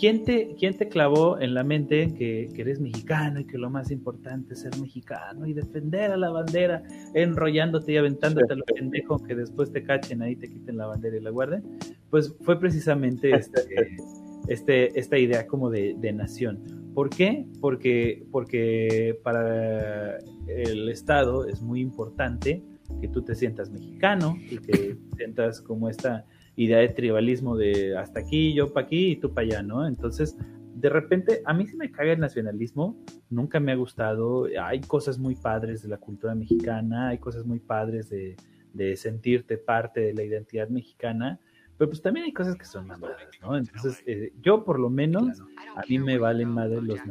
¿quién te, quién te clavó en la mente que, que, eres mexicano y que lo más importante es ser mexicano y defender a la bandera, enrollándote y aventándote a lo pendejo que después te cachen ahí, te quiten la bandera y la guarden? Pues fue precisamente este, este, esta idea como de, de nación. ¿Por qué? Porque, porque para el Estado es muy importante que tú te sientas mexicano y que sientas como esta idea de tribalismo de hasta aquí, yo para aquí y tú para allá, ¿no? Entonces, de repente, a mí sí me caga el nacionalismo, nunca me ha gustado, hay cosas muy padres de la cultura mexicana, hay cosas muy padres de, de sentirte parte de la identidad mexicana, pero pues también hay cosas que son mamadas, ¿no? Entonces, eh, yo por lo menos, a mí me valen más los, los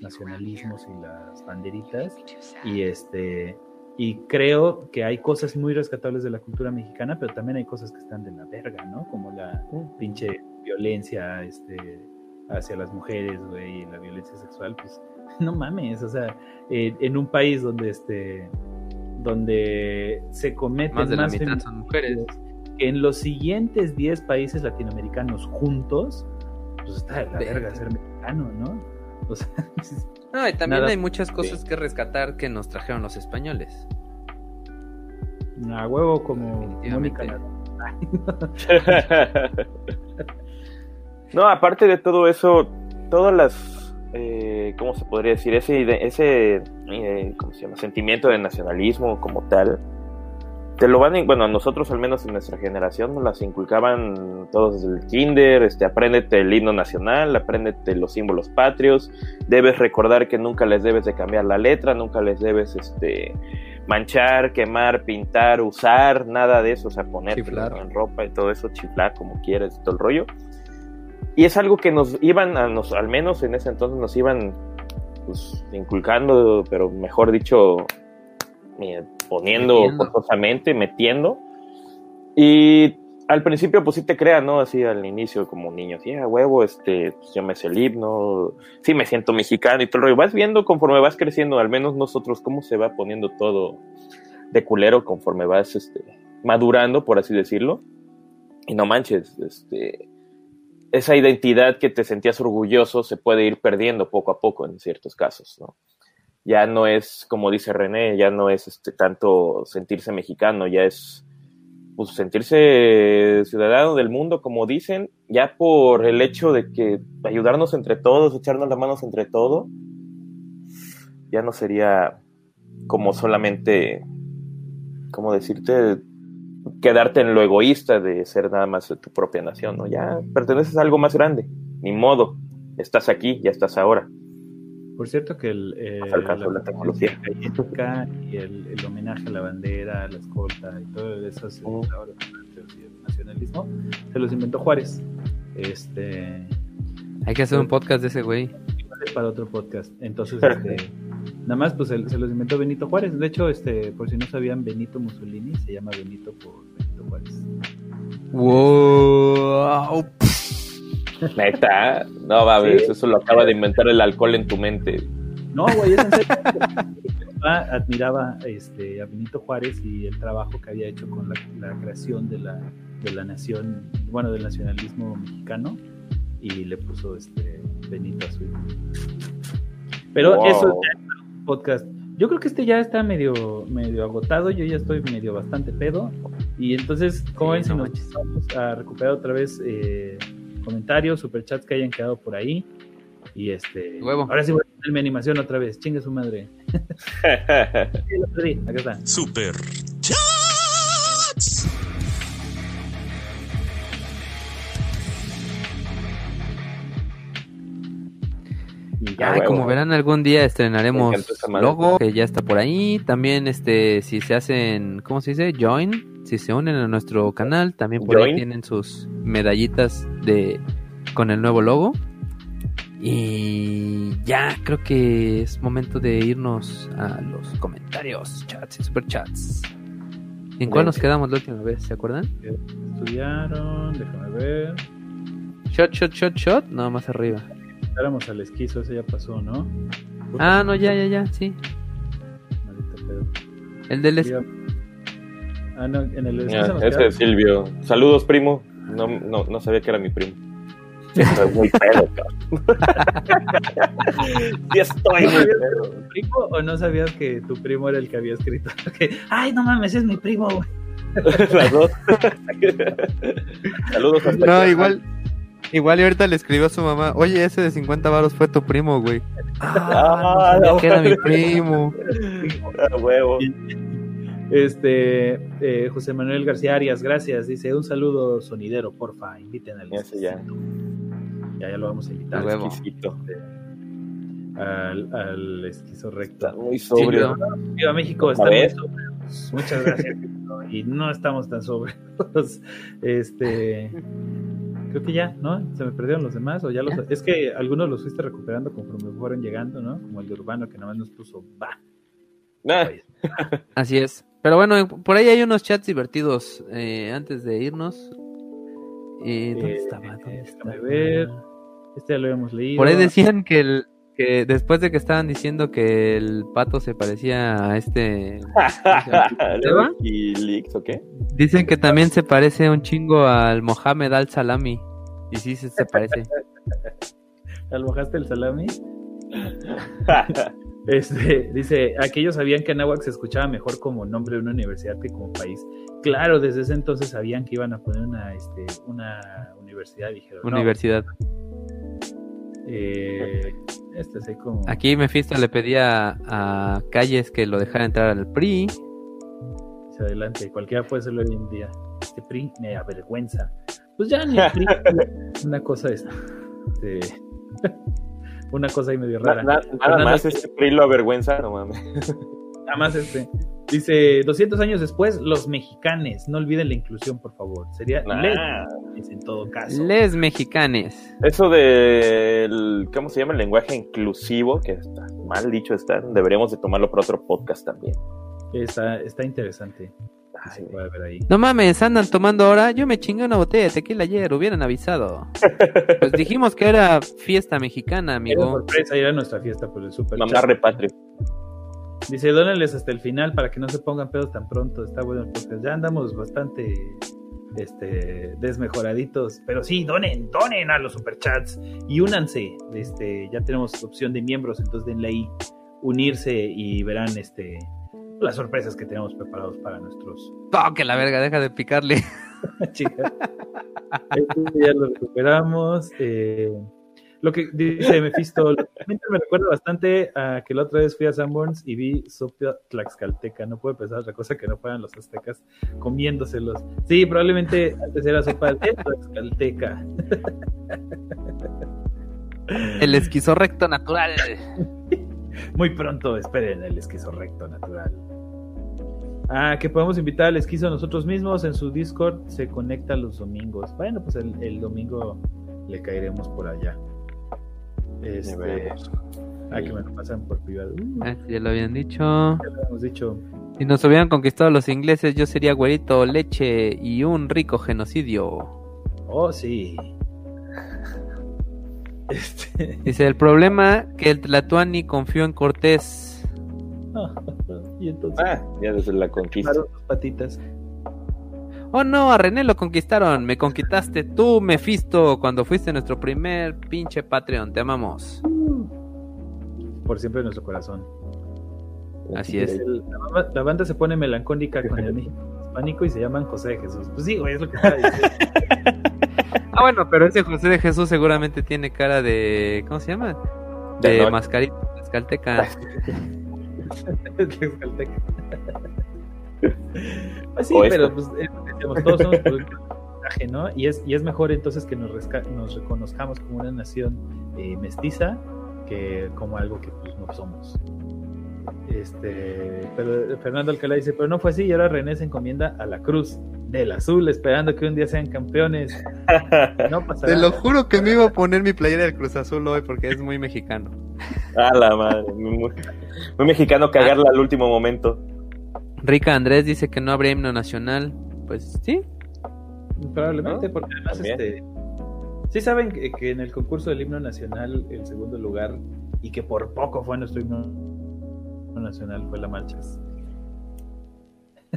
nacionalismos y las banderitas, y este y creo que hay cosas muy rescatables de la cultura mexicana, pero también hay cosas que están de la verga, ¿no? Como la pinche violencia este, hacia las mujeres, güey, y la violencia sexual, pues no mames, o sea, en un país donde este donde se cometen más de la mitad son mujeres en los siguientes 10 países latinoamericanos juntos, pues está de la verga ser mexicano, ¿no? O sea, no, y también hay muchas cosas que rescatar que nos trajeron los españoles. A huevo como Mónica. no, aparte de todo eso, todas las, eh, ¿cómo se podría decir? Ese, ese eh, ¿cómo se llama? Sentimiento de nacionalismo como tal, te lo van, bueno, a nosotros al menos en nuestra generación nos las inculcaban todos desde el kinder, este, apréndete el himno nacional, apréndete los símbolos patrios, debes recordar que nunca les debes de cambiar la letra, nunca les debes, este, manchar, quemar, pintar, usar, nada de eso, o sea, poner en ropa y todo eso, chiflar como quieras, todo el rollo. Y es algo que nos iban, a nos, al menos en ese entonces nos iban pues, inculcando, pero mejor dicho, poniendo forzosamente, metiendo. Y al principio, pues sí te crea, ¿no? Así al inicio, como niño, sí, a huevo, este, pues, yo me sé el himno, sí me siento mexicano y todo el rollo. Vas viendo conforme vas creciendo, al menos nosotros, cómo se va poniendo todo de culero conforme vas este, madurando, por así decirlo. Y no manches, este, esa identidad que te sentías orgulloso se puede ir perdiendo poco a poco en ciertos casos, ¿no? Ya no es, como dice René, ya no es este, tanto sentirse mexicano, ya es pues, sentirse ciudadano del mundo, como dicen, ya por el hecho de que ayudarnos entre todos, echarnos las manos entre todos, ya no sería como solamente, como decirte, quedarte en lo egoísta de ser nada más de tu propia nación, ¿no? Ya perteneces a algo más grande, ni modo, estás aquí, ya estás ahora. Por cierto que el, eh, la, tecnología y el, el, homenaje a la bandera, a la escolta y todo eso, oh. el nacionalismo, se los inventó Juárez. Este, Hay que hacer un podcast de ese güey. Para otro podcast. Entonces, este, nada más, pues se, los inventó Benito Juárez. De hecho, este, por si no sabían, Benito Mussolini se llama Benito por Benito Juárez. Wow. Neta, no va a ver, eso lo acaba de inventar el alcohol en tu mente. No, güey, es en serio. admiraba este, a Benito Juárez y el trabajo que había hecho con la, creación de la, de la nación, bueno, del nacionalismo mexicano, y le puso este Benito a su hijo. Pero eso es un podcast. Yo creo que este ya está medio, medio agotado, yo ya estoy medio bastante pedo. Y entonces, ¿cómo ven si nos vamos a recuperar otra vez eh, comentarios, superchats que hayan quedado por ahí. Y este. Ahora sí voy a poner mi animación otra vez. Chingue su madre. Acá está. Super Ya, como verán, algún día estrenaremos madre. logo, que ya está por ahí. También, este, si se hacen, ¿cómo se dice? Join, si se unen a nuestro canal, también por ahí tienen sus medallitas de con el nuevo logo. Y ya creo que es momento de irnos a los comentarios, chats y superchats. ¿En cuál nos quedamos la última vez? ¿Se acuerdan? estudiaron, déjame ver. Shot, shot, shot, shot, no, más arriba. Éramos al esquizo, ese ya pasó, ¿no? Ah, no, ya, ya, ya, sí. Maldito pedo. El del... es- Ah, no, en el Ya, esquizo ese quedamos. es Silvio. Saludos, primo. No, no, no sabía que era mi primo. Estoy muy pedo, cabrón. Sí estoy muy pedo. ¿Tu primo o no sabías que tu primo era el que había escrito? Que, Ay, no mames, es mi primo, güey. Las dos. Saludos hasta No, igual. Igual y ahorita le escribió a su mamá, oye, ese de 50 varos fue tu primo, güey. Ah, sabía no. que era mi primo. Ah, huevo. Este, eh, José Manuel García Arias, gracias. Dice, un saludo sonidero, porfa, inviten al Ese ya. Ya, ya lo vamos a invitar huevo. Exquisito. al, al esquizo recto. Está muy sobrio. Viva México, ¿Otra estamos vez? sobrios. Muchas gracias. y no estamos tan sobrios. Este, creo que ya, ¿no? Se me perdieron los demás o ya los. Ya. Es que algunos los fuiste recuperando conforme fueron llegando, ¿no? Como el de Urbano que nada más nos puso va. Ah, Así es. Pero bueno, por ahí hay unos chats divertidos eh, antes de irnos. Eh, ¿Dónde Eh, estaba? ¿Dónde déjame estaba? ver. Este ya lo habíamos leído. Por ahí decían que, el, que después de que estaban diciendo que el pato se parecía a este... ¿Eva? ¿Y leaks o qué? Dicen que también se parece un chingo al Mohamed Al Salami. Y sí, se, se parece. ¿Almojaste el salami? Este, dice, aquellos sabían que Anáhuac se escuchaba mejor como nombre de una universidad que como país. Claro, desde ese entonces sabían que iban a poner una, este, una universidad dijeron, no, Universidad. Eh, este es como... Aquí Mephisto le pedía a Calles que lo dejara entrar al PRI. hacia adelante, cualquiera puede hacerlo hoy en día. Este PRI me avergüenza. Pues ya ni el PRI, una cosa es, este, una cosa ahí medio Na- rara. na- nada más este PRI lo avergüenza, no mames. Nada más este. Dice, 200 años después, los mexicanes. No olviden la inclusión, por favor. Sería Nah. les en todo caso. Les mexicanes. Eso del, ¿cómo se llama? El lenguaje inclusivo, que está mal dicho está, deberíamos de tomarlo para otro podcast también. Está, está interesante. Ay, Se puede ver ahí. No mames, andan tomando ahora. Yo me chingué una botella de tequila ayer, hubieran avisado. Pues dijimos que era fiesta mexicana, Era amigo. sorpresa, era nuestra fiesta por el super Mamá chat. Dice, dónenles hasta el final para que no se pongan pedos tan pronto. Está bueno el podcast. Ya andamos bastante este, desmejoraditos. Pero sí, donen, donen a los superchats y únanse. Este, ya tenemos opción de miembros, entonces denle ahí unirse y verán este las sorpresas que tenemos preparados para nuestros Oh, que la verga, deja de picarle. chicas. Este ya lo recuperamos. eh, lo que dice Mephisto, realmente me recuerda bastante a que la otra vez fui a Sanborns y vi sopa tlaxcalteca. No puedo pensar otra cosa que no fueran los aztecas comiéndoselos. Sí, probablemente antes era sopa de tlaxcalteca. El esquizorrecto natural. Muy pronto, esperen el esquizo recto natural. Ah, que podemos invitar al esquizo nosotros mismos en su Discord. Se conecta los domingos. Bueno, pues el, el domingo le caeremos por allá. Este, ah, que me lo pasan por privado. Uh, Ah, ya lo habían dicho. ya lo hemos dicho. Si nos hubieran conquistado los ingleses, yo sería güerito, leche y un rico genocidio. Oh, sí. Este, Dice, el problema que el Tlatuani confió en Cortés. y entonces Ah, ya desde la conquista. patitas. Oh no, a René lo conquistaron. Me conquistaste tú, Mefisto, cuando fuiste nuestro primer pinche Patreon. Te amamos. Por siempre en nuestro corazón. Así es. El- la, banda- la banda se pone melancólica con el México hispánico y se llaman José de Jesús. Pues sí, güey, es lo que diciendo. Ah, bueno, pero ese José de Jesús seguramente tiene cara de. ¿Cómo se llama? De De mascarita tlaxcalteca. Pues sí, pero pues, eh, todos somos producto del mensaje, ¿no? Y es, y es mejor entonces que nos, resca- nos reconozcamos como una nación eh, mestiza que como algo que pues, no somos. Este, pero Fernando Alcalá dice, pero no fue así y ahora René se encomienda a la cruz del azul, esperando que un día sean campeones. No Te lo juro que me iba a poner mi playera del Cruz Azul hoy porque es muy mexicano. A la madre, muy, mexicano cagarla al último momento. Rica Andrés dice que no habría himno nacional. Pues sí. Probablemente, porque además este. Sí saben que, en el concurso del himno nacional el segundo lugar y que por poco fue nuestro himno nacional fue la marcha.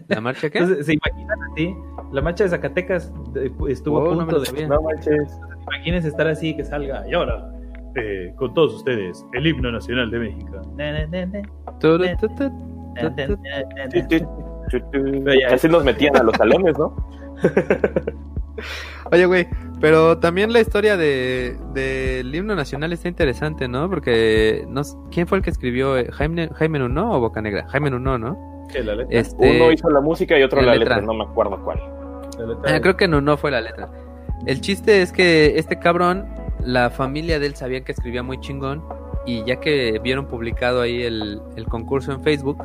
¿La marcha qué? se imaginan así, la marcha de Zacatecas estuvo a oh, punto de... No manches. Imagínense estar así que salga y ahora eh, con todos ustedes el himno nacional de México. Así nos metían a los salones, ¿no? Oye, güey, pero también la historia del de, himno nacional está interesante, ¿no? Porque, no, ¿quién fue el que escribió? ¿Jaime, Jaime Nuno o Bocanegra? Jaime Nuno, ¿no? Este, Uno hizo la música y otro la, letra. no me acuerdo cuál. Ah, creo que Nuno fue la letra. El chiste es que este cabrón, la familia de él sabía que escribía muy chingón y ya que vieron publicado ahí el, el concurso en Facebook,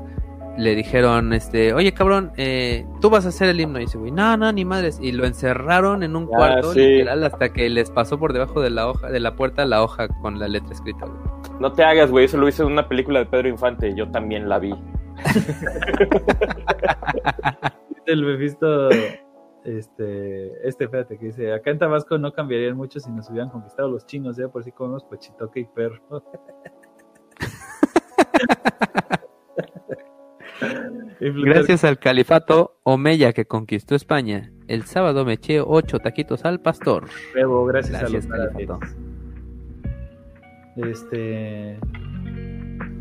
le dijeron, este, oye cabrón, eh, tú vas a hacer el himno. Y dice, güey, no, no, ni madres. Y lo encerraron en un ah, cuarto, literal, hasta que les pasó por debajo de la hoja, de la puerta la hoja con la letra escrita, No te hagas, güey, eso lo hice en una película de Pedro Infante, yo también la vi. el visto este, este, espérate, que dice, acá en Tabasco no cambiarían mucho si nos hubieran conquistado los chinos, ya por si comemos pochitoque y perro. Gracias al califato Omeya que conquistó España. El sábado me eché ocho taquitos al pastor. gracias, a los califato. Este.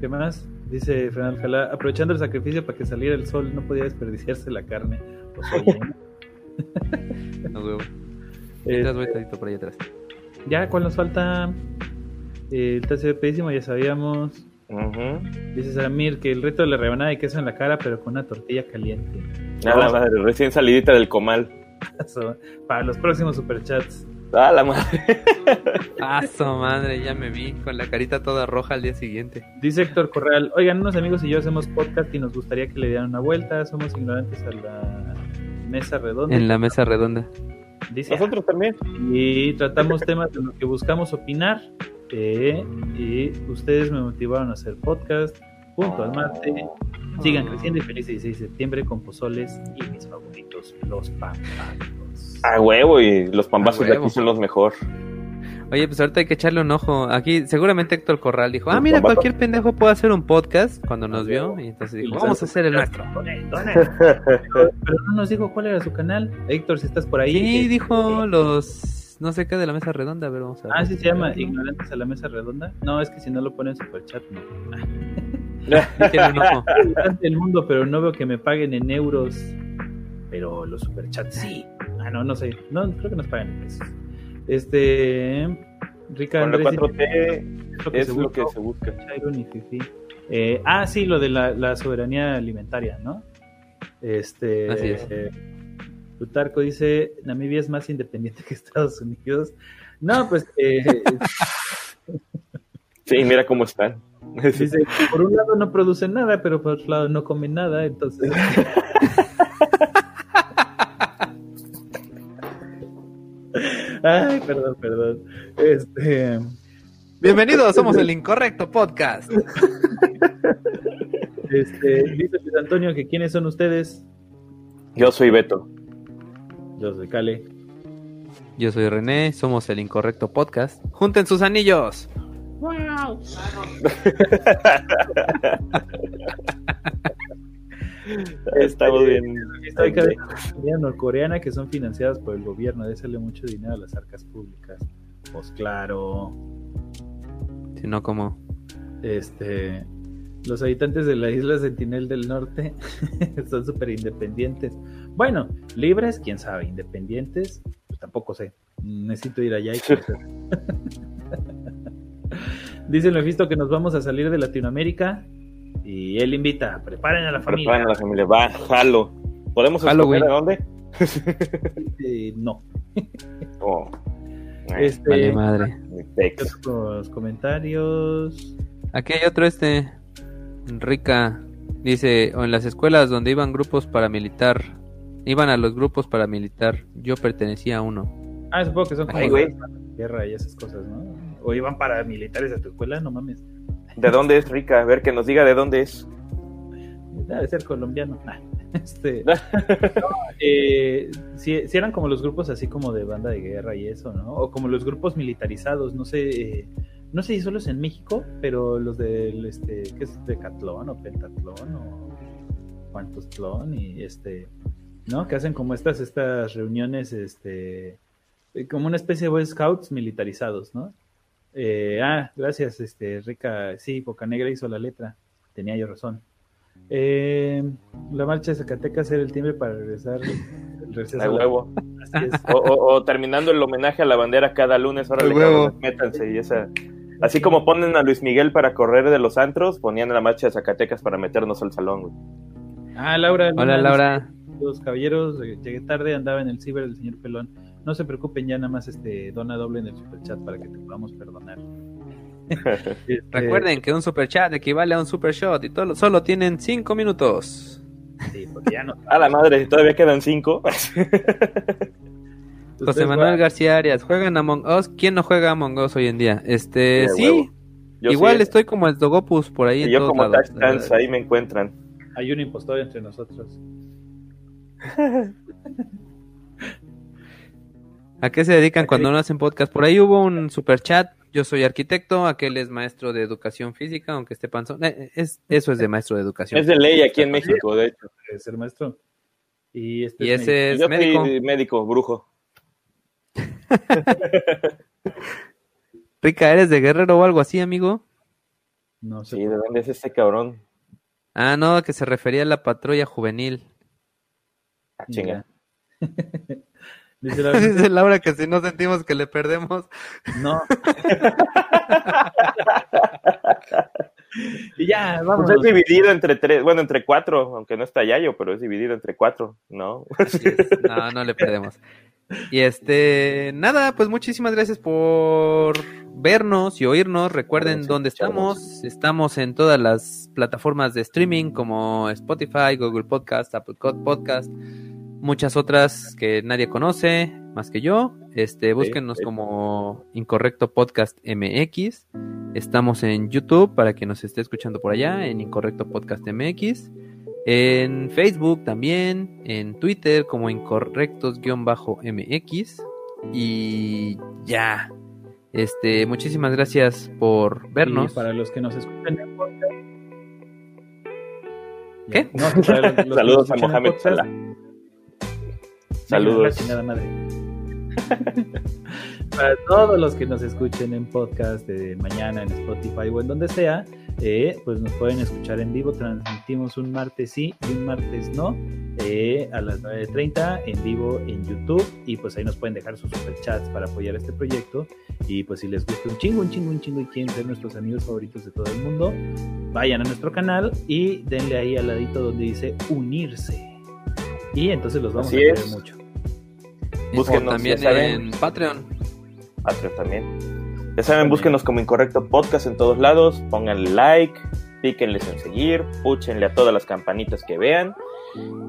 ¿Qué más? Dice Fernando Alcalá, aprovechando el sacrificio para que saliera el sol, no podía desperdiciarse la carne. Pues, no, este, por ahí atrás. Ya, ¿cuál nos falta? el tercer pedísimo, ya sabíamos. Dice Samir que el reto de la rebanada de queso en la cara, pero con una tortilla caliente. Nada, madre, recién salidita del comal. Para los próximos superchats. Ah, la madre. Ah, madre, ya me vi con la carita toda roja al día siguiente. Dice Héctor Corral, oigan, unos amigos y yo hacemos podcast y nos gustaría que le dieran una vuelta. Somos ignorantes a la mesa redonda. En la mesa redonda. Dice, Nosotros también. Y tratamos temas de los que buscamos opinar y ustedes me motivaron a hacer podcast junto al mate. Sigan creciendo y feliz 16 de septiembre con pozoles y mis favoritos, los pambazos. A huevo, y los pambazos de aquí son los mejor. Oye, pues ahorita hay que echarle un ojo. Aquí seguramente Héctor Corral dijo, ah, mira, cualquier pendejo puede hacer un podcast cuando nos vio. Y entonces dijo, vamos a hacer el nuestro. Pero no nos dijo cuál era su canal. Héctor, si estás por ahí. Sí, dijo los no sé qué de la mesa redonda, a ver, vamos a ver. Ah, sí se llama Ignorantes a la mesa redonda. No, es que si no lo ponen en chat, no. el mundo, pero no veo que me paguen en euros. Pero los superchats sí. Ah, no, no sé. No, creo que nos paguen en pesos. Este. Rica Andrés. 4T es lo que se busca. Eh, ah, sí, lo de la, la, soberanía alimentaria, ¿no? Este. Así es. Eh, Plutarco dice, Namibia es más independiente que Estados Unidos. No, pues... Eh, sí, mira cómo están. Dice, por un lado no producen nada, pero por otro lado no comen nada, entonces... Ay, perdón, perdón. Este... Bienvenidos, somos el Incorrecto Podcast. Este, dice Antonio que quiénes son ustedes. Yo soy Beto. Yo soy Cale. Yo soy René, somos el Incorrecto Podcast. ¡Junten sus anillos! ¡Wow! Estamos bien. Hay norcoreana que son financiadas por el gobierno. Hacerle mucho dinero a las arcas públicas. Pues claro. Si no, ¿cómo? Este. Los habitantes de la isla Sentinel del Norte son súper independientes. Bueno, libres, quién sabe, independientes, pues tampoco sé. Necesito ir allá y conocer. Dice visto que nos vamos a salir de Latinoamérica y él invita, preparen a la familia. Preparen a la familia, va, jalo. ¿Podemos escoger de dónde? Eh, no. Oh. Este, vale madre. Otros comentarios. Aquí hay otro este. Rica. Dice, o en las escuelas donde iban grupos paramilitar. Iban a los grupos paramilitar. Yo pertenecía a uno. Ah, supongo que son como Ay, güey. guerra y esas cosas, ¿no? O iban paramilitares a tu escuela, no mames. ¿De dónde es Rica? A ver, que nos diga de dónde es. Debe ser colombiano. Este, no, eh, sí eran como los grupos así como de banda de guerra y eso, ¿no? O como los grupos militarizados, no sé, eh, no sé si solo es en México, pero los del, este, ¿qué es? Decatlón o Pentatlón o Cuantostlón y este, ¿no? Que hacen como estas, estas reuniones, este, como una especie de Boy Scouts militarizados, ¿no? Eh, ah, gracias, este, Rica, sí, Boca Negra hizo la letra, tenía yo razón. Eh, la marcha de Zacatecas era el timbre para regresar el receso. A huevo. Así es. O, o- o terminando el homenaje a la bandera cada lunes, ahora A huevo. métanse y esa. Así como ponen a Luis Miguel para correr de los antros, ponían la marcha de Zacatecas para meternos al salón, güey. Ah, Laura. Hola, Laura. Los caballeros, eh, llegué tarde, andaba en el ciber del señor Pelón. No se preocupen, ya nada más este dona doble en el superchat para que te podamos perdonar. Este, Recuerden que un super chat equivale a un super shot y todo, solo tienen 5 minutos. Sí, porque ya no. A la madre, todavía quedan cinco. José Manuel van- García Arias, ¿juegan Among Us? ¿Quién no juega Among Us hoy en día? Este, Sí, igual sí, estoy como el Dogopus por ahí y en yo todos como lados. Dance, ahí me encuentran. Hay un impostor entre nosotros. ¿A qué se dedican cuando no hacen podcast? Por ahí hubo un super chat. Yo soy arquitecto, aquel es maestro de educación física, aunque esté panzón. Eh, es, eso es de maestro de educación. Es de ley aquí en México, de hecho. Es el maestro. Y, este Y es ese es yo médico. soy médico, brujo. Rica, ¿eres de guerrero o algo así, amigo? No sé. Sí, ¿de dónde es este cabrón? Ah, no, que se refería a la patrulla juvenil. Ah, chinga. Dice la- Dice Laura que si no sentimos que le perdemos. No. y ya, vamos. Pues es dividido entre tres, bueno, entre cuatro, aunque no está Yayo, pero es dividido entre cuatro, ¿no? Así es. No, no le perdemos. Y este, nada, pues muchísimas gracias por vernos y oírnos. Recuerden dónde estamos. Estamos en todas las plataformas de streaming como Spotify, Google Podcast, Apple Podcast, muchas otras que nadie conoce más que yo. Este, búsquenos sí. como Incorrecto Podcast MX. Estamos en YouTube para que nos esté escuchando por allá en Incorrecto Podcast MX. En Facebook también, en Twitter como incorrectos-mx. Y ya. Este, muchísimas gracias por vernos. Y para los que nos escuchan en podcast. ¿Qué? No, los- Saludos a Mohamed Salah. Saludos. la chingada madre. Para todos los que nos escuchen en podcast de mañana en Spotify o en donde sea, eh, pues nos pueden escuchar en vivo. Transmitimos un martes sí y un martes no eh, a las 9.30 en vivo en YouTube. Y pues ahí nos pueden dejar sus superchats para apoyar este proyecto. Y pues si les gusta un chingo, un chingo, un chingo y quieren ser nuestros amigos favoritos de todo el mundo, vayan a nuestro canal y denle ahí al ladito donde dice unirse. Y entonces los vamos Así a querer mucho. Búsquenos, también en Patreon. Patreon también. Ya saben, búsquenos como Incorrecto Podcast en todos lados, pónganle like, píquenles en seguir, púchenle a todas las campanitas que vean.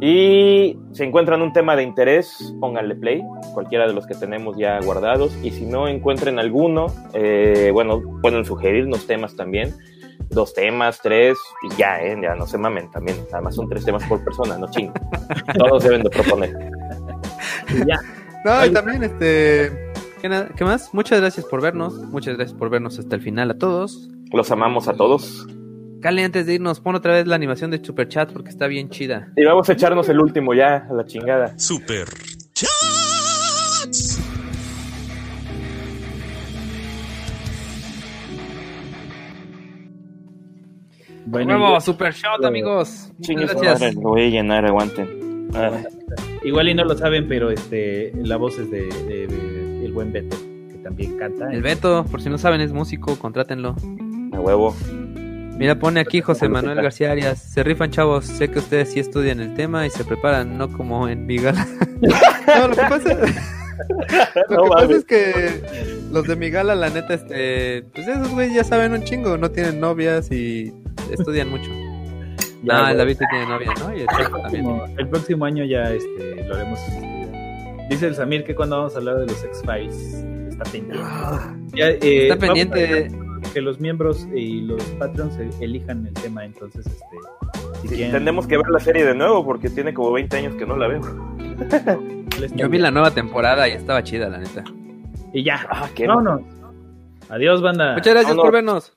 Y si encuentran un tema de interés, pónganle play, cualquiera de los que tenemos ya guardados. Y si no encuentren alguno, eh, bueno, pueden sugerirnos temas también. Dos temas, tres, y ya, ¿eh? Ya no se mamen también. Además son tres temas por persona, no chinguen. Todos deben de proponer. Y ya. No, y también este. ¿qué, más? Muchas gracias por vernos. Muchas gracias por vernos hasta el final a todos. Los amamos a todos. Cale, antes de irnos, pon otra vez la animación de Super Chat porque está bien chida. Y vamos a echarnos el último ya, a la chingada. Super Chats. Bueno, Nuevo Super Shot, amigos. Chingue Muchas gracias. madre, lo voy a llenar, aguanten. Ah, igual y no lo saben, pero este la voz es de, de- de el buen Beto, que también canta. El Beto, por si no saben, es músico, contrátenlo. a huevo. Mira, pone aquí José Manuel García Arias. Se rifan, chavos. Sé que ustedes sí estudian el tema y se preparan, no como en mi gala. no, lo que pasa, lo No que pasa es que los de mi gala, la neta, este, pues esos güey ya saben un chingo, no tienen novias y estudian mucho. Ya, ah, güey. el David tiene novia, ¿no? Y el también. Como el próximo año ya este, lo haremos. este, Dice el Samir que cuando vamos a hablar de los X-Files está pendiente. Ya, eh, Está pendiente que los miembros y los patrons e- elijan el tema, entonces este, si Sí, quieren- Tenemos que ver la serie de nuevo porque tiene como 20 años que no la veo. Yo vi la nueva temporada y estaba chida, la neta. y ya, Ah, qué vámonos. Adiós, banda. Muchas gracias por vernos.